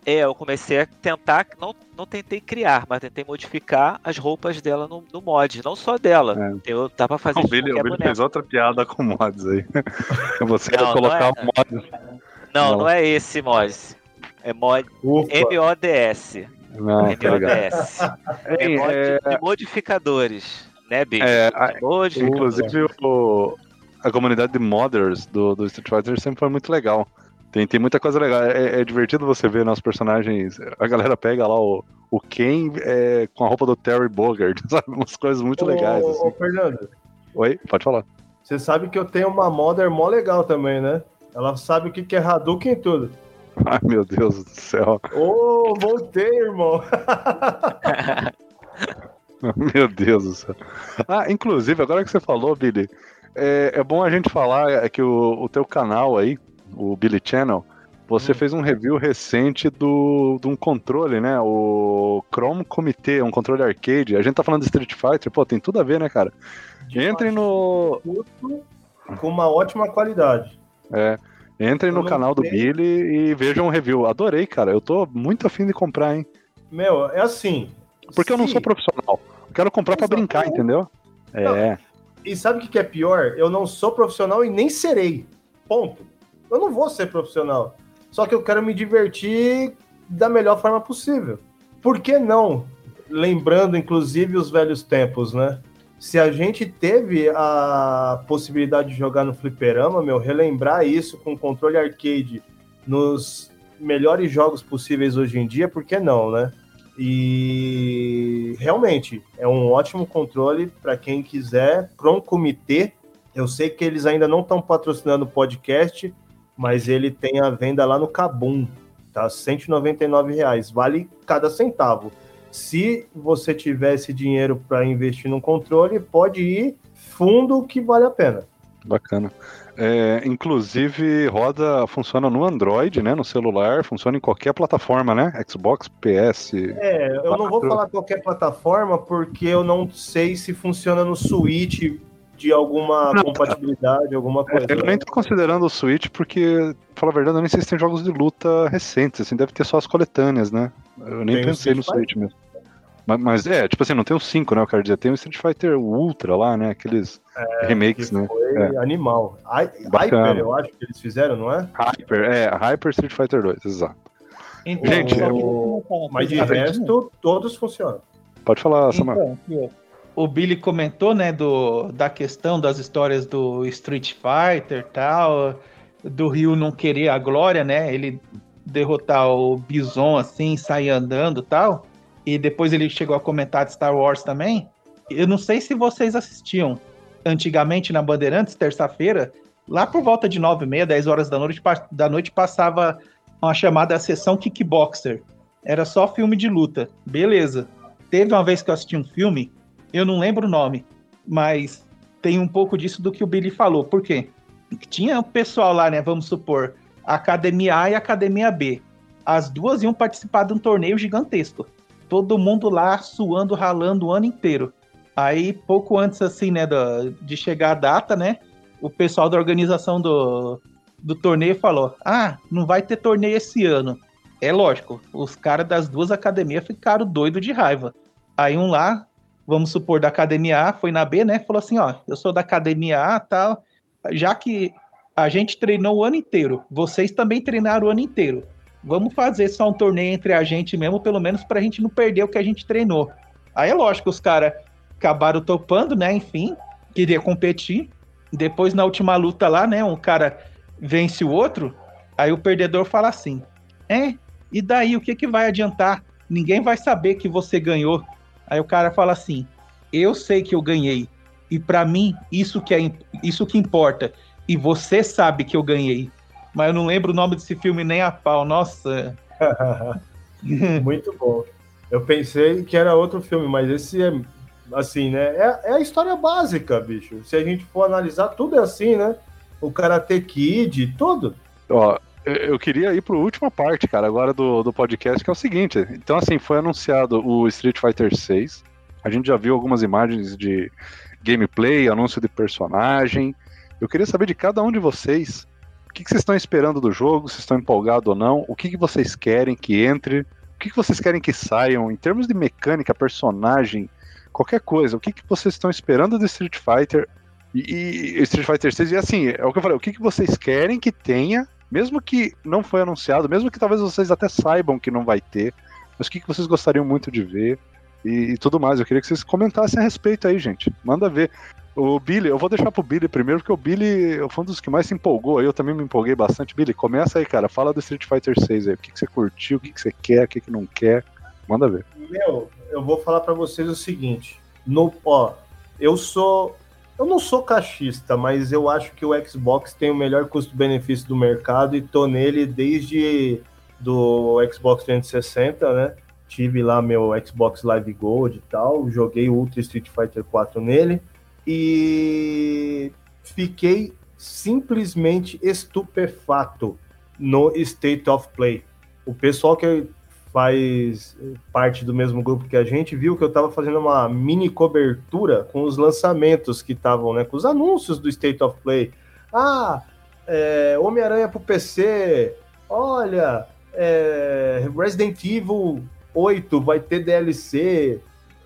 É, eu comecei a tentar, não, não tentei criar, mas tentei modificar as roupas dela no, no mod, não só dela. É. Eu dá pra fazer o Billy, o Billy fez outra piada com mods aí. você não, ia colocar não é, mod. Não, não, não é esse mod. É mod MODS. Não, MODS. é mod é... de modificadores, né, Bicho? É, a... Inclusive, o... a comunidade de modders do, do Street Fighter sempre foi muito legal. Tem, tem muita coisa legal. É, é, divertido você ver nossos personagens. A galera pega lá o, o Ken é, com a roupa do Terry Bogard, sabe? Umas coisas muito ô, legais. Assim. Ô, Fernando. Oi, pode falar. Você sabe que eu tenho uma modder mó legal também, né? Ela sabe o que é Hadouken e tudo. Ai, meu Deus do céu. Ô, oh, voltei, irmão. meu Deus do céu. Ah, inclusive, agora que você falou, Billy, é, é bom a gente falar é que o, o teu canal aí, o Billy Channel, você hum. fez um review recente do, de um controle, né? O Chrome Comitê, um controle arcade. A gente tá falando de Street Fighter, pô, tem tudo a ver, né, cara? Entre no. Com uma ótima qualidade. É. Entrem no canal do Billy e vejam o review. Adorei, cara. Eu tô muito afim de comprar, hein? Meu, é assim. Porque se... eu não sou profissional. Eu quero comprar para brincar, entendeu? Não. É. E sabe o que é pior? Eu não sou profissional e nem serei. Ponto. Eu não vou ser profissional. Só que eu quero me divertir da melhor forma possível. Por que não? Lembrando, inclusive, os velhos tempos, né? Se a gente teve a possibilidade de jogar no fliperama, meu, relembrar isso com controle arcade nos melhores jogos possíveis hoje em dia, por que não, né? E realmente é um ótimo controle para quem quiser. Chrome Comitê, eu sei que eles ainda não estão patrocinando o podcast, mas ele tem a venda lá no Kabum, tá? 199 reais, vale cada centavo. Se você tiver esse dinheiro para investir no controle, pode ir fundo que vale a pena. Bacana. É, inclusive, roda, funciona no Android, né? No celular, funciona em qualquer plataforma, né? Xbox, PS. É, eu 4. não vou falar qualquer plataforma porque eu não sei se funciona no Switch de alguma não, compatibilidade, alguma coisa. Eu nem tô considerando o Switch porque, pra falar a verdade, eu nem sei se tem jogos de luta recentes, assim, deve ter só as coletâneas, né? Eu nem tem pensei no Switch mesmo. Mas, mas, é, tipo assim, não tem o 5, né? Eu quero dizer, tem o Street Fighter Ultra lá, né? Aqueles é, remakes, né? Foi é. animal. Hyper, eu acho que eles fizeram, não é? Hyper, é, Hyper Street Fighter 2, exato. Então, Gente, eu... mas de resto, todos funcionam. Pode falar, Samar. Então, o Billy comentou, né, do, da questão das histórias do Street Fighter tal, do Ryu não querer a glória, né? Ele derrotar o Bison assim, sair andando tal e depois ele chegou a comentar de Star Wars também. Eu não sei se vocês assistiam, antigamente na Bandeirantes, terça-feira, lá por volta de 9 e meia, 10 horas da noite, da noite passava uma chamada sessão Kickboxer. Era só filme de luta. Beleza. Teve uma vez que eu assisti um filme, eu não lembro o nome, mas tem um pouco disso do que o Billy falou. Por quê? Tinha o pessoal lá, né? Vamos supor, Academia A e Academia B. As duas iam participar de um torneio gigantesco. Todo mundo lá suando, ralando o ano inteiro. Aí, pouco antes, assim, né, do, de chegar a data, né? O pessoal da organização do, do torneio falou: Ah, não vai ter torneio esse ano. É lógico, os caras das duas academias ficaram doidos de raiva. Aí um lá, vamos supor, da academia A, foi na B, né? Falou assim: Ó, eu sou da academia A tal. Já que a gente treinou o ano inteiro, vocês também treinaram o ano inteiro. Vamos fazer só um torneio entre a gente mesmo, pelo menos pra gente não perder o que a gente treinou. Aí é lógico, os caras acabaram topando, né? Enfim, queria competir. Depois, na última luta lá, né? Um cara vence o outro. Aí o perdedor fala assim: É, e daí o que, que vai adiantar? Ninguém vai saber que você ganhou. Aí o cara fala assim: Eu sei que eu ganhei. E para mim, isso que, é, isso que importa. E você sabe que eu ganhei. Mas eu não lembro o nome desse filme nem a pau. Nossa. Muito bom. Eu pensei que era outro filme, mas esse é assim, né? É, é, a história básica, bicho. Se a gente for analisar, tudo é assim, né? O Karate Kid, tudo. Ó, eu queria ir para a última parte, cara, agora do, do podcast, que é o seguinte. Então, assim, foi anunciado o Street Fighter 6. A gente já viu algumas imagens de gameplay, anúncio de personagem. Eu queria saber de cada um de vocês que, que vocês estão esperando do jogo, se estão empolgados ou não, o que, que vocês querem que entre, o que, que vocês querem que saiam, em termos de mecânica, personagem, qualquer coisa. O que, que vocês estão esperando do Street Fighter e, e Street Fighter 6? E assim, é o que eu falei, o que, que vocês querem que tenha, mesmo que não foi anunciado, mesmo que talvez vocês até saibam que não vai ter, mas o que, que vocês gostariam muito de ver e, e tudo mais. Eu queria que vocês comentassem a respeito aí, gente. Manda ver. O Billy, eu vou deixar pro Billy primeiro, porque o Billy foi um dos que mais se empolgou. Eu também me empolguei bastante. Billy, começa aí, cara. Fala do Street Fighter 6 aí. O que, que você curtiu, o que, que você quer, o que, que não quer. Manda ver. Meu, eu vou falar para vocês o seguinte. No, ó, eu sou. Eu não sou cachista, mas eu acho que o Xbox tem o melhor custo-benefício do mercado e tô nele desde do Xbox 360, né? Tive lá meu Xbox Live Gold e tal, joguei Ultra Street Fighter 4 nele e fiquei simplesmente estupefato no State of Play. O pessoal que faz parte do mesmo grupo que a gente viu que eu estava fazendo uma mini cobertura com os lançamentos que estavam, né, com os anúncios do State of Play. Ah, é, Homem-Aranha para o PC, olha, é, Resident Evil 8 vai ter DLC,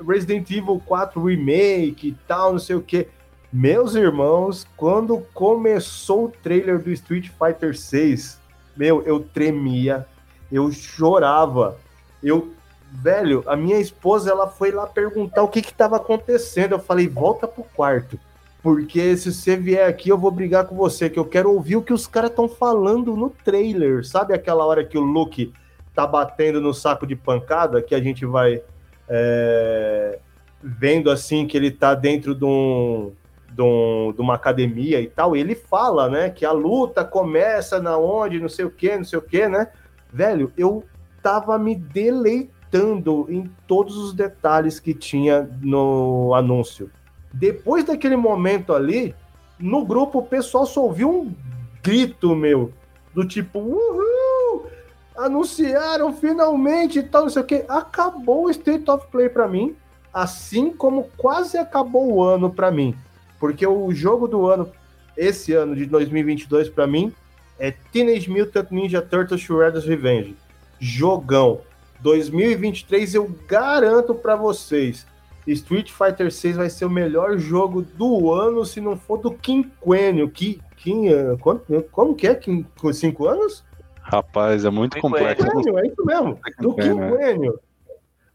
Resident Evil 4 Remake e tal, não sei o que. Meus irmãos, quando começou o trailer do Street Fighter 6, meu, eu tremia, eu chorava. Eu, velho, a minha esposa ela foi lá perguntar o que que tava acontecendo. Eu falei: "Volta pro quarto, porque se você vier aqui eu vou brigar com você, que eu quero ouvir o que os caras estão falando no trailer". Sabe aquela hora que o Luke tá batendo no saco de pancada que a gente vai é, vendo assim que ele tá dentro de, um, de, um, de, uma academia e tal, e ele fala, né, que a luta começa na onde, não sei o que, não sei o que, né? Velho, eu tava me deleitando em todos os detalhes que tinha no anúncio. Depois daquele momento ali, no grupo o pessoal só ouviu um grito meu, do tipo, uhul! Anunciaram finalmente e tal, não sei o que. Acabou o State of Play para mim, assim como quase acabou o ano para mim. Porque o jogo do ano, esse ano de 2022 para mim, é Teenage Mutant Ninja Turtles Shredder's Revenge. Jogão. 2023 eu garanto para vocês, Street Fighter 6 vai ser o melhor jogo do ano, se não for do quinquênio. Que, que, como, como que é? 5 anos? Rapaz, é muito complexo. É isso mesmo. Do quinquênio.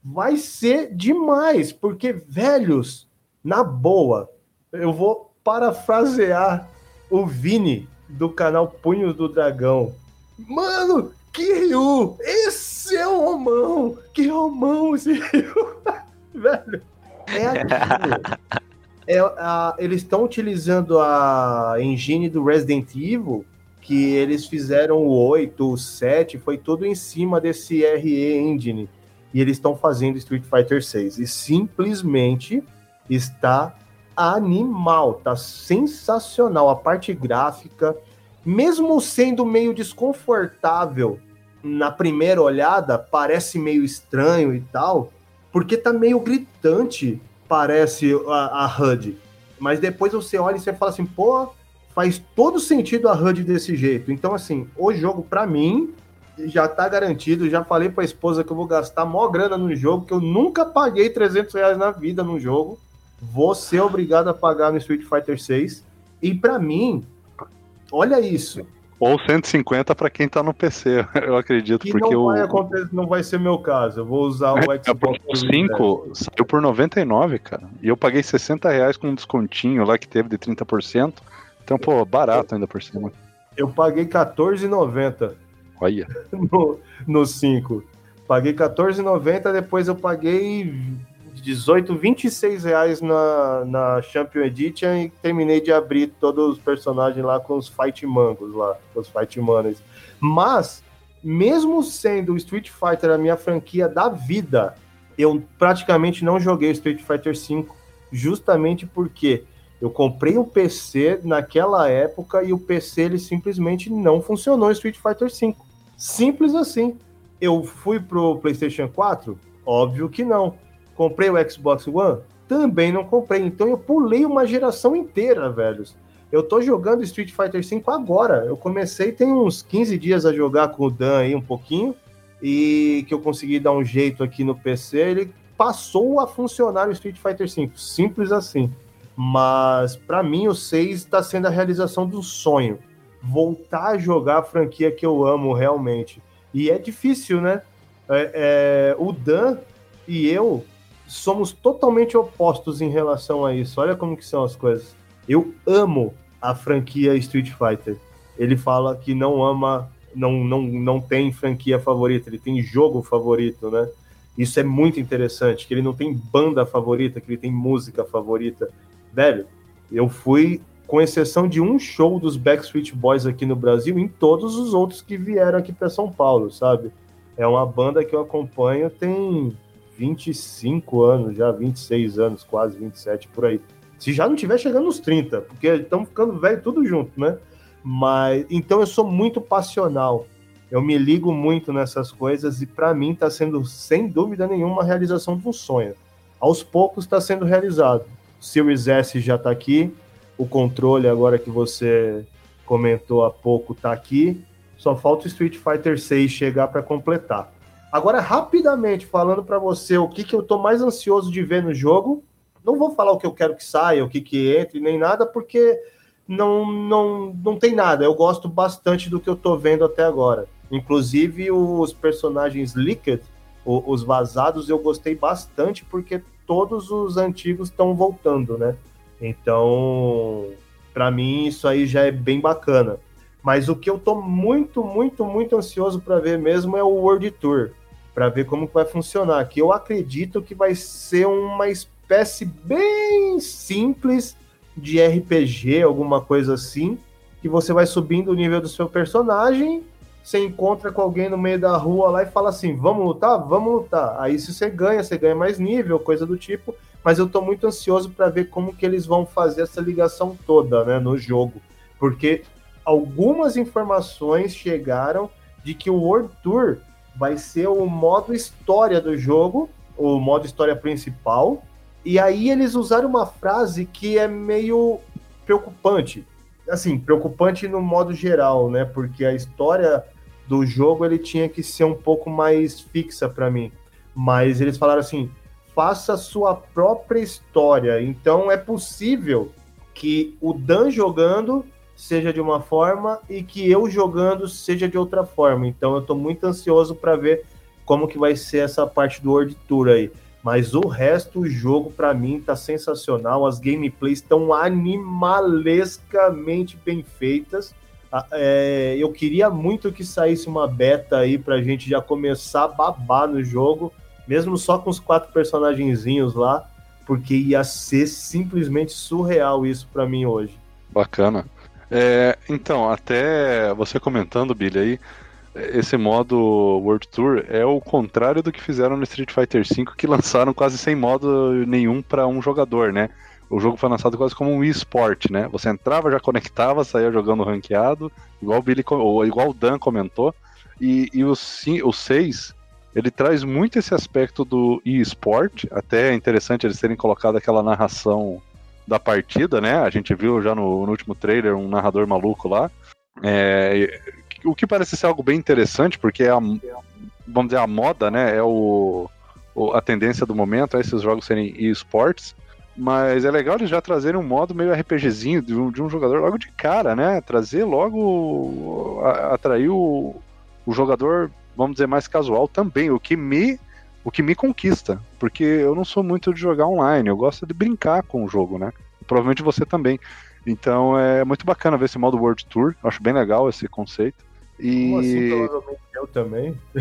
Vai ser demais, porque, velhos, na boa, eu vou parafrasear o Vini do canal Punhos do Dragão. Mano, que Ryu! Esse é o Romão! Que Romão esse Ryu! Velho, é aquilo. É, a, eles estão utilizando a engine do Resident Evil, que eles fizeram o 8, o 7, foi tudo em cima desse RE Engine. E eles estão fazendo Street Fighter 6. E simplesmente está animal, tá sensacional. A parte gráfica, mesmo sendo meio desconfortável na primeira olhada, parece meio estranho e tal, porque tá meio gritante, parece a, a HUD. Mas depois você olha e você fala assim, pô, faz todo sentido a HUD desse jeito. Então, assim, o jogo, para mim, já tá garantido. Já falei pra esposa que eu vou gastar maior grana no jogo, que eu nunca paguei 300 reais na vida no jogo. Vou ser obrigado a pagar no Street Fighter 6. E para mim, olha isso. Ou 150 para quem tá no PC, eu acredito. Que porque não, vai o, acontecer, não vai ser meu caso. Eu vou usar o É, Xbox. o 5 saiu por 99, cara. E eu paguei 60 reais com um descontinho lá que teve de 30%. Então, pô, barato ainda por cima. Eu paguei R$14,90 Olha. no, no 5. Paguei R$14,90, depois eu paguei 18, 26 reais na, na Champion Edition e terminei de abrir todos os personagens lá com os Fight Mangos lá, com os Fight Manes. Mas, mesmo sendo o Street Fighter a minha franquia da vida, eu praticamente não joguei Street Fighter V, justamente porque eu comprei um PC naquela época e o PC ele simplesmente não funcionou em Street Fighter V. Simples assim. Eu fui pro PlayStation 4? Óbvio que não. Comprei o Xbox One? Também não comprei. Então eu pulei uma geração inteira, velhos. Eu tô jogando Street Fighter V agora. Eu comecei tem uns 15 dias a jogar com o Dan aí um pouquinho e que eu consegui dar um jeito aqui no PC, ele passou a funcionar o Street Fighter V. Simples assim. Mas para mim o 6 está sendo a realização do sonho. Voltar a jogar a franquia que eu amo realmente. E é difícil, né? É, é, o Dan e eu somos totalmente opostos em relação a isso. Olha como que são as coisas. Eu amo a franquia Street Fighter. Ele fala que não ama, não, não, não tem franquia favorita, ele tem jogo favorito, né? Isso é muito interessante, que ele não tem banda favorita, que ele tem música favorita. Velho, eu fui, com exceção de um show dos Backstreet Boys aqui no Brasil, em todos os outros que vieram aqui para São Paulo, sabe? É uma banda que eu acompanho tem 25 anos, já 26 anos, quase 27 por aí. Se já não tiver chegando nos 30, porque estamos ficando velho tudo junto, né? Mas então eu sou muito passional. Eu me ligo muito nessas coisas e para mim está sendo sem dúvida nenhuma a realização de um sonho. Aos poucos está sendo realizado. O Series S já está aqui, o controle agora que você comentou há pouco está aqui. Só falta o Street Fighter 6 chegar para completar. Agora, rapidamente, falando para você o que, que eu tô mais ansioso de ver no jogo. Não vou falar o que eu quero que saia, o que, que entre, nem nada, porque não, não, não tem nada. Eu gosto bastante do que eu tô vendo até agora. Inclusive, os personagens Liquid, os vazados, eu gostei bastante, porque todos os antigos estão voltando, né? Então, para mim, isso aí já é bem bacana. Mas o que eu tô muito, muito, muito ansioso para ver mesmo é o World Tour para ver como vai funcionar. Que eu acredito que vai ser uma espécie bem simples de RPG, alguma coisa assim, que você vai subindo o nível do seu personagem, você encontra com alguém no meio da rua lá e fala assim: "Vamos lutar? Vamos lutar". Aí se você ganha, você ganha mais nível, coisa do tipo, mas eu tô muito ansioso para ver como que eles vão fazer essa ligação toda, né, no jogo, porque algumas informações chegaram de que o World Tour vai ser o modo história do jogo, o modo história principal. E aí eles usaram uma frase que é meio preocupante. Assim, preocupante no modo geral, né? Porque a história do jogo ele tinha que ser um pouco mais fixa para mim. Mas eles falaram assim: faça sua própria história. Então é possível que o Dan jogando seja de uma forma e que eu jogando seja de outra forma. Então eu estou muito ansioso para ver como que vai ser essa parte do World Tour aí. Mas o resto, o jogo para mim tá sensacional. As gameplays estão animalescamente bem feitas. É, eu queria muito que saísse uma beta aí pra gente já começar a babar no jogo, mesmo só com os quatro personagenzinhos lá, porque ia ser simplesmente surreal isso para mim hoje. Bacana. É, então, até você comentando, Billy, aí, esse modo World Tour é o contrário do que fizeram no Street Fighter V, que lançaram quase sem modo nenhum para um jogador, né? O jogo foi lançado quase como um eSport, né? Você entrava, já conectava, saía jogando ranqueado, igual o Billy, ou igual o Dan comentou. E, e o 6, ele traz muito esse aspecto do eSport, até é interessante eles terem colocado aquela narração da partida, né? A gente viu já no, no último trailer um narrador maluco lá. É, o que parece ser algo bem interessante, porque é a, vamos dizer, a moda, né? É o, a tendência do momento, é esses jogos serem esportes. Mas é legal eles já trazerem um modo meio RPGzinho de um, de um jogador logo de cara, né? Trazer logo. A, atrair o, o jogador, vamos dizer, mais casual também, o que me. O que me conquista, porque eu não sou muito de jogar online, eu gosto de brincar com o jogo, né? Provavelmente você também. Então é muito bacana ver esse modo World Tour, eu acho bem legal esse conceito. E... Como assim, provavelmente eu também?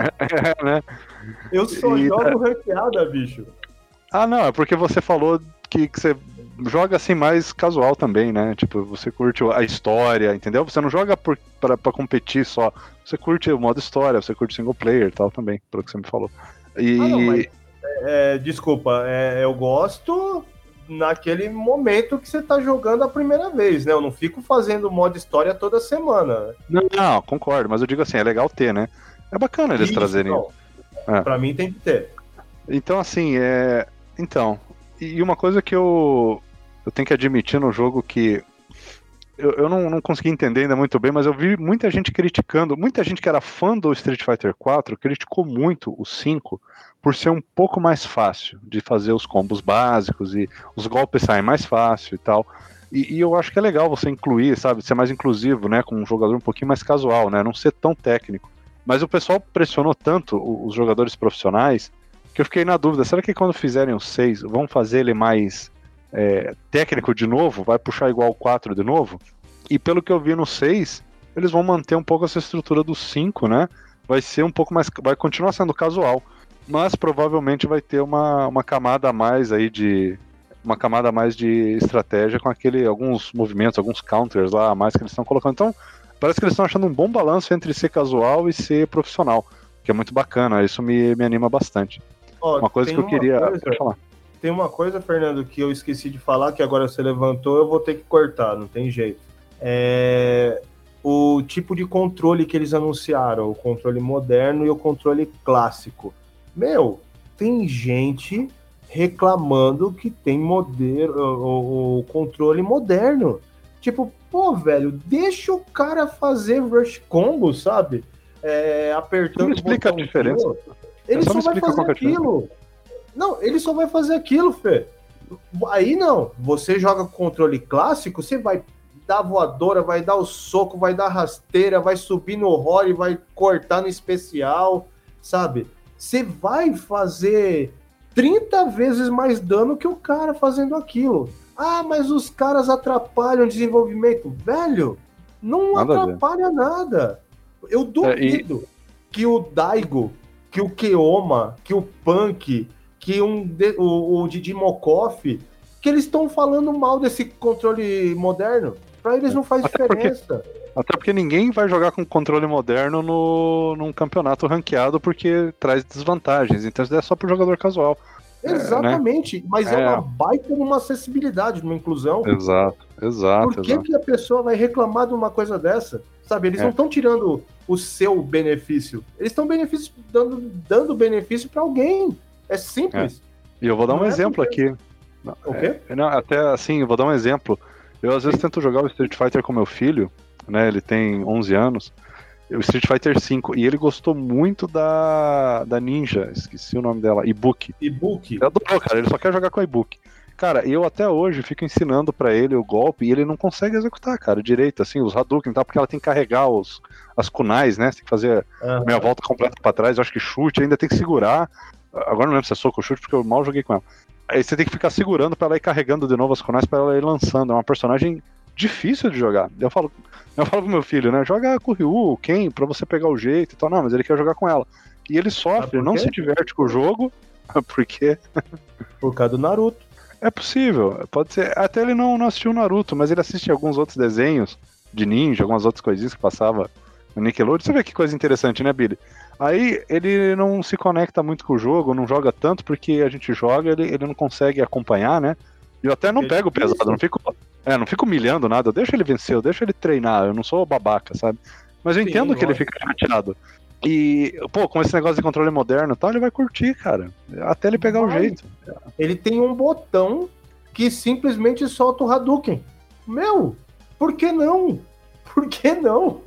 é, né? Eu só E- jogo ranqueada, bicho. Ah, não, é porque você falou que, que você joga assim mais casual também, né? Tipo, você curte a história, entendeu? Você não joga por, pra, pra competir só. Você curte o modo história, você curte single player e tal também, pelo que você me falou. E. Ah, não, mas, é, desculpa, é, eu gosto naquele momento que você tá jogando a primeira vez, né? Eu não fico fazendo modo história toda semana. Não, não, concordo, mas eu digo assim, é legal ter, né? É bacana eles Isso, trazerem. não. É. Pra mim tem que ter. Então, assim, é. Então, e uma coisa que eu, eu tenho que admitir no jogo que eu, eu não, não consegui entender ainda muito bem, mas eu vi muita gente criticando, muita gente que era fã do Street Fighter 4 criticou muito o 5 por ser um pouco mais fácil de fazer os combos básicos e os golpes saem mais fácil e tal. E, e eu acho que é legal você incluir, sabe, ser mais inclusivo, né, com um jogador um pouquinho mais casual, né, não ser tão técnico. Mas o pessoal pressionou tanto os jogadores profissionais que eu fiquei na dúvida, será que quando fizerem o 6, vão fazer ele mais é, técnico de novo? Vai puxar igual o 4 de novo? E pelo que eu vi no 6, eles vão manter um pouco essa estrutura do 5, né? Vai ser um pouco mais. Vai continuar sendo casual. Mas provavelmente vai ter uma, uma camada a mais aí de. Uma camada a mais de estratégia com aquele. alguns movimentos, alguns counters lá a mais que eles estão colocando. Então, parece que eles estão achando um bom balanço entre ser casual e ser profissional. Que é muito bacana, isso me, me anima bastante. Ó, Uma coisa que eu queria. coisa- Pode falar. Tem uma coisa, Fernando, que eu esqueci de falar, que agora você levantou, eu vou ter que cortar, não tem jeito. É o tipo de controle que eles anunciaram, o controle moderno e o controle clássico. Meu, tem gente reclamando que tem modelo, o, o controle moderno. Tipo, pô, velho, deixa o cara fazer rush combo, sabe? É, apertando Me explica a diferença. Ele Só só vai fazer é diferença. aquilo. Não, ele só vai fazer aquilo, Fê. Aí não. Você joga com controle clássico, você vai dar voadora, vai dar o soco, vai dar rasteira, vai subir no role, vai cortar no especial, sabe? Você vai fazer 30 vezes mais dano que o cara fazendo aquilo. Ah, mas os caras atrapalham o desenvolvimento. Velho, não Nada atrapalha nada. Eu duvido que o Daigo, que o Keoma, que o Punk, que um o, o Didi Mokoff, que eles estão falando mal desse controle moderno. Pra eles não faz Até porque- diferença. Até porque ninguém vai jogar com controle moderno no, num campeonato ranqueado porque traz desvantagens. Então isso é só pro jogador casual. Exatamente. Mas é. É. uma baita numa acessibilidade, numa inclusão. Exato, exato, Por que, exato. que a pessoa vai reclamar de uma coisa dessa? Sabe, eles É. não estão tirando o seu benefício. Eles estão dando, dando benefício para alguém. É simples. E eu vou dar um Não é exemplo aqui. Não, O quê? é, não, até assim, eu vou dar um exemplo. Eu às vezes tento jogar o Street Fighter com meu filho, né? Ele tem 11 anos. O Street Fighter V, e ele gostou muito da, da Ninja, esqueci o nome dela, Ibuki. E-book. Ele adorou, cara, ele só quer jogar com a Ibuki. Cara, eu até hoje fico ensinando pra ele o golpe e ele não consegue executar, cara, direito, assim, os Hadouken e tal, porque ela tem que carregar os, as kunais, né? Você tem que fazer Aham. meia volta completa pra trás, eu acho que chute, ainda tem que segurar. Agora não lembro se é soco ou chute, porque eu mal joguei com ela. Aí você tem que ficar segurando pra ela ir carregando de novo as kunais pra ela ir lançando. É uma personagem difícil de jogar. Eu falo, eu falo pro meu filho, né? Joga com o Ryu, quem, pra você pegar o jeito e tal. Não, mas ele quer jogar com ela. E ele sofre, não se diverte com o jogo. Por quê? Por causa do Naruto. É possível, pode ser. Até ele não, não assistiu o Naruto, mas ele assiste alguns outros desenhos de ninja, algumas outras coisinhas que passava no Nickelodeon. Você vê que coisa interessante, né, Billy? Aí ele não se conecta muito com o jogo, não joga tanto, porque a gente joga, ele, ele não consegue acompanhar, né? Eu até não É pego difícil. pesado, não fico, é, não fico humilhando nada, eu deixo ele vencer, eu deixo ele treinar, eu não sou babaca, sabe? Mas eu Sim, entendo que ele fica chateado. E, pô, com esse negócio de controle moderno e tal, ele vai curtir, cara. Até ele pegar o Vai. jeito. Ele tem um botão que simplesmente solta o Hadouken. Meu, por que não? Por que não?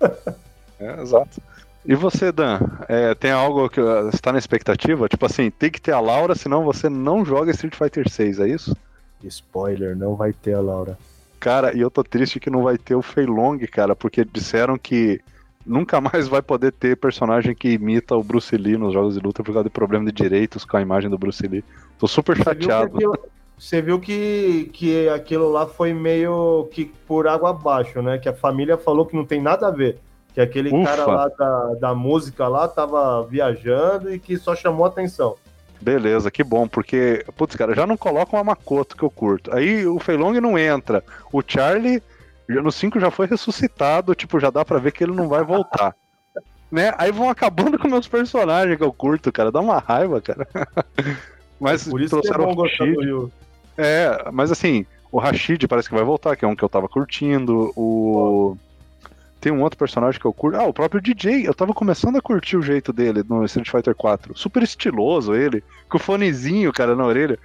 É, exato. E você, Dan, é, tem algo que uh, está na expectativa? Tipo assim, tem que ter a Laura, senão você não joga Street Fighter 6, é isso? Spoiler, não vai ter a Laura. Cara, e eu tô triste que não vai ter o Fei Long, cara, porque disseram que nunca mais vai poder ter personagem que imita o Bruce Lee nos jogos de luta por causa de problema de direitos com a imagem do Bruce Lee. Tô super Você viu que chateado. aquilo- Você viu que, que aquilo lá foi meio que por água abaixo, né? Que a família falou que não tem nada a ver. Que aquele Ufa. cara lá da, da música lá tava viajando e que só chamou atenção. Beleza, que bom, porque, putz, cara, já não colocam a Makoto que eu curto. Aí o Fei Long não entra. O Charlie, no 5 já foi ressuscitado, tipo, já dá pra ver que ele não vai voltar. né? Aí vão acabando com meus personagens que eu curto, cara. Dá uma raiva, cara. Mas Por isso que é trouxeram bom o Rashid. É, mas assim, o Rashid parece que vai voltar, que é um que eu tava curtindo. O. Tem um outro personagem que eu curto. Ah, o próprio DJ. Eu tava começando a curtir o jeito dele no Street Fighter 4. Super estiloso ele, com o fonezinho, cara, na orelha.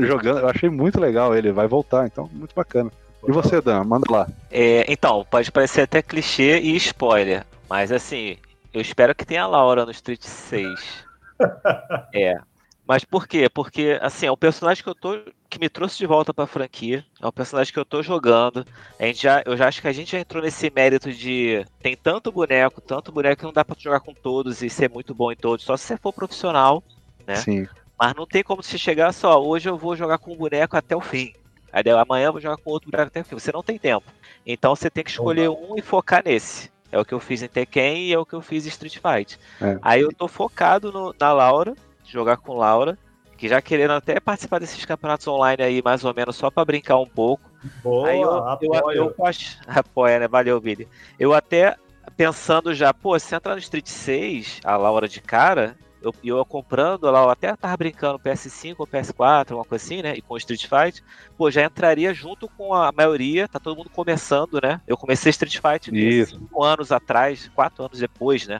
Jogando. Eu achei muito legal ele. Vai voltar, então, muito bacana. E você, Dan? Manda lá. É, então, pode parecer até clichê e spoiler, mas assim, eu espero que tenha a Laura no Street 6. é. Mas por quê? Porque, assim, é um personagem que eu tô. que me trouxe de volta pra franquia. É um personagem que eu tô jogando. A gente já, eu já acho que a gente já entrou nesse mérito de. Tem tanto boneco, tanto boneco que não dá pra jogar com todos e ser muito bom em todos, só se você for profissional. né? Sim. Mas não tem como você chegar só, hoje eu vou jogar com um boneco até o fim. Aí amanhã eu vou jogar com outro boneco até o fim. Você não tem tempo. Então você tem que escolher um e focar nesse. É o que eu fiz em Tekken e é o que eu fiz em Street Fight. É. Aí eu tô focado no- na Laura, jogar com Laura, que já querendo até participar desses campeonatos online aí, mais ou menos, só pra brincar um pouco. Boa, Aí eu, eu, apoio. eu acho- apoia, né? Valeu, Billy. Eu até pensando já, pô, se entrar no Street 6, a Laura de cara, eu, eu comprando lá, eu até tava brincando PS5 ou PS4, uma coisa assim, né? E com o Street Fight, pô, já entraria junto com a maioria, tá todo mundo começando, né? Eu comecei Street Fight Isso. cinco anos atrás, quatro anos depois, né?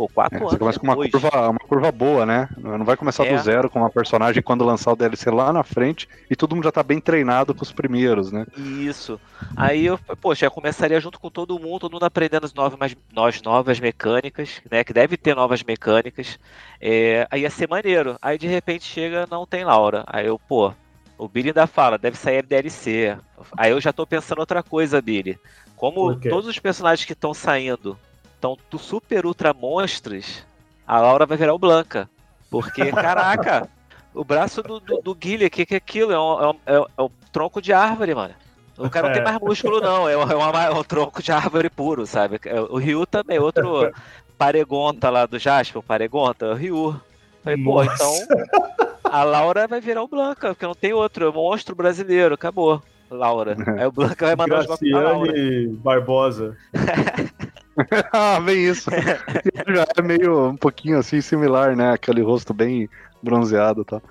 Pô, quatro É, anos você começa com uma depois. curva, uma curva boa, né? Não vai começar É. do zero com uma personagem quando lançar o DLC lá na frente e todo mundo já tá bem treinado com os primeiros, né? Isso. Aí eu, poxa, eu começaria junto com todo mundo, todo mundo aprendendo as novas, nós novas mecânicas, né? Que deve ter novas mecânicas. É, aí ia ser maneiro. Aí de repente chega, não tem Laura. Aí eu, pô, o Billy ainda fala, deve sair DLC. Aí eu já tô pensando outra coisa, Billy. Como todos os personagens que estão saindo estão do super ultra monstros, a Laura vai virar o Blanca. Porque, caraca, o braço do, do, do Guilherme, o que, que é aquilo? É um, é, um, é um- é um tronco de árvore, mano. O cara não tem mais músculo, não. É, um- é uma- é um tronco de árvore puro, sabe? É, O Ryu também, outro paregonta lá do Jasper, o paregonta, é o Ryu. Falei, pô, então a Laura vai virar o Blanca, porque não tem outro, é um monstro brasileiro, acabou. Laura. Aí o Blanca vai mandar os golpes pra Laura. Graciane Barbosa. ah, bem isso. Já é meio um pouquinho assim similar, né? Aquele rosto bem bronzeado e tal.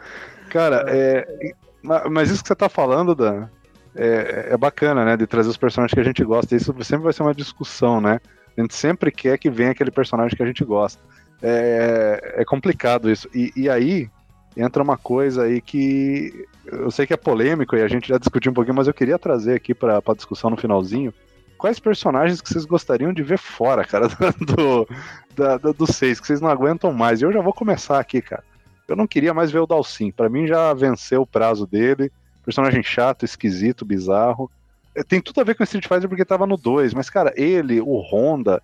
Cara, é, ma- mas isso que você tá falando, Dan, é, é bacana, né? De trazer os personagens que a gente gosta. Isso sempre vai ser uma discussão, né? A gente sempre quer que venha aquele personagem que a gente gosta. É, é complicado isso. E, e aí entra uma coisa aí que eu sei que é polêmico e a gente já discutiu um pouquinho, mas eu queria trazer aqui pra discussão no finalzinho. Quais personagens que vocês gostariam de ver fora, cara, do, da, da- do 6, que vocês não aguentam mais? E eu já vou começar aqui, cara. Eu não queria mais ver o Dalsin. Pra mim já venceu o prazo dele. Personagem chato, esquisito, bizarro. É, Tem tudo a ver com Street Fighter porque tava no 2, mas, cara, ele, o Honda,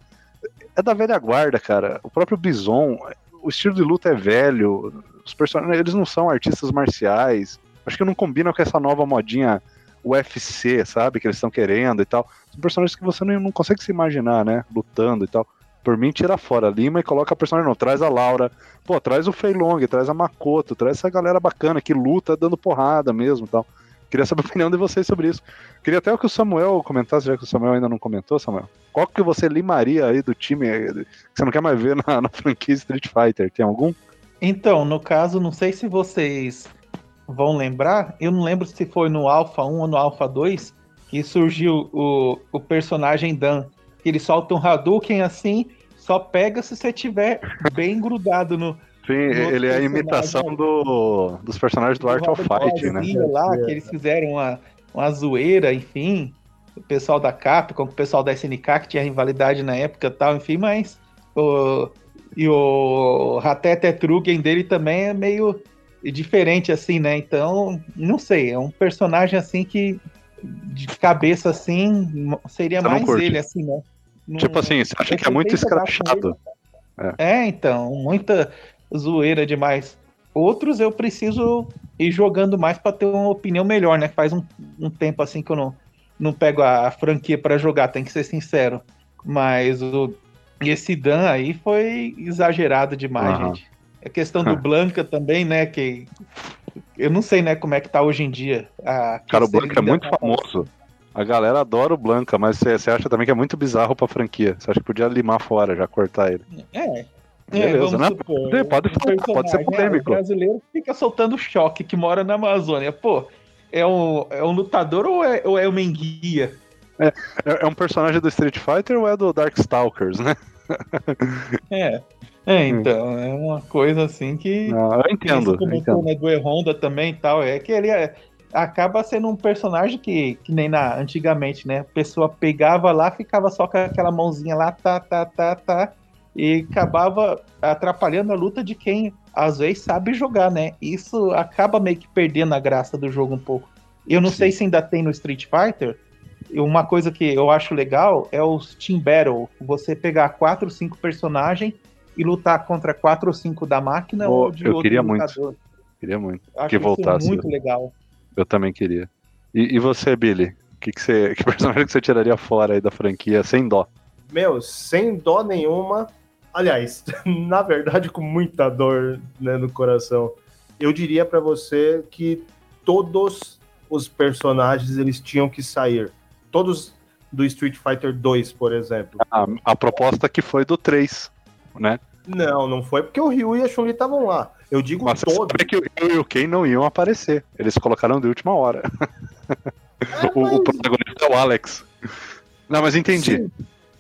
é da velha guarda, cara. O próprio Bison, o estilo de luta é velho. Os personagens, eles não são artistas marciais. Acho que não combinam com essa nova modinha UFC, sabe? Que eles estão querendo e tal. São personagens que você não, não consegue se imaginar, né? Lutando e tal. Por mim, tira fora. Lima e coloca a personagem não. Traz a Laura. Pô, traz o Fei Long, traz a Makoto, traz essa galera bacana que luta dando porrada mesmo tal. Queria saber a opinião de vocês sobre isso. Queria até que o Samuel comentasse, já que o Samuel ainda não comentou, Samuel. Qual que você limaria aí do time que você não quer mais ver na, na franquia Street Fighter? Tem algum? Então, no caso, não sei se vocês vão lembrar, eu não lembro se foi no Alpha 1 ou no Alpha 2 que surgiu o, o personagem Dan. Ele solta um Hadouken assim, só pega se você tiver bem grudado no. Sim, ele é a imitação do, dos personagens do, do Art of Fight, né? lá, que eles fizeram uma, uma zoeira, enfim. O pessoal da Capcom, o pessoal da SNK, que tinha rivalidade na época e tal, enfim, mas. O, e o Ratete Trugen dele também é meio diferente, assim, né? Então, não sei, é um personagem assim que de cabeça assim seria você mais ele, assim, né? tipo assim, você acha que é muito escrachado? É. é, então, muita zoeira demais. Outros eu preciso ir jogando mais para ter uma opinião melhor, né? Faz um, um tempo assim que eu não, não pego a, a franquia para jogar, tem que ser sincero. Mas o, esse Dan aí foi exagerado demais, uhum. gente. A questão do Blanca também, né? Que eu não sei, né, como é que tá hoje em dia. A Cara, o Blanca é muito tá famoso. A galera adora o Blanca, mas você acha também que é muito bizarro pra franquia. Você acha que podia limar fora, já cortar ele. É. Beleza, é, né? Supor, pode, falar, pode ser polêmico. Né, o brasileiro fica soltando choque que mora na Amazônia. Pô, é um, é um lutador ou é, ou é uma enguia? É, é, é um personagem do Street Fighter ou é do Darkstalkers, né? é. É, hum. então, é uma coisa assim que. Eu entendo. Como entendo. Né, do E-Honda também e tal. É que ele é, acaba sendo um personagem que, que nem na antigamente, né? A pessoa pegava lá, ficava só com aquela mãozinha lá, tá, tá, tá, tá. E acabava atrapalhando a luta de quem às vezes sabe jogar, né? Isso acaba meio que perdendo a graça do jogo um pouco. Eu não Sim. sei se ainda tem no Street Fighter. Uma coisa que eu acho legal é os Team Battle. Você pegar quatro, cinco personagens e lutar contra quatro ou cinco da máquina oh, ou de eu outro queria lutador. muito. Queria muito Acho que voltasse. muito legal. Eu também queria. E, e você, Billy? Que, que, você, que personagem que você tiraria fora aí da franquia sem dó? Meu, sem dó nenhuma. Aliás, na verdade, com muita dor né, no coração. Eu diria para você que todos os personagens eles tinham que sair. Todos do Street Fighter 2, por exemplo. A, a proposta que foi do 3 né? Não, não foi porque o Ryu e a Chun-Li estavam lá. Eu digo Mas todo. Sabe que o Ryu e o Ken não iam aparecer. Eles colocaram de última hora. É, o, mas... o, protagonista é o Alex. Não, mas entendi. Sim,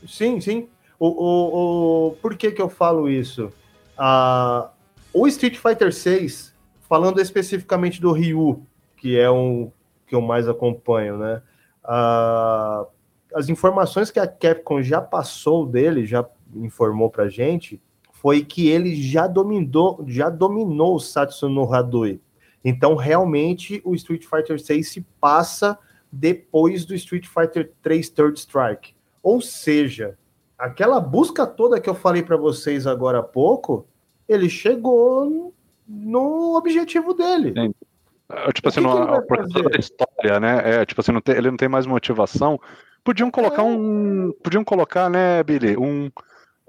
sim. sim. O, o, o, por que, que eu falo isso? Ah, o Street Fighter 6, falando especificamente do Ryu, que é um que eu mais acompanho, né? Ah, as informações que a Capcom já passou dele, já informou pra gente foi que ele já dominou, já dominou o Satsu no Hadouken. Então, realmente, o Street Fighter 6 se passa depois do Street Fighter 3 Third Strike. Ou seja, aquela busca toda que eu falei para vocês agora há pouco, ele chegou no objetivo dele. Sim. É, tipo assim, por da história, né? É, tipo assim, não tem, ele não tem mais motivação. Podiam colocar é. um. Podiam colocar, né, Billy? Um,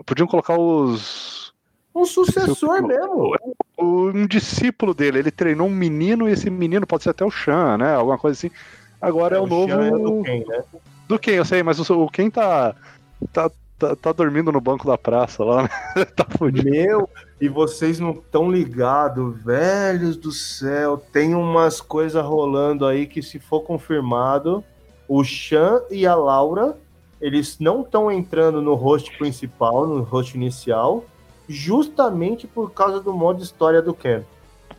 Podiam colocar os. Um sucessor mesmo. Um discípulo dele. Ele treinou um menino e esse menino pode ser até o Chan, né? Alguma coisa assim. Agora é, é o, novo. É do quem, né? Do quem, eu sei, mas o, o quem tá, tá, tá, tá, dormindo no banco da praça lá, né? tá fudido. Meu, e vocês não estão ligados, velhos do céu. Tem umas coisas rolando aí que, se for confirmado, o Chan e a Laura eles não estão entrando no host principal, no host inicial, justamente por causa do modo história do Ken.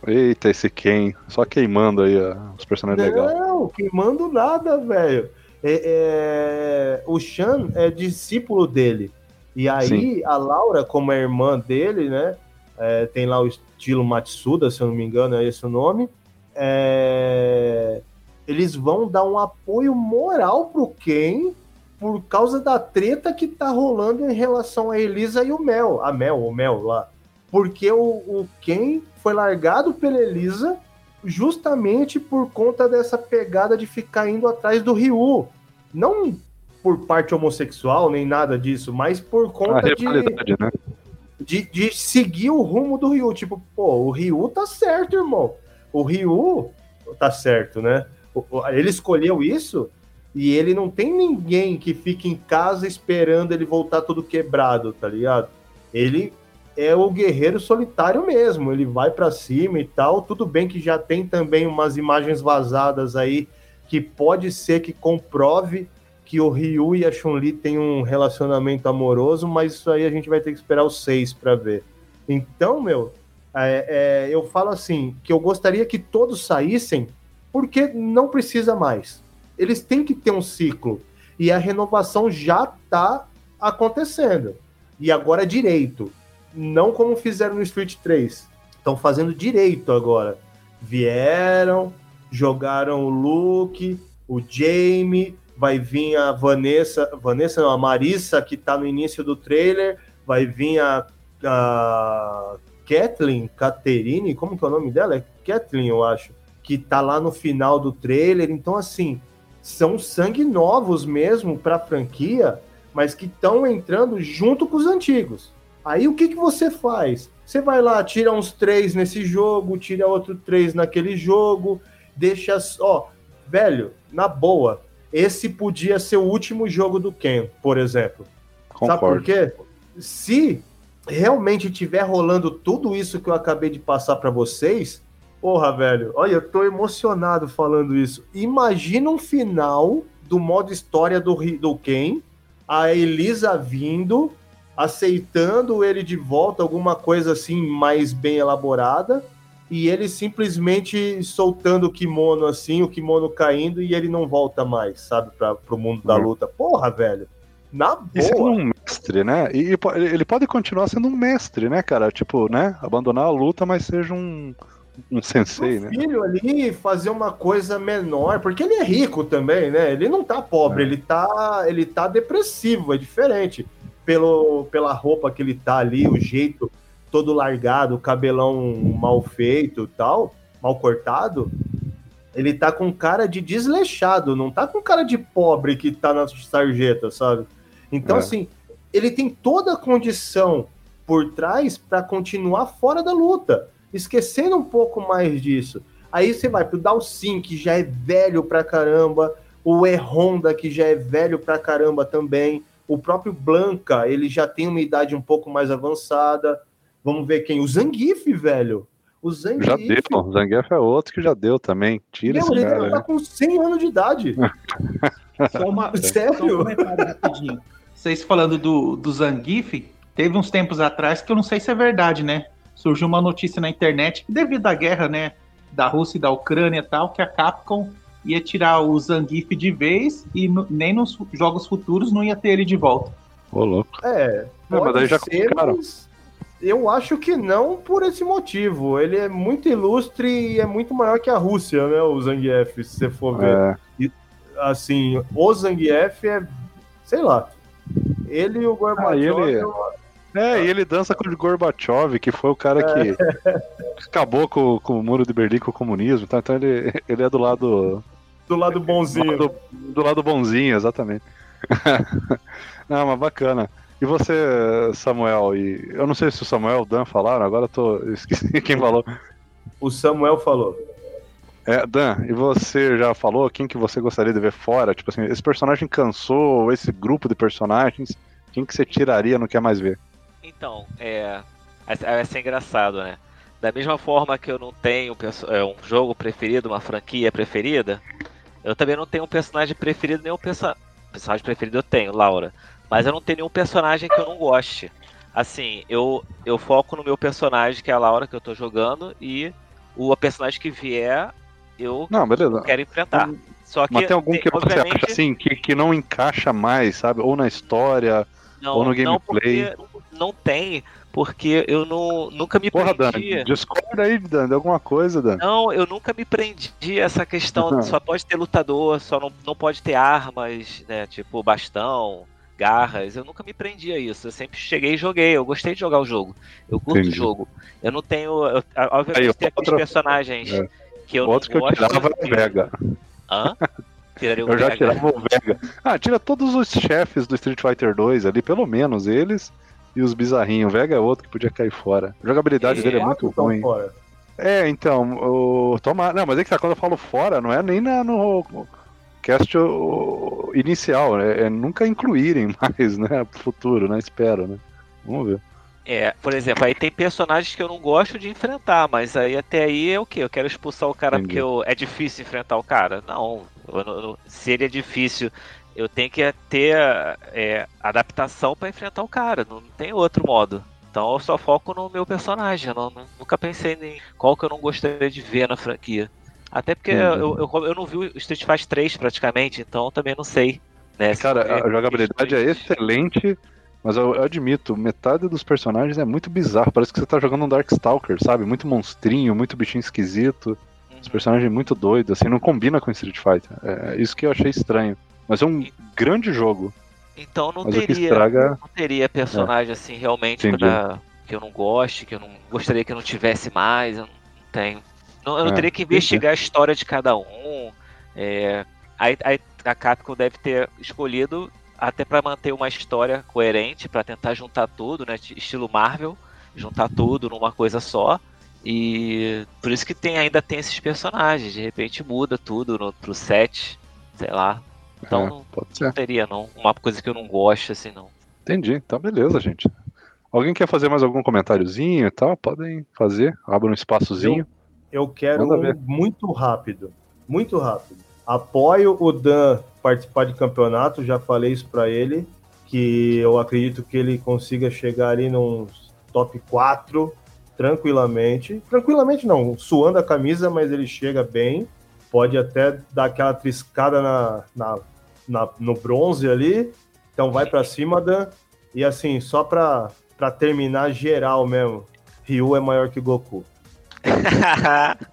Eita, esse Ken, só queimando aí ó, os personagens legais. Não, queimando nada, velho. É, é, o Shan é discípulo dele. E aí Sim. a Laura, como é irmã dele, né? É, tem lá o estilo Matsuda, se eu não me engano, é esse o nome. É, eles vão dar um apoio moral pro Ken por causa da treta que tá rolando em relação a Elisa e o Mel, a Mel, o Mel lá. Porque o, o Ken foi largado pela Elisa justamente por conta dessa pegada de ficar indo atrás do Ryu. Não por parte homossexual, nem nada disso, mas por conta de, né? de, de seguir o rumo do Ryu. Tipo, pô, o Ryu tá certo, irmão. O Ryu tá certo, né? Ele escolheu isso e ele não tem ninguém que fique em casa esperando ele voltar todo quebrado, tá ligado? Ele é o guerreiro solitário mesmo. Ele vai pra cima e tal. Tudo bem que já tem também umas imagens vazadas aí que pode ser que comprove que o Ryu e a Chun-Li têm um relacionamento amoroso, mas isso aí a gente vai ter que esperar os seis para ver. Então, meu, é, é, eu falo assim, que eu gostaria que todos saíssem, porque não precisa mais. Eles têm que ter um ciclo. E a renovação já está acontecendo. E agora direito. Não como fizeram no Street 3. Estão fazendo direito agora. Vieram, jogaram o Luke, o Jamie, vai vir a Vanessa, Vanessa não, a Marissa, que tá no início do trailer, vai vir a, a Kathleen, Caterine, como que é o nome dela? É Kathleen, eu acho, que tá lá no final do trailer. Então, assim, são sangue novos mesmo pra franquia, mas que estão entrando junto com os antigos. Aí o que, que você faz? Você vai lá, tira uns três nesse jogo, tira outro três naquele jogo, deixa. Ó, velho, na boa, esse podia ser o último jogo do Ken, por exemplo. Sabe por Concordo. quê? Se realmente tiver rolando tudo isso que eu acabei de passar pra vocês, porra, velho, olha, eu tô emocionado falando isso. Imagina um final do modo história do, do Ken, a Elisa vindo, aceitando ele de volta, alguma coisa assim mais bem elaborada, e ele simplesmente soltando o kimono assim, o kimono caindo, e ele não volta mais, sabe, pra, pro mundo da Uhum. luta. Porra, velho. Na E sendo boa. um mestre, né? E, ele pode continuar sendo um mestre, né, cara? Tipo, né? Abandonar a luta, mas seja um, um sensei, o né? filho ali fazer uma coisa menor, porque ele é rico também, né? Ele não tá pobre, É. ele tá ele tá depressivo, é diferente. Pelo, pela roupa que ele tá ali, o jeito todo largado, o cabelão mal feito e tal, mal cortado, ele tá com cara de desleixado, não tá com cara de pobre que tá na sarjeta, sabe? Então, É. assim, ele tem toda a condição por trás para continuar fora da luta, esquecendo um pouco mais disso. Aí você vai pro Dalsin, que já é velho pra caramba, o E Honda, que já é velho pra caramba também, o próprio Blanca, ele já tem uma idade um pouco mais avançada. Vamos ver quem? O Zangief, velho. O Zangief. Já deu. O Zangief é outro que já deu também. Tira Meu, esse ele cara. tá né? com 100 anos de idade. Só, uma, Sério? só um. Vocês falando do, do Zangief, teve uns tempos atrás que eu não sei se é verdade, né? Surgiu uma notícia na internet que devido à guerra, né, da Rússia e da Ucrânia e tal, que a Capcom ia tirar o Zangief de vez e no- nem nos jogos futuros não ia ter ele de volta. Ô, louco. É, Não, mas pode daí já ser, colocaram. mas eu acho que não por esse motivo. Ele é muito ilustre e é muito maior que a Rússia, né, o Zangief, se você for ver. É, Assim, o Zangief é, sei lá, ele e o Gorbachev... Ah, e ele- é uma- é, e ele dança com o Gorbachev, que foi o cara que acabou com, com o muro de Berlim, com o comunismo. Tá? Então ele, ele é do lado, do lado do bonzinho. lado, do lado bonzinho, exatamente. não, mas bacana. E você, Samuel? E eu não sei se o Samuel e o Dan falaram, agora eu tô. eu esqueci quem falou. O Samuel falou. É, Dan, e você já falou quem que você gostaria de ver fora? Tipo assim, esse personagem cansou, esse grupo de personagens, quem que você tiraria, não quer mais ver? Então, é. Vai vai ser engraçado, né? Da mesma forma que eu não tenho é, um jogo preferido, uma franquia preferida, eu também não tenho um personagem preferido, nenhum perso... personagem preferido eu tenho, Laura. Mas eu não tenho nenhum personagem que eu não goste. Assim, eu, eu foco no meu personagem, que é a Laura, que eu tô jogando, e o personagem que vier, eu Não, beleza. quero enfrentar. Só que, Mas tem algum que você obviamente, acha assim, que, que não encaixa mais, sabe? Ou na história, não, ou no não, gameplay. porque não tem, porque eu não, nunca me Porra, Dan, prendi. discorda aí, Dan, de alguma coisa, Dan. Não, eu nunca me prendi a essa questão. Uhum. Só pode ter lutador, só não, não pode ter armas, né? Tipo bastão, garras. Eu nunca me prendi a isso. Eu sempre cheguei e joguei. Eu gostei de jogar o jogo. Eu curto Entendi. o jogo. Eu não tenho. Eu, obviamente Aí, tem aqueles outro- personagens É. que eu Outro que não eu gosto. tirava era o que- Vega. Hã? Tiraria o Eu já Vega. tirava o Vega. Ah, tira todos os chefes do Street Fighter 2 ali, pelo menos eles. E os bizarrinhos. O Vega é outro que podia cair fora. A jogabilidade É, dele é muito Então, ruim. fora. É, então, o. Tomar. Não, mas é que tá, quando eu falo fora, não é nem na, no cast o- inicial, é, é nunca incluírem mais, né? Pro futuro, né? Espero, né? Vamos ver. É, por exemplo, aí tem personagens que eu não gosto de enfrentar, mas aí até aí é o quê? Eu quero expulsar o cara Entendi. porque eu- é difícil enfrentar o cara? Não, eu não- eu não- se ele é difícil, eu tenho que ter é, adaptação pra enfrentar o cara, não tem outro modo. Então eu só foco no meu personagem, não- nunca pensei em qual que eu não gostaria de ver na franquia. Até porque Uhum. eu, eu, eu não vi o Street Fighter 3 praticamente, então eu também não sei. Né, se Cara, foi- a jogabilidade é excelente, mas eu, eu admito, metade dos personagens é muito bizarro. Parece que você tá jogando um Darkstalker, sabe? Muito monstrinho, muito bichinho esquisito. Uhum. Os personagens muito doidos, assim, não combina com Street Fighter. É isso que eu achei estranho. Mas é um grande jogo. Então não Mas teria, estraga. não teria personagem assim realmente pra, que eu não goste, que eu não gostaria que eu não tivesse mais, eu não tenho. Não, eu não É, teria que investigar a história de cada um. é, aí, aí a Capcom deve ter escolhido até pra manter uma história coerente, pra tentar juntar tudo, né? Estilo Marvel, juntar tudo numa coisa só. E por isso que tem, ainda tem esses personagens. De repente muda tudo no, pro set, sei lá. Então É, não, pode não teria, não. Uma coisa que eu não gosto, assim, não. Entendi. Então, beleza, gente. Alguém quer fazer mais algum comentáriozinho e tal? Podem fazer. Abra um espaçozinho. Eu quero Manda um muito rápido. Muito rápido. Apoio o Dan participar de campeonato, já falei isso pra ele, que eu acredito que ele consiga chegar ali nos top 4 tranquilamente. Tranquilamente não, suando a camisa, mas ele chega bem. Pode até dar aquela triscada na, na, na- no bronze ali. Então vai pra cima, Dan. E assim, só pra, pra terminar geral mesmo, Ryu é maior que Goku.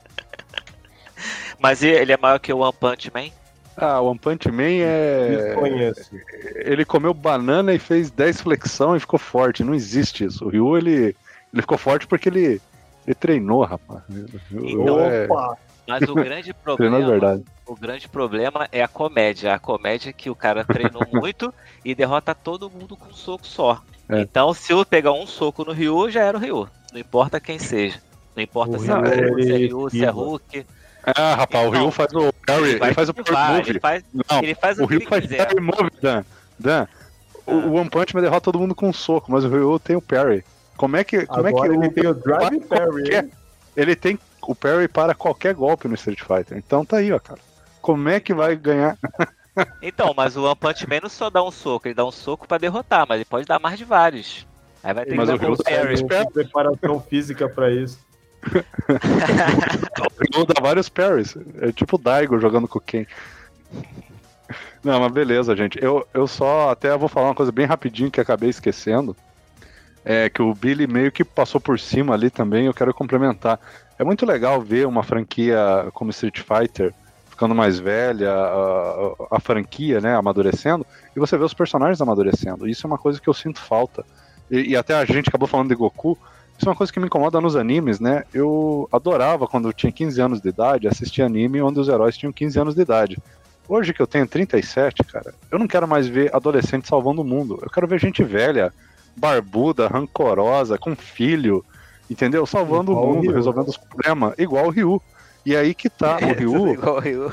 Mas ele é maior que o One Punch Man? Ah, o One Punch Man é. Desconheço. Ele comeu banana e fez 10 flexão e ficou forte. Não existe isso. O Ryu, ele, ele ficou forte porque ele, ele treinou, rapaz. Então, é- Opa! Mas o grande problema, verdade. o grande problema é a comédia. A comédia é que o cara treinou muito e derrota todo mundo com um soco só. É. Então, se eu pegar um soco no Ryu, já era o Ryu. Não importa quem seja. Não importa O se é, Ryu, Goku, se é ele Ryu, se é. Hulk. Ah, rapaz, o Então, Ryu faz o parry, ele, vai faz o esquivar, parry ele move. faz, Não, ele faz o o, que Ryu ele faz quiser. parry move, Dan. Dan, o, Ah. o One Punch Man derrota todo mundo com um soco, mas o Ryu tem o parry. Como é que, como Agora é que ele o- tem o Drive Parry. ele tem o parry para qualquer golpe no Street Fighter? Então tá aí, ó, cara. Como é que vai ganhar? Então, mas o One Punch Man não só dá um soco, ele dá um soco pra derrotar, mas ele pode dar mais de vários. Aí vai ter Mas que o dar tá- parry. Tem preparação física pra isso. O Ryu dá vários parries. É tipo o Daigo jogando com quem. Não, mas beleza, gente. Eu, eu só até vou falar uma coisa bem rapidinho que acabei esquecendo. É que o Billy meio que passou por cima ali também, eu quero complementar. É muito legal ver uma franquia como Street Fighter ficando mais velha, a, a- franquia, né, amadurecendo, e você vê os personagens amadurecendo. Isso é uma coisa que eu sinto falta. E, e até a gente acabou falando de Goku. Isso é uma coisa que me incomoda nos animes, né? Eu adorava quando eu tinha 15 anos de idade assistir anime onde os heróis tinham 15 anos de idade. Hoje que eu tenho 37, cara, eu não quero mais ver adolescente salvando o mundo. Eu quero ver gente velha, barbuda, rancorosa, com filho, entendeu? Salvando Igual o o mundo, Ryu. resolvendo os problemas, igual o Ryu. E aí que tá, o Ryu, Igual o Ryu.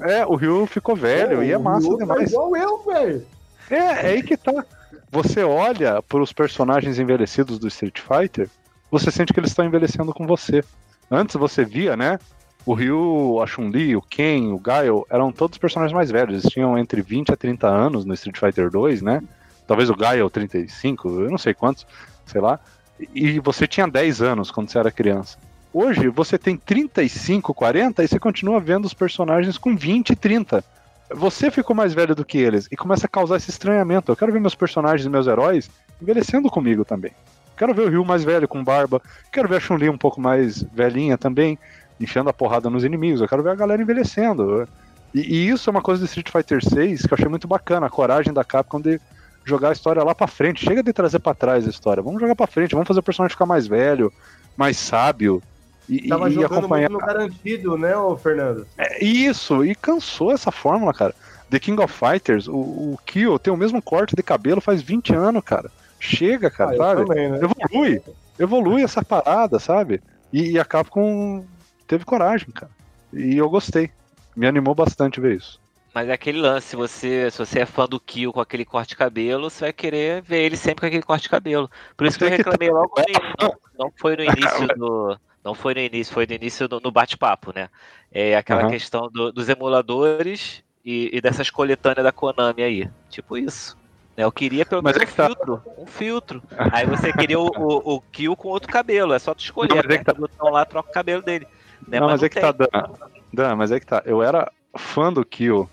é, o Ryu ficou velho e é O massa Ryu tá demais. igual eu, velho. É, é aí que tá. Você olha para os personagens envelhecidos do Street Fighter, você sente que eles estão envelhecendo com você. Antes você via, né? O Ryu, a Chun-Li, o Ken, o Gaio eram todos personagens mais velhos. Eles tinham entre 20 a 30 anos no Street Fighter 2, né? Talvez o Gaio 35, eu não sei quantos, sei lá. E você tinha 10 anos quando você era criança. Hoje você tem 35, 40 e você continua vendo os personagens com 20 e 30 você ficou mais velho do que eles e começa a causar esse estranhamento. Eu quero ver meus personagens meus heróis envelhecendo comigo também. Quero ver o Ryu mais velho com barba. Quero ver a Chun-Li um pouco mais velhinha também, enfiando a porrada nos inimigos. Eu quero ver a galera envelhecendo. E, e isso é uma coisa do Street Fighter 6 que eu achei muito bacana, a coragem da Capcom de jogar a história lá pra frente. Chega de trazer pra trás a história. Vamos jogar pra frente, vamos fazer o personagem ficar mais velho, mais sábio, E, Tava e jogando acompanhar. muito no garantido, né, ô Fernando? É, isso, e cansou essa fórmula, cara. The King of Fighters, o, o Kill tem o mesmo corte de cabelo faz 20 anos, cara. Chega, cara, Ah, sabe? também, né? Evolui. Evolui essa parada, sabe? E, e a Capcom teve coragem, cara. E eu gostei. Me animou bastante ver isso. Mas é aquele lance, se você, se você é fã do Kill com aquele corte de cabelo, você vai querer ver ele sempre com aquele corte de cabelo. Por isso que eu reclamei logo no início. Não, não foi no início do. Não foi no início, foi no início do, no bate-papo, né? É aquela Aham. questão do- dos emuladores e, e dessas coletâneas da Konami aí. Tipo isso. Né, Eu queria pelo Mas menos é que tá- um filtro. Um filtro. Aí você queria o, o, o Kill com outro cabelo. É só tu escolher. Não, mas é que tá- botão lá, troca o cabelo dele. Né? não, mas, é que tá, tem. Dan. Dan, mas é que tá. Eu era fã do Kill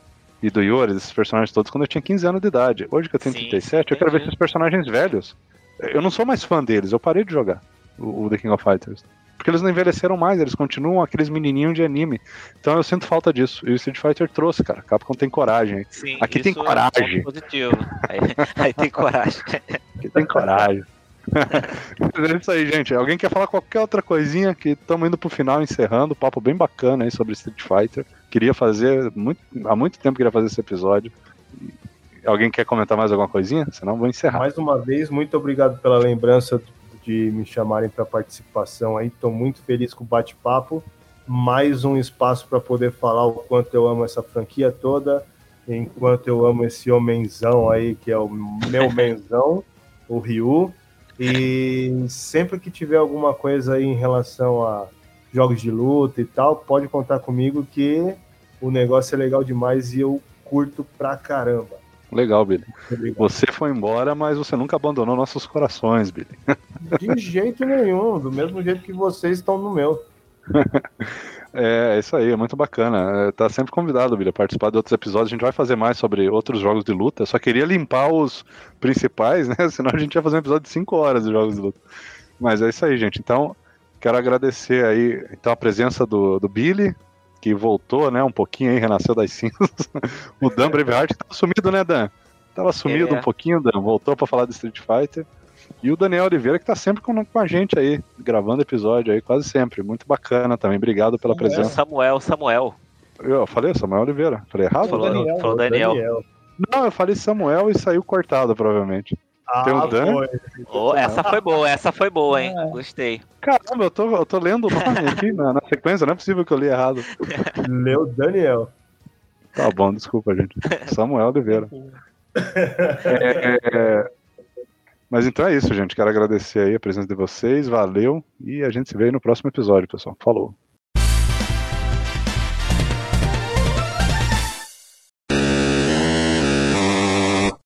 e do Yori, desses personagens todos, quando eu tinha 15 anos de idade. Hoje que eu tenho Sim, 37, eu quero ver esses personagens velhos. Eu não sou mais fã deles, eu parei de jogar o, o The King of Fighters. Porque eles não envelheceram mais, eles continuam aqueles menininhos de anime. Então eu sinto falta disso. E o Street Fighter trouxe, cara. Capcom tem coragem. Sim, Aqui tem isso é um coragem. positivo. Aí, aí tem coragem. Aqui tem coragem. É isso aí, gente. Alguém quer falar qualquer outra coisinha? Que estamos indo pro final, encerrando. Papo bem bacana aí sobre Street Fighter. Queria fazer, muito, há muito tempo queria fazer esse episódio. Alguém quer comentar mais alguma coisinha? Senão vou encerrar. Mais uma vez, muito obrigado pela lembrança de me chamarem para participação aí. Estou muito feliz com o bate-papo. Mais um espaço para poder falar o quanto eu amo essa franquia toda, enquanto eu amo esse homenzão aí, que é o meu menzão, o Ryu. E sempre que tiver alguma coisa aí em relação a jogos de luta e tal, pode contar comigo que o negócio é legal demais e eu curto pra caramba. Legal, Billy. Obrigado. Você foi embora, mas você nunca abandonou nossos corações, Billy. De jeito nenhum, do mesmo jeito que vocês estão no meu. É, é isso aí, é muito bacana. É, Tá sempre convidado, Billy, a participar de outros episódios. A gente vai fazer mais sobre outros jogos de luta. Só queria limpar os principais, né? Senão a gente ia fazer um episódio de 5 horas de jogos de luta. Mas é isso aí, gente. Então, quero agradecer aí então, a presença do, do Billy, que voltou, né? Um pouquinho aí, renasceu das cinzas. o Dan Braveheart tava sumido, né, Dan? Tava sumido É. um pouquinho, Dan. Voltou pra falar de Street Fighter. E o Daniel Oliveira, que tá sempre com, com a gente aí, gravando episódio aí, quase sempre. Muito bacana também. Obrigado pela presença. Samuel, Samuel. Eu falei Samuel Oliveira. Falei errado? Falou, Daniel, falou o Daniel. Não, eu falei Samuel e saiu cortado, provavelmente. Ah, Tem o Dan? foi. Oh, essa foi boa, essa foi boa, hein? Gostei. Caramba, eu tô, eu tô lendo o nome aqui na, na sequência, não é possível que eu li errado. Leu Daniel. Tá bom, desculpa, gente. Samuel Oliveira. É, é, mas então é isso, gente. Quero agradecer aí a presença de vocês, valeu. E a gente se vê no próximo episódio, pessoal. Falou.